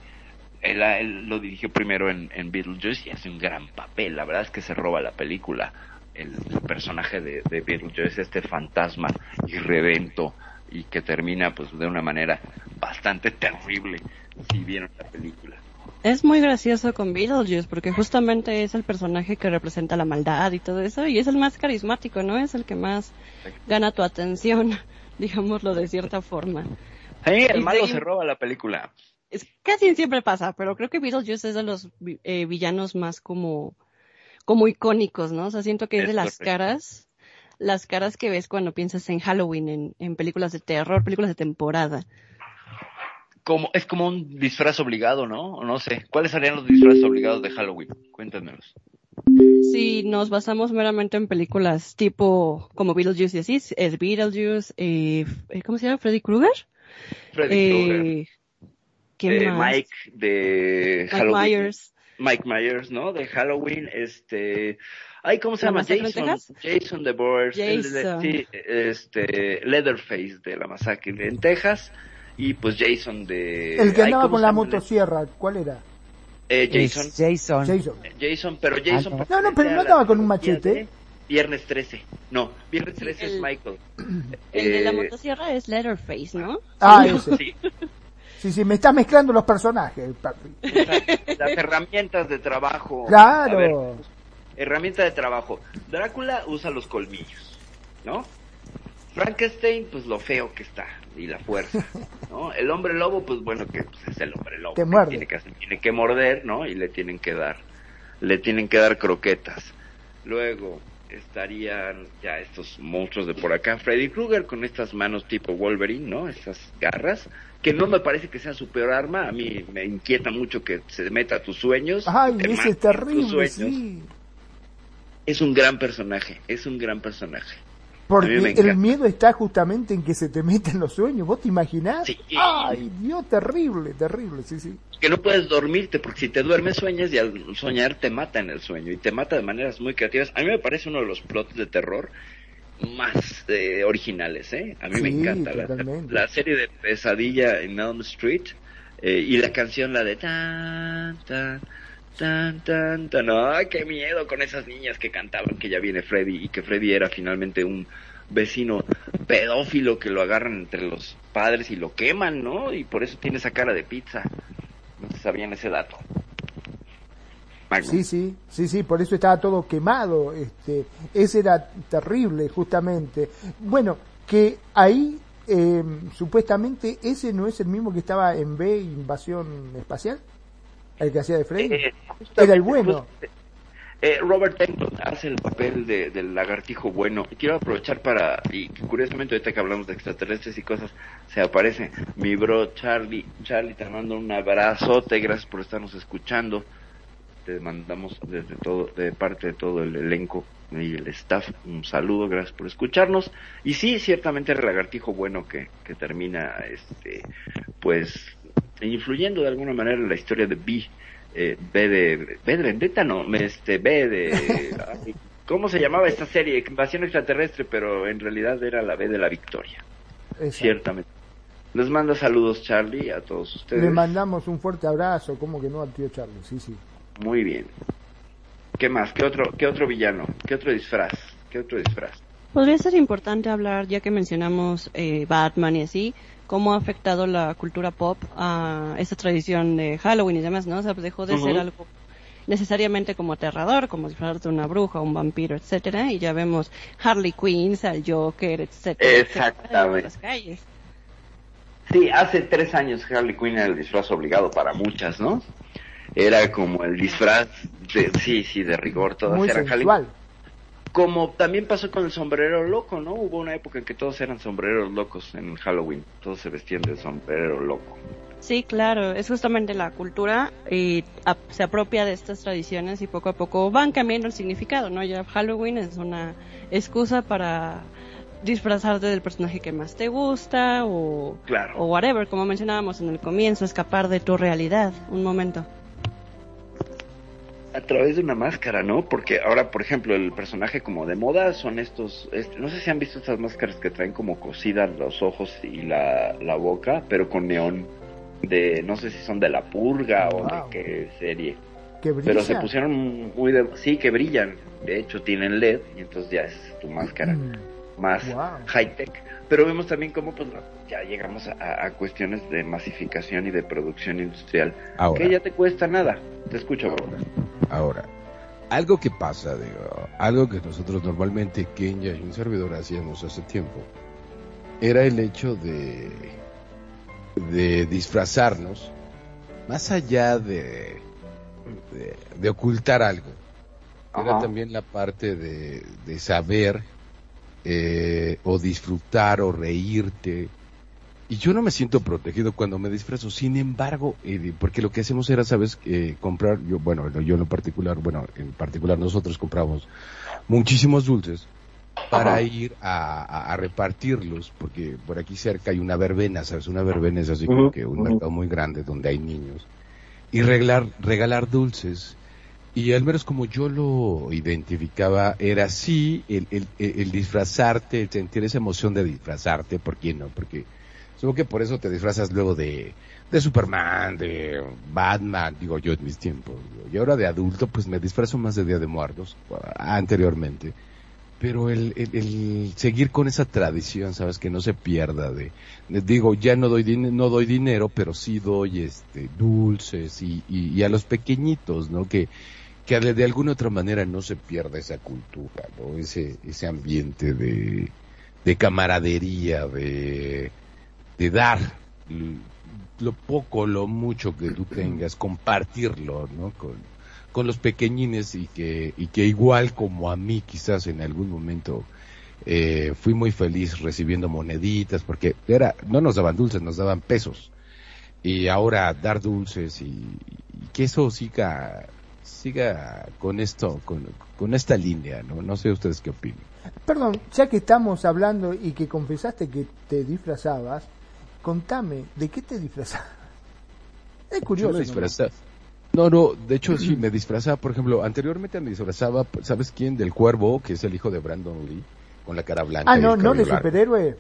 él, él lo dirigió primero en, en Beetlejuice y hace un gran papel. La verdad es que se roba la película. El, personaje de, de Beetlejuice este fantasma irredento y que termina pues de una manera bastante terrible si vieron la película Es muy gracioso con Beetlejuice porque justamente es el personaje que representa la maldad y todo eso y es el más carismático, ¿no? Es el que más gana tu atención, <laughs> digámoslo de cierta forma. Sí, el malo se roba la película Es, casi siempre pasa, pero creo que Beetlejuice es de los eh, villanos más como, como icónicos, ¿no? O sea, siento que es, Es de las caras, las caras que ves cuando piensas en Halloween, en, en películas de terror, películas de temporada. Como es como un disfraz obligado, ¿no? O No sé. ¿Cuáles serían los disfraces obligados de Halloween? Cuéntamelos. Si nos basamos meramente en películas tipo como Beetlejuice y así, es Beetlejuice, eh, eh, ¿cómo se llama? Freddy Krueger. Freddy Eh, ¿Quién Eh, más? Mike de Mike Halloween. Myers. Mike Myers, ¿no? De Halloween, este... Ay, ¿cómo se ¿La llama? Jason. Jason the Boers. el Jason. sí, este... Leatherface de la masacre en Texas. Y pues Jason de... El que andaba ¿cómo con la motosierra, ¿cuál era? Eh, Jason. Jason. Jason. Jason, pero Jason... Ah, No, no, pero no andaba con un machete. Viernes 13. No, Viernes 13 es el- Michael. El de la Eh, motosierra es Letterface, ¿no? Ah, ese. Sí, Sí, sí, me estás mezclando los personajes, papi. las herramientas de trabajo. Ver, Claro. herramienta de trabajo. Drácula usa los colmillos, ¿no? Frankenstein, pues lo feo que está y la fuerza, ¿no? <laughs> El hombre lobo, pues bueno, que pues, es el hombre lobo. Te muerde. Tiene que, hacer- tiene que morder, ¿no? Y le tienen que dar, le tienen que dar croquetas. Luego estarían ya estos monstruos de por acá. Freddy Krueger con estas manos tipo Wolverine, ¿no? Estas garras, que no me parece que sea su peor arma. A mí me inquieta mucho que se meta a tus sueños. Ay, te ese terrible, sí. Es un gran personaje, es un gran personaje. Porque el miedo está justamente en que se te meten los sueños. ¿Vos te imaginás? Sí. Ay, Dios, terrible, terrible, sí, sí. Que no puedes dormirte porque si te duermes sueñas y al soñar te mata en el sueño y te mata de maneras muy creativas. A mí me parece uno de los plots de terror más eh, originales, ¿eh? A mí me encanta la, serie de Pesadilla en Elm Street eh, y la canción la de tan tan tan tan tan. ¡Ay, qué miedo con esas niñas que cantaban que ya viene Freddy y que Freddy era finalmente un vecino pedófilo que lo agarran entre los padres y lo queman, ¿no? Y por eso tiene esa cara de pizza. No se sabían ese dato. Sí, sí, sí, sí, por eso estaba todo quemado. Este, ese era terrible, justamente. Bueno, que ahí eh, supuestamente ese no es el mismo que estaba en B Invasión Espacial, el que hacía de Freddy. Eh, Era el bueno. Eh, Robert Englund hace el papel de, del lagartijo bueno. Y quiero aprovechar para, y curiosamente ahorita que hablamos de extraterrestres y cosas, se aparece mi bro Charlie. Charlie, te mando un abrazote, gracias por estarnos escuchando. Te mandamos desde todo, de parte de todo el elenco y el staff un saludo, gracias por escucharnos. Y sí, ciertamente el lagartijo bueno que, que termina, este, pues, influyendo de alguna manera en la historia de B eh, B de B de Vendetta no este B de <laughs> cómo se llamaba esta serie invasión extraterrestre pero en realidad era la B de la victoria. Exacto. ciertamente. Les manda saludos Charlie a todos ustedes. Le mandamos un fuerte abrazo, como que no al tío Charlie, sí, sí. muy bien. Qué más qué otro qué otro villano qué otro disfraz qué otro disfraz Podría ser importante hablar, ya que mencionamos eh, Batman y así, cómo ha afectado la cultura pop a esta tradición de Halloween y demás, ¿no? O sea, pues dejó de ser algo necesariamente como aterrador, como disfrazar de una bruja, un vampiro, etcétera, y ya vemos Harley Quinn, al Joker, etcétera, Exactamente. en las calles. Sí, hace tres años Harley Quinn era el disfraz obligado para muchas, ¿no? Era como el disfraz de, sí, sí, de rigor, todas Muy eran Harley sensual. Como también pasó con el sombrero loco, ¿no? Hubo una época en que todos eran sombreros locos en Halloween. Todos se vestían de sombrero loco. Sí, claro, es justamente la cultura y se apropia de estas tradiciones y poco a poco van cambiando el significado, ¿no? Ya Halloween es una excusa para disfrazarte del personaje que más te gusta o, Claro. o whatever, como mencionábamos en el comienzo, escapar de tu realidad un momento. A través de una máscara, ¿no? Porque ahora, por ejemplo, el personaje como de moda son estos, este, no sé si han visto estas máscaras que traen como cosidas los ojos y la, la boca, pero con neón. De, no sé si son de la purga o de qué serie. Que Pero se pusieron muy de... Sí, que brillan. De hecho, tienen LED y entonces ya es tu máscara Mm, más Wow. high-tech. Pero vemos también cómo pues, ya llegamos a, a cuestiones de masificación y de producción industrial. Ahora. Que ya te cuesta nada. Te escucho, bro. Ahora, algo que pasa, digo, algo que nosotros normalmente, Kenya y un servidor hacíamos hace tiempo, era el hecho de, de disfrazarnos, más allá de, de, de ocultar algo. Era Ajá. también la parte de, de saber eh, o disfrutar o reírte. Y yo no me siento protegido cuando me disfrazo. Sin embargo, eh, porque lo que hacemos era, ¿sabes? Eh, comprar, yo, bueno, yo en lo particular, bueno, en particular nosotros compramos muchísimos dulces para Ajá. ir a, a- a repartirlos, porque por aquí cerca hay una verbena, ¿sabes? Una verbena es así como que un mercado muy grande donde hay niños. Y regalar, regalar dulces. Y al menos como yo lo identificaba, era así el, el, el- el disfrazarte, el sentir esa emoción de disfrazarte, ¿por qué no? Porque supongo que por eso te disfrazas luego de, de Superman, de Batman, digo yo en mis tiempos. Y ahora de adulto, pues me disfrazo más de Día de Muertos, anteriormente. Pero el, el, el seguir con esa tradición, sabes, que no se pierda de, digo, ya no doy no doy dinero, pero sí doy este dulces y, y, y a los pequeñitos, ¿no? Que, que de, de alguna otra manera no se pierda esa cultura, ¿no? Ese, ese ambiente de, de camaradería, de, de dar lo poco, lo mucho que tú tengas, compartirlo, ¿no? Con, con los pequeñines y que, y que igual como a mí quizás en algún momento eh, fui muy feliz recibiendo moneditas porque era, no nos daban dulces, nos daban pesos. Y ahora dar dulces y, y que eso siga, siga con esto, con, con esta línea, ¿no? No sé ustedes qué opinan. Perdón, ya que estamos hablando y que confesaste que te disfrazabas, contame, ¿de qué te disfrazabas? <laughs> Es Yo curioso. me ¿no? disfrazaba. No, no, de hecho sí, me disfrazaba, por ejemplo, anteriormente me disfrazaba, ¿sabes quién? Del cuervo, que es el hijo de Brandon Lee, con la cara blanca. Ah, no, no de largo. superhéroe.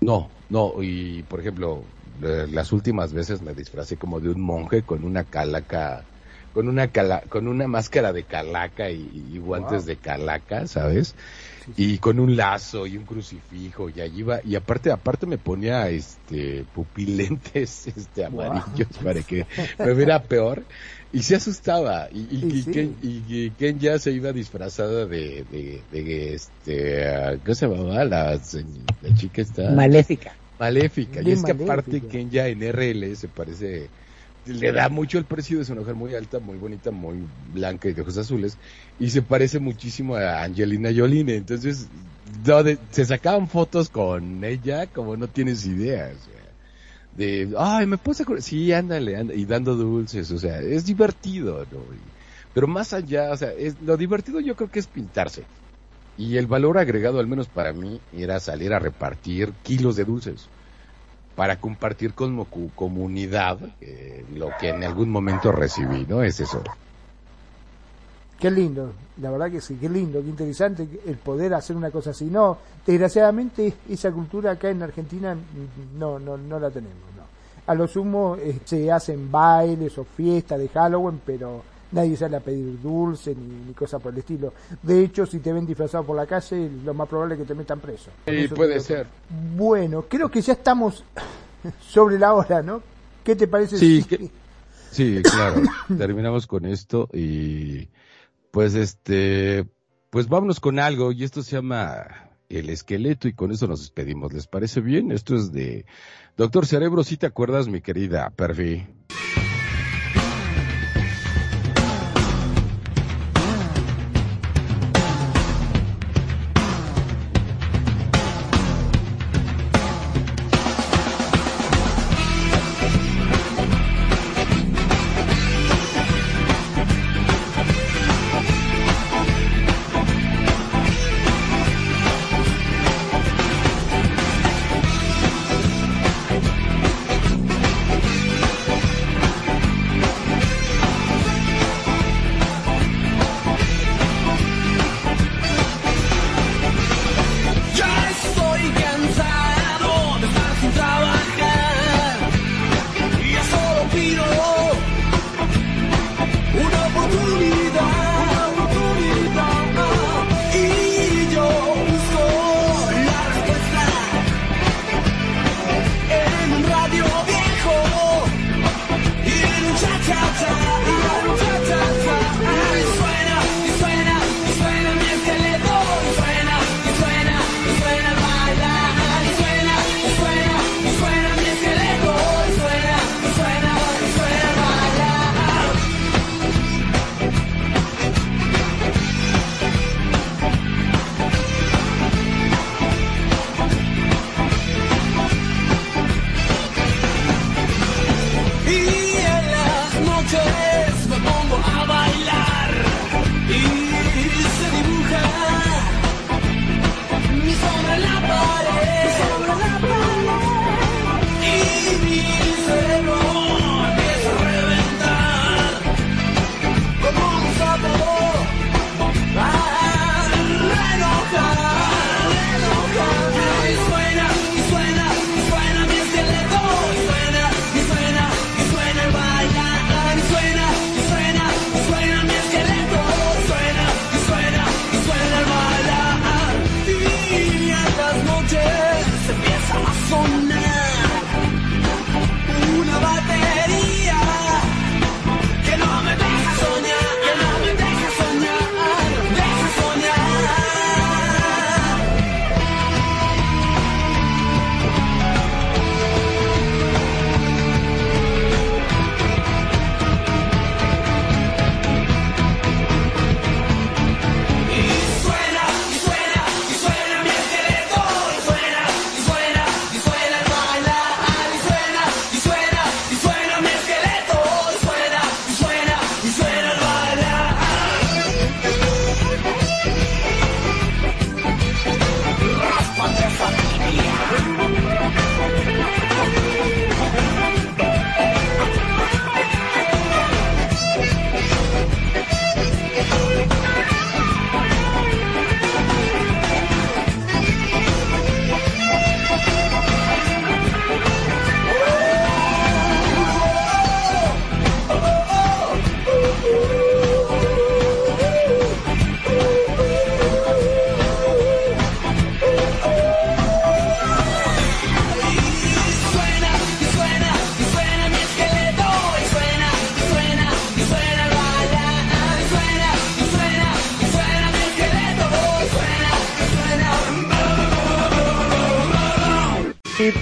No, no, y por ejemplo, las últimas veces me disfracé como de un monje con una calaca, con una cala, con una máscara de calaca y, y guantes Wow. de calaca, ¿sabes? Y con un lazo y un crucifijo y allí iba, y aparte, aparte me ponía este pupilentes <laughs> este Wow. amarillos para que me viera peor y se asustaba y, y, Y sí. Ken, y- y Ken ya se iba disfrazada de, de, de este, ¿cómo se llamaba? La, la chica está Maléfica. maléfica. Y es que aparte. Ken ya en RL se parece, le da mucho el precio de su mujer muy alta, muy bonita, muy blanca y de ojos azules, y se parece muchísimo a Angelina Jolie. Entonces, se sacaban fotos con ella como no tienes idea. o sea, de, ay, me puse con... Sí, ándale, ándale, y dando dulces, o sea, es divertido, ¿no? Pero más allá, o sea, es, lo divertido yo creo que es pintarse. Y el valor agregado, al menos para mí, era salir a repartir kilos de dulces para compartir con comunidad eh, lo que en algún momento recibí, ¿no? Es eso. Qué lindo, la verdad que sí, qué lindo, qué interesante el poder hacer una cosa así. No, desgraciadamente esa cultura acá en Argentina no, no, no la tenemos. No. A lo sumo eh, se hacen bailes o fiestas de Halloween, pero nadie sale a pedir dulce ni, ni cosa por el estilo. De hecho, si te ven disfrazado por la calle, lo más probable es que te metan preso. Sí, puede ser. Bueno, creo que ya estamos <laughs> sobre la hora, ¿no? ¿Qué te parece? Sí, si- que- sí, claro. <coughs> Terminamos con esto y pues este, pues vámonos con algo y esto se llama El Esqueleto y con eso nos despedimos. ¿Les parece bien? Esto es de Doctor Cerebro, si te acuerdas, mi querida Perfi.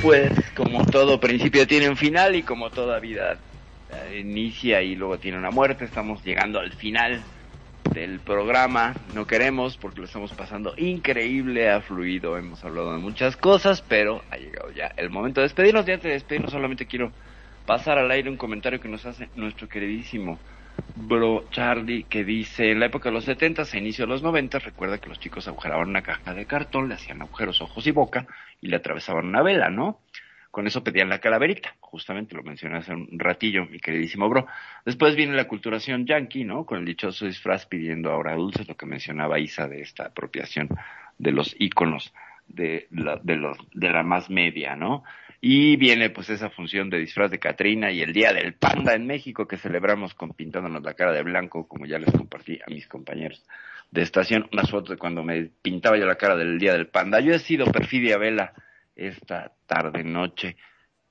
Pues, como todo principio tiene un final y como toda vida eh, inicia y luego tiene una muerte, estamos llegando al final del programa. No queremos porque lo estamos pasando increíble, ha fluido, hemos hablado de muchas cosas, pero ha llegado ya el momento de despedirnos. Y antes de despedirnos, solamente quiero pasar al aire un comentario que nos hace nuestro queridísimo Bro Charlie, que dice, en la época de los 70, a inicio de los 90, recuerda que los chicos agujeraban una caja de cartón, le hacían agujeros ojos y boca y le atravesaban una vela, ¿no? Con eso pedían la calaverita, justamente lo mencioné hace un ratillo, mi queridísimo bro. Después viene la aculturación yankee, ¿no? Con el dichoso disfraz pidiendo ahora dulces, lo que mencionaba Isa de esta apropiación de los íconos de la, de los, de la más media, ¿no? Y viene pues esa función de disfraz de Catrina y el Día del Panda en México que celebramos con pintándonos la cara de blanco, como ya les compartí a mis compañeros de estación, unas fotos de cuando me pintaba yo la cara del Día del Panda. Yo he sido Perfidia Vela esta tarde noche,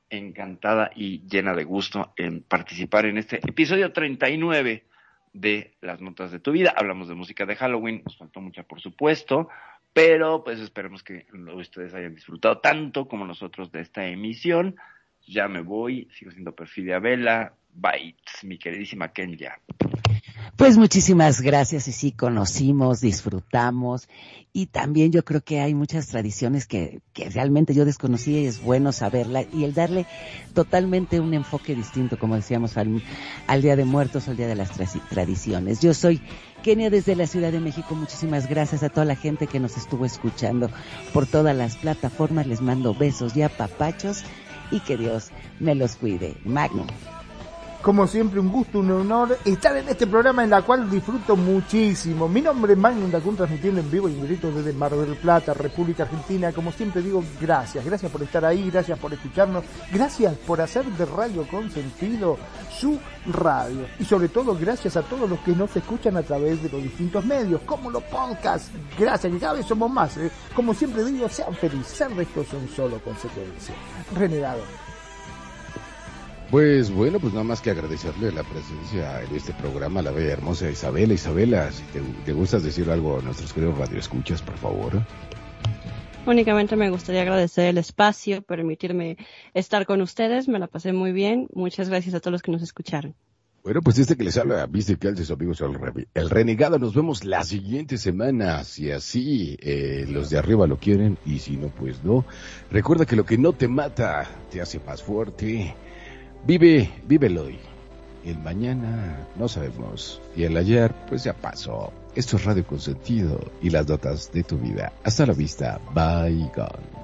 encantada y llena de gusto en participar en este episodio 39 de Las Notas de tu Vida. Hablamos de música de Halloween, nos faltó mucha por supuesto, pero pues esperemos que ustedes hayan disfrutado tanto como nosotros de esta emisión. Ya me voy, sigo siendo Perfidia Vela. Bites, mi queridísima Kenya. Pues muchísimas gracias y sí, conocimos, disfrutamos y también yo creo que hay muchas tradiciones que, que realmente yo desconocía y es bueno saberla y el darle totalmente un enfoque distinto, como decíamos, al, al Día de Muertos, al Día de las tra- Tradiciones. Yo soy Kenia desde la Ciudad de México, muchísimas gracias a toda la gente que nos estuvo escuchando por todas las plataformas, les mando besos y apapachos y que Dios me los cuide. Magnum. Como siempre, un gusto, un honor estar en este programa en la cual disfruto muchísimo. Mi nombre es Magnum Dacun, transmitiendo en vivo y en directo desde Mar del Plata, República Argentina. Como siempre digo, gracias. Gracias por estar ahí, gracias por escucharnos, gracias por hacer de Radio Consentido su radio. Y sobre todo, gracias a todos los que nos escuchan a través de los distintos medios, como los podcasts. Gracias, que cada vez somos más. ¿eh? Como siempre digo, sean felices. El resto son solo consecuencias. Renegado. Pues bueno, pues nada más que agradecerle la presencia en este programa a la bella hermosa Isabela. Isabela, si te, te gustas decir algo a nuestros queridos radioescuchas, por favor. Únicamente me gustaría agradecer el espacio, permitirme estar con ustedes, me la pasé muy bien. Muchas gracias a todos los que nos escucharon. Bueno, pues este que les habla, viste que sus amigos el, re- el renegado, nos vemos la siguiente semana, si así eh, los de arriba lo quieren y si no, pues no. Recuerda que lo que no te mata te hace más fuerte. Vive, vive el hoy. El mañana no sabemos y el ayer pues ya pasó. Esto es Radio Consentido y las notas de tu vida. Hasta la vista. Bye, gone.